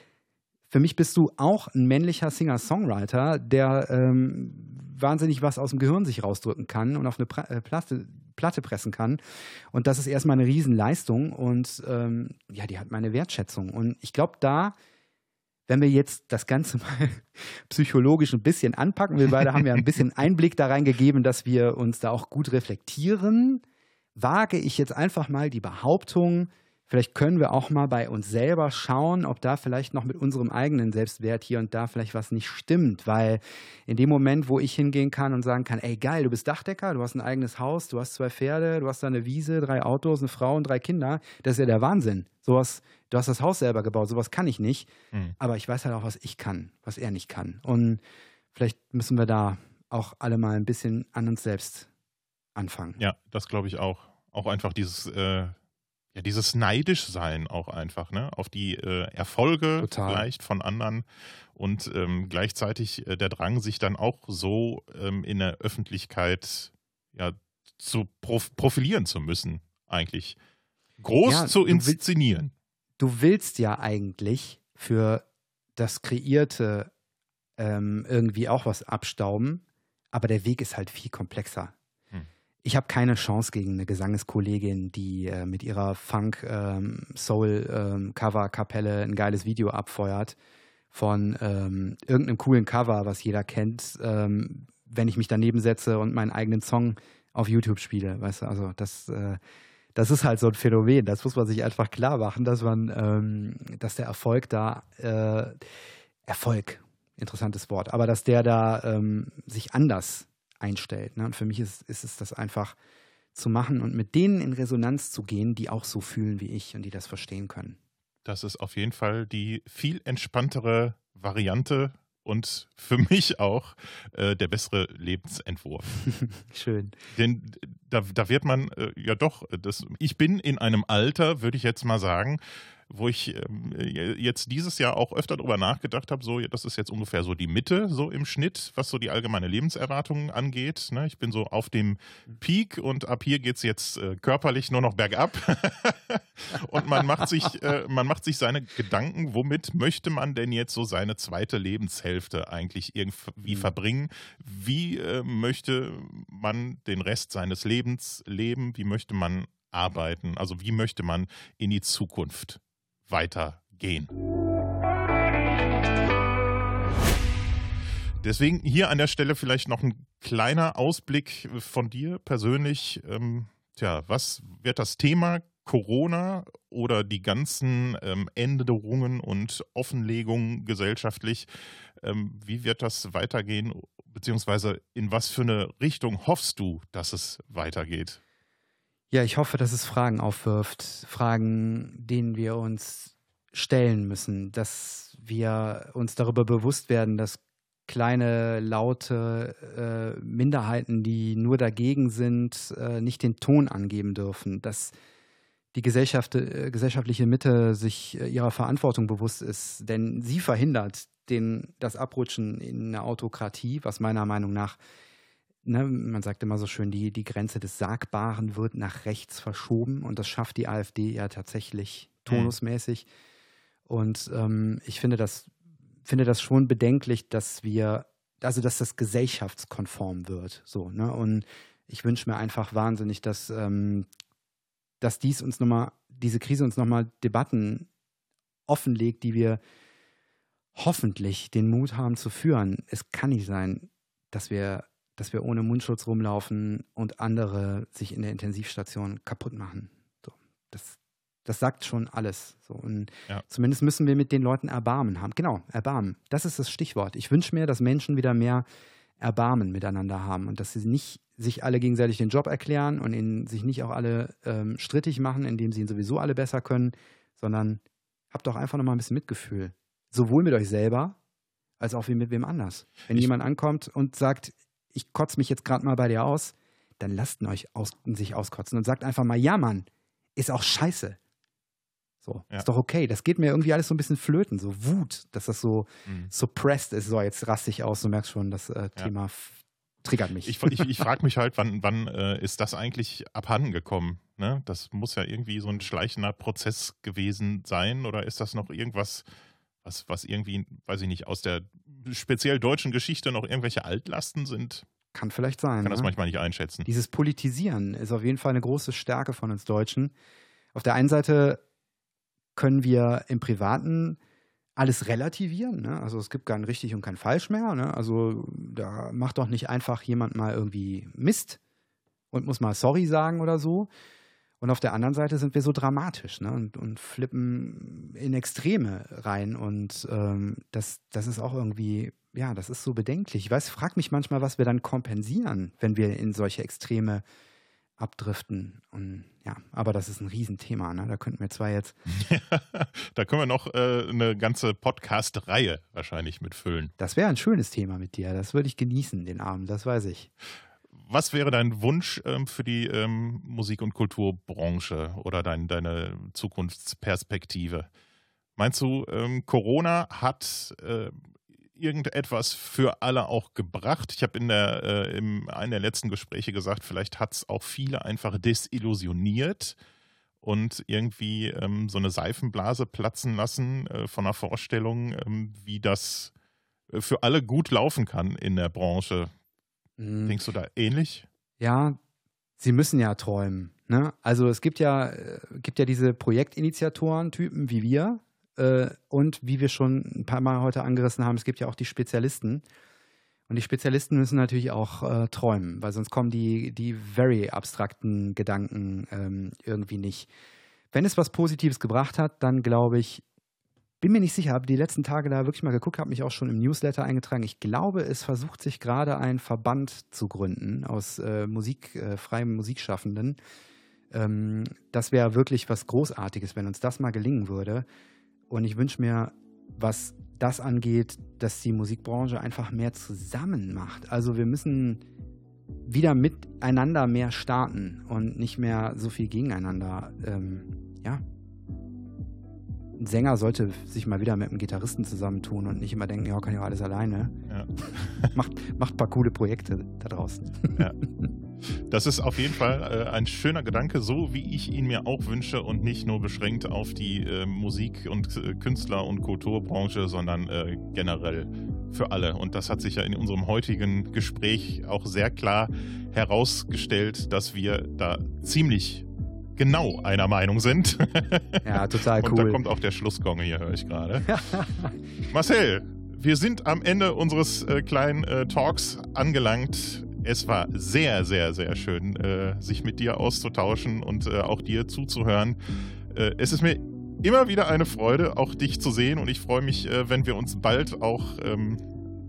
Speaker 2: für mich bist du auch ein männlicher Singer-Songwriter, der ähm, wahnsinnig was aus dem Gehirn sich rausdrücken kann und auf eine pra äh, Platte, Platte, pressen kann. Und das ist erstmal eine Riesenleistung und ähm, ja, die hat meine Wertschätzung. Und ich glaube, da wenn wir jetzt das Ganze [laughs] mal psychologisch ein bisschen anpacken, wir beide haben ja ein bisschen Einblick da reingegeben, dass wir uns da auch gut reflektieren, wage ich jetzt einfach mal die Behauptung, Vielleicht können wir auch mal bei uns selber schauen, ob da vielleicht noch mit unserem eigenen Selbstwert hier und da vielleicht was nicht stimmt. Weil in dem Moment, wo ich hingehen kann und sagen kann, ey geil, du bist Dachdecker, du hast ein eigenes Haus, du hast zwei Pferde, du hast da eine Wiese, drei Autos, eine Frau und drei Kinder, das ist ja der Wahnsinn. Sowas, du hast das Haus selber gebaut, sowas kann ich nicht. Mhm. Aber ich weiß halt auch, was ich kann, was er nicht kann. Und vielleicht müssen wir da auch alle mal ein bisschen an uns selbst anfangen.
Speaker 1: Ja, das glaube ich auch. Auch einfach dieses äh ja, dieses neidisch sein auch einfach, ne, auf die äh, Erfolge Total. vielleicht von anderen und ähm, gleichzeitig äh, der Drang, sich dann auch so ähm, in der Öffentlichkeit ja zu prof profilieren zu müssen, eigentlich groß ja, zu inszenieren.
Speaker 2: Du willst, ja eigentlich für das Kreierte ähm, irgendwie auch was abstauben, aber der Weg ist halt viel komplexer ich habe keine Chance gegen eine Gesangeskollegin, die äh, mit ihrer Funk-Soul-Cover-Kapelle ähm, ähm ein geiles Video abfeuert von ähm, irgendeinem coolen Cover, was jeder kennt, ähm, wenn ich mich daneben setze und meinen eigenen Song auf YouTube spiele. Weißt du, also das, äh, das ist halt so ein Phänomen. Das muss man sich einfach klar machen, dass man, ähm, dass der Erfolg da äh, Erfolg, interessantes Wort, aber dass der da ähm, sich anders einstellt. Ne? Und für mich ist, ist es das einfach zu machen und mit denen in Resonanz zu gehen, die auch so fühlen wie ich und die das verstehen können.
Speaker 1: Das ist auf jeden Fall die viel entspanntere Variante und für mich auch äh, der bessere Lebensentwurf. [laughs]
Speaker 2: Schön.
Speaker 1: Denn da, da wird man äh, ja doch, das, ich bin in einem Alter, würde ich jetzt mal sagen, wo ich ähm, jetzt dieses Jahr auch öfter darüber nachgedacht habe, so, das ist jetzt ungefähr so die Mitte, so im Schnitt, was so die allgemeine Lebenserwartung angeht. Ne? Ich bin so auf dem Peak und ab hier geht es jetzt äh, körperlich nur noch bergab. [laughs] und man macht sich, äh, man macht sich seine Gedanken, womit möchte man denn jetzt so seine zweite Lebenshälfte eigentlich irgendwie mhm. verbringen? Wie äh, möchte man den Rest seines Lebens leben? Wie möchte man arbeiten? Also wie möchte man in die Zukunft weitergehen. Deswegen hier an der Stelle vielleicht noch ein kleiner Ausblick von dir persönlich. Ähm, tja, was wird das Thema Corona oder die ganzen ähm, Änderungen und Offenlegungen gesellschaftlich, ähm, wie wird das weitergehen, beziehungsweise in was für eine Richtung hoffst du, dass es weitergeht?
Speaker 2: Ja, ich hoffe, dass es Fragen aufwirft, Fragen, denen wir uns stellen müssen, dass wir uns darüber bewusst werden, dass kleine, laute äh, Minderheiten, die nur dagegen sind, äh, nicht den Ton angeben dürfen, dass die Gesellschaft, äh, gesellschaftliche Mitte sich äh, ihrer Verantwortung bewusst ist, denn sie verhindert den, das Abrutschen in eine Autokratie, was meiner Meinung nach ne, man sagt immer so schön, die, die Grenze des Sagbaren wird nach rechts verschoben und das schafft die AfD ja tatsächlich mhm. tonusmäßig. Und ähm, ich finde das, finde das schon bedenklich, dass wir, also dass das gesellschaftskonform wird. So, ne? Und ich wünsche mir einfach wahnsinnig, dass, ähm, dass dies uns nochmal, diese Krise uns nochmal Debatten offenlegt, die wir hoffentlich den Mut haben zu führen. Es kann nicht sein, dass wir dass wir ohne Mundschutz rumlaufen und andere sich in der Intensivstation kaputt machen. So, das, das sagt schon alles. So, und ja. zumindest müssen wir mit den Leuten Erbarmen haben. Genau, Erbarmen. Das ist das Stichwort. Ich wünsche mir, dass Menschen wieder mehr Erbarmen miteinander haben und dass sie nicht sich alle gegenseitig den Job erklären und ihnen sich nicht auch alle ähm, strittig machen, indem sie ihn sowieso alle besser können, sondern habt doch einfach nochmal ein bisschen Mitgefühl. Sowohl mit euch selber als auch wie mit wem anders. Wenn ich jemand ankommt und sagt, ich kotze mich jetzt gerade mal bei dir aus, dann lasst ihn euch aus, sich auskotzen und sagt einfach mal, ja Mann, ist auch scheiße. So, ja. ist doch okay. Das geht mir irgendwie alles so ein bisschen flöten, so Wut, dass das so mhm. suppressed ist. So, jetzt raste ich aus, du merkst schon, das äh, Thema ja. triggert mich.
Speaker 1: Ich, ich, ich frage [laughs] mich halt, wann, wann äh, ist das eigentlich abhanden gekommen? Ne? Das muss ja irgendwie so ein schleichender Prozess gewesen sein oder ist das noch irgendwas, was, was irgendwie, weiß ich nicht, aus der speziell deutschen Geschichte noch irgendwelche Altlasten sind?
Speaker 2: Kann vielleicht sein.
Speaker 1: Kann das ne? manchmal nicht einschätzen.
Speaker 2: Dieses Politisieren ist auf jeden Fall eine große Stärke von uns Deutschen. Auf der einen Seite können wir im Privaten alles relativieren. Ne? Also es gibt kein richtig und kein falsch mehr. Ne? Also da macht doch nicht einfach jemand mal irgendwie Mist und muss mal sorry sagen oder so. Und auf der anderen Seite sind wir so dramatisch ne? und, und flippen in Extreme rein. Und ähm, das, das ist auch irgendwie, ja, das ist so bedenklich. Ich weiß, frag mich manchmal, was wir dann kompensieren, wenn wir in solche Extreme abdriften. Und ja, aber das ist ein Riesenthema. Ne? Da könnten wir zwar jetzt. [laughs]
Speaker 1: da können wir noch äh, eine ganze Podcast-Reihe wahrscheinlich mitfüllen.
Speaker 2: Das wäre ein schönes Thema mit dir. Das würde ich genießen, den Abend, das weiß ich
Speaker 1: was wäre dein Wunsch ähm, für die ähm, Musik- und Kulturbranche oder dein, deine Zukunftsperspektive? Meinst du, ähm, Corona hat äh, irgendetwas für alle auch gebracht? Ich habe in äh, in einem der letzten Gespräche gesagt, vielleicht hat es auch viele einfach desillusioniert und irgendwie ähm, so eine Seifenblase platzen lassen äh, von einer Vorstellung, ähm, wie das äh, für alle gut laufen kann in der Branche. Mhm. Denkst du da ähnlich?
Speaker 2: Ja, sie müssen ja träumen. Ne? Also es gibt ja, äh, gibt ja diese Projektinitiatoren-Typen wie wir äh, und wie wir schon ein paar Mal heute angerissen haben, es gibt ja auch die Spezialisten. Und die Spezialisten müssen natürlich auch äh, träumen, weil sonst kommen die, die very abstrakten Gedanken ähm, irgendwie nicht. Wenn es was Positives gebracht hat, dann glaube ich, bin mir nicht sicher, habe die letzten Tage da wirklich mal geguckt, habe mich auch schon im Newsletter eingetragen. Ich glaube, es versucht sich gerade ein Verband zu gründen aus äh, Musik, äh, freien Musikschaffenden. Ähm, das wäre wirklich was Großartiges, wenn uns das mal gelingen würde. Und ich wünsche mir was das angeht, dass die Musikbranche einfach mehr zusammen macht. Also wir müssen wieder miteinander mehr starten und nicht mehr so viel gegeneinander. Ähm, ja. Ein Sänger sollte sich mal wieder mit einem Gitarristen zusammentun und nicht immer denken, ja, kann ja alles alleine. Ja. [laughs] macht, macht ein paar coole Projekte da draußen. Ja. [laughs]
Speaker 1: Das ist auf jeden Fall äh, ein schöner Gedanke, so wie ich ihn mir auch wünsche und nicht nur beschränkt auf die äh, Musik- und äh, Künstler- und Kulturbranche, sondern äh, generell für alle. Und das hat sich ja in unserem heutigen Gespräch auch sehr klar herausgestellt, dass wir da ziemlich genau einer Meinung sind. [laughs]
Speaker 2: Ja, total cool.
Speaker 1: Und da kommt auch der Schlussgong hier, höre ich gerade. [laughs] Marcel, wir sind am Ende unseres äh, kleinen äh, Talks angelangt. Es war sehr, sehr, sehr schön, äh, sich mit dir auszutauschen und äh, auch dir zuzuhören. Äh, es ist mir immer wieder eine Freude, auch dich zu sehen und ich freue mich, äh, wenn wir uns bald auch ähm,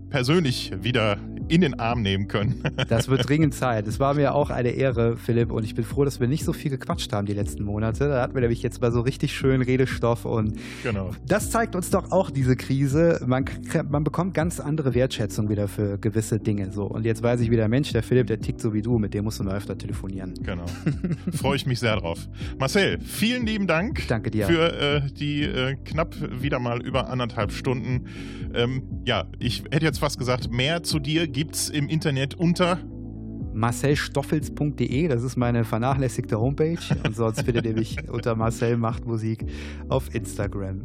Speaker 1: persönlich wieder in den Arm nehmen können. [laughs]
Speaker 2: das wird dringend Zeit. Es war mir auch eine Ehre, Philipp, und ich bin froh, dass wir nicht so viel gequatscht haben die letzten Monate. Da hatten wir nämlich jetzt mal so richtig schön Redestoff und genau. das zeigt uns doch auch diese Krise. Man, man bekommt ganz andere Wertschätzung wieder für gewisse Dinge. So. Und jetzt weiß ich wieder, Mensch, der Philipp, der tickt so wie du, mit dem musst du mal öfter telefonieren.
Speaker 1: Genau. Freue ich mich sehr drauf. Marcel, vielen lieben Dank.
Speaker 2: Danke dir.
Speaker 1: Für äh, die äh, knapp wieder mal über anderthalb Stunden. Ähm, ja, ich hätte jetzt fast gesagt, mehr zu dir gibt's im Internet unter
Speaker 2: marcelstoffels.de, das ist meine vernachlässigte Homepage. Und sonst findet ihr mich [laughs] unter Marcel macht Musik auf Instagram.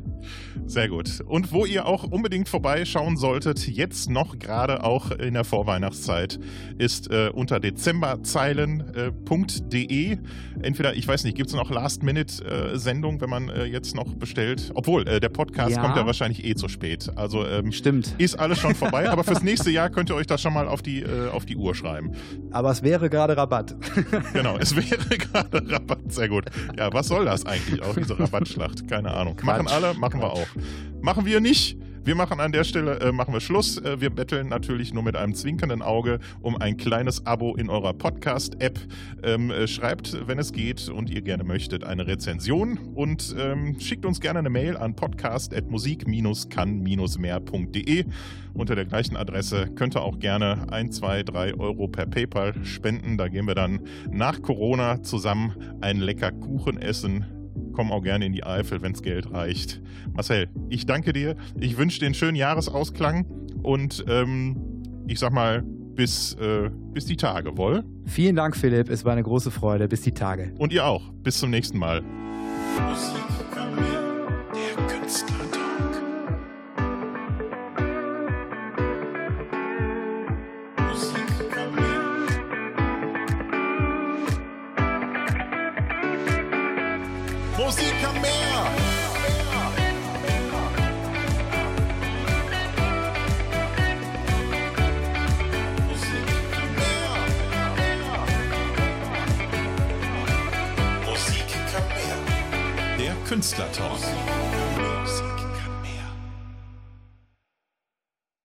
Speaker 1: Sehr gut. Und wo ihr auch unbedingt vorbeischauen solltet, jetzt noch gerade auch in der Vorweihnachtszeit, ist äh, unter dezemberzeilen.de. Äh, Entweder, ich weiß nicht, gibt es noch Last-Minute-Sendung, wenn man äh, jetzt noch bestellt? Obwohl, äh, der Podcast ja. kommt ja wahrscheinlich eh zu spät. Also ähm,
Speaker 2: Stimmt.
Speaker 1: ist alles schon vorbei, aber fürs [laughs] nächste Jahr könnt ihr euch das schon mal auf die, äh, auf die Uhr schreiben.
Speaker 2: Aber es wäre gerade Rabatt. [laughs]
Speaker 1: genau, es wäre [laughs] gerade Rabatt. Sehr gut. Ja, was soll das eigentlich auch, diese Rabattschlacht? Keine Ahnung. Machen alle, machen wir auch. Machen wir nicht. Wir machen an der Stelle, äh, machen wir Schluss. Äh, wir betteln natürlich nur mit einem zwinkernden Auge um ein kleines Abo in eurer Podcast-App. Ähm, äh, schreibt, wenn es geht und ihr gerne möchtet, eine Rezension und ähm, schickt uns gerne eine Mail an podcast.musik-kann-mehr.de. Unter der gleichen Adresse könnt ihr auch gerne 1, 2, 3 Euro per PayPal spenden. Da gehen wir dann nach Corona zusammen einen lecker Kuchen essen komm auch gerne in die Eifel, wenn es Geld reicht. Marcel, ich danke dir. Ich wünsche dir einen schönen Jahresausklang und ähm, ich sag mal, bis, äh, bis die Tage, wohl?
Speaker 2: Vielen Dank, Philipp. Es war eine große Freude. Bis die Tage.
Speaker 1: Und ihr auch. Bis zum nächsten Mal. Musik der Künstler. Künstlertalk.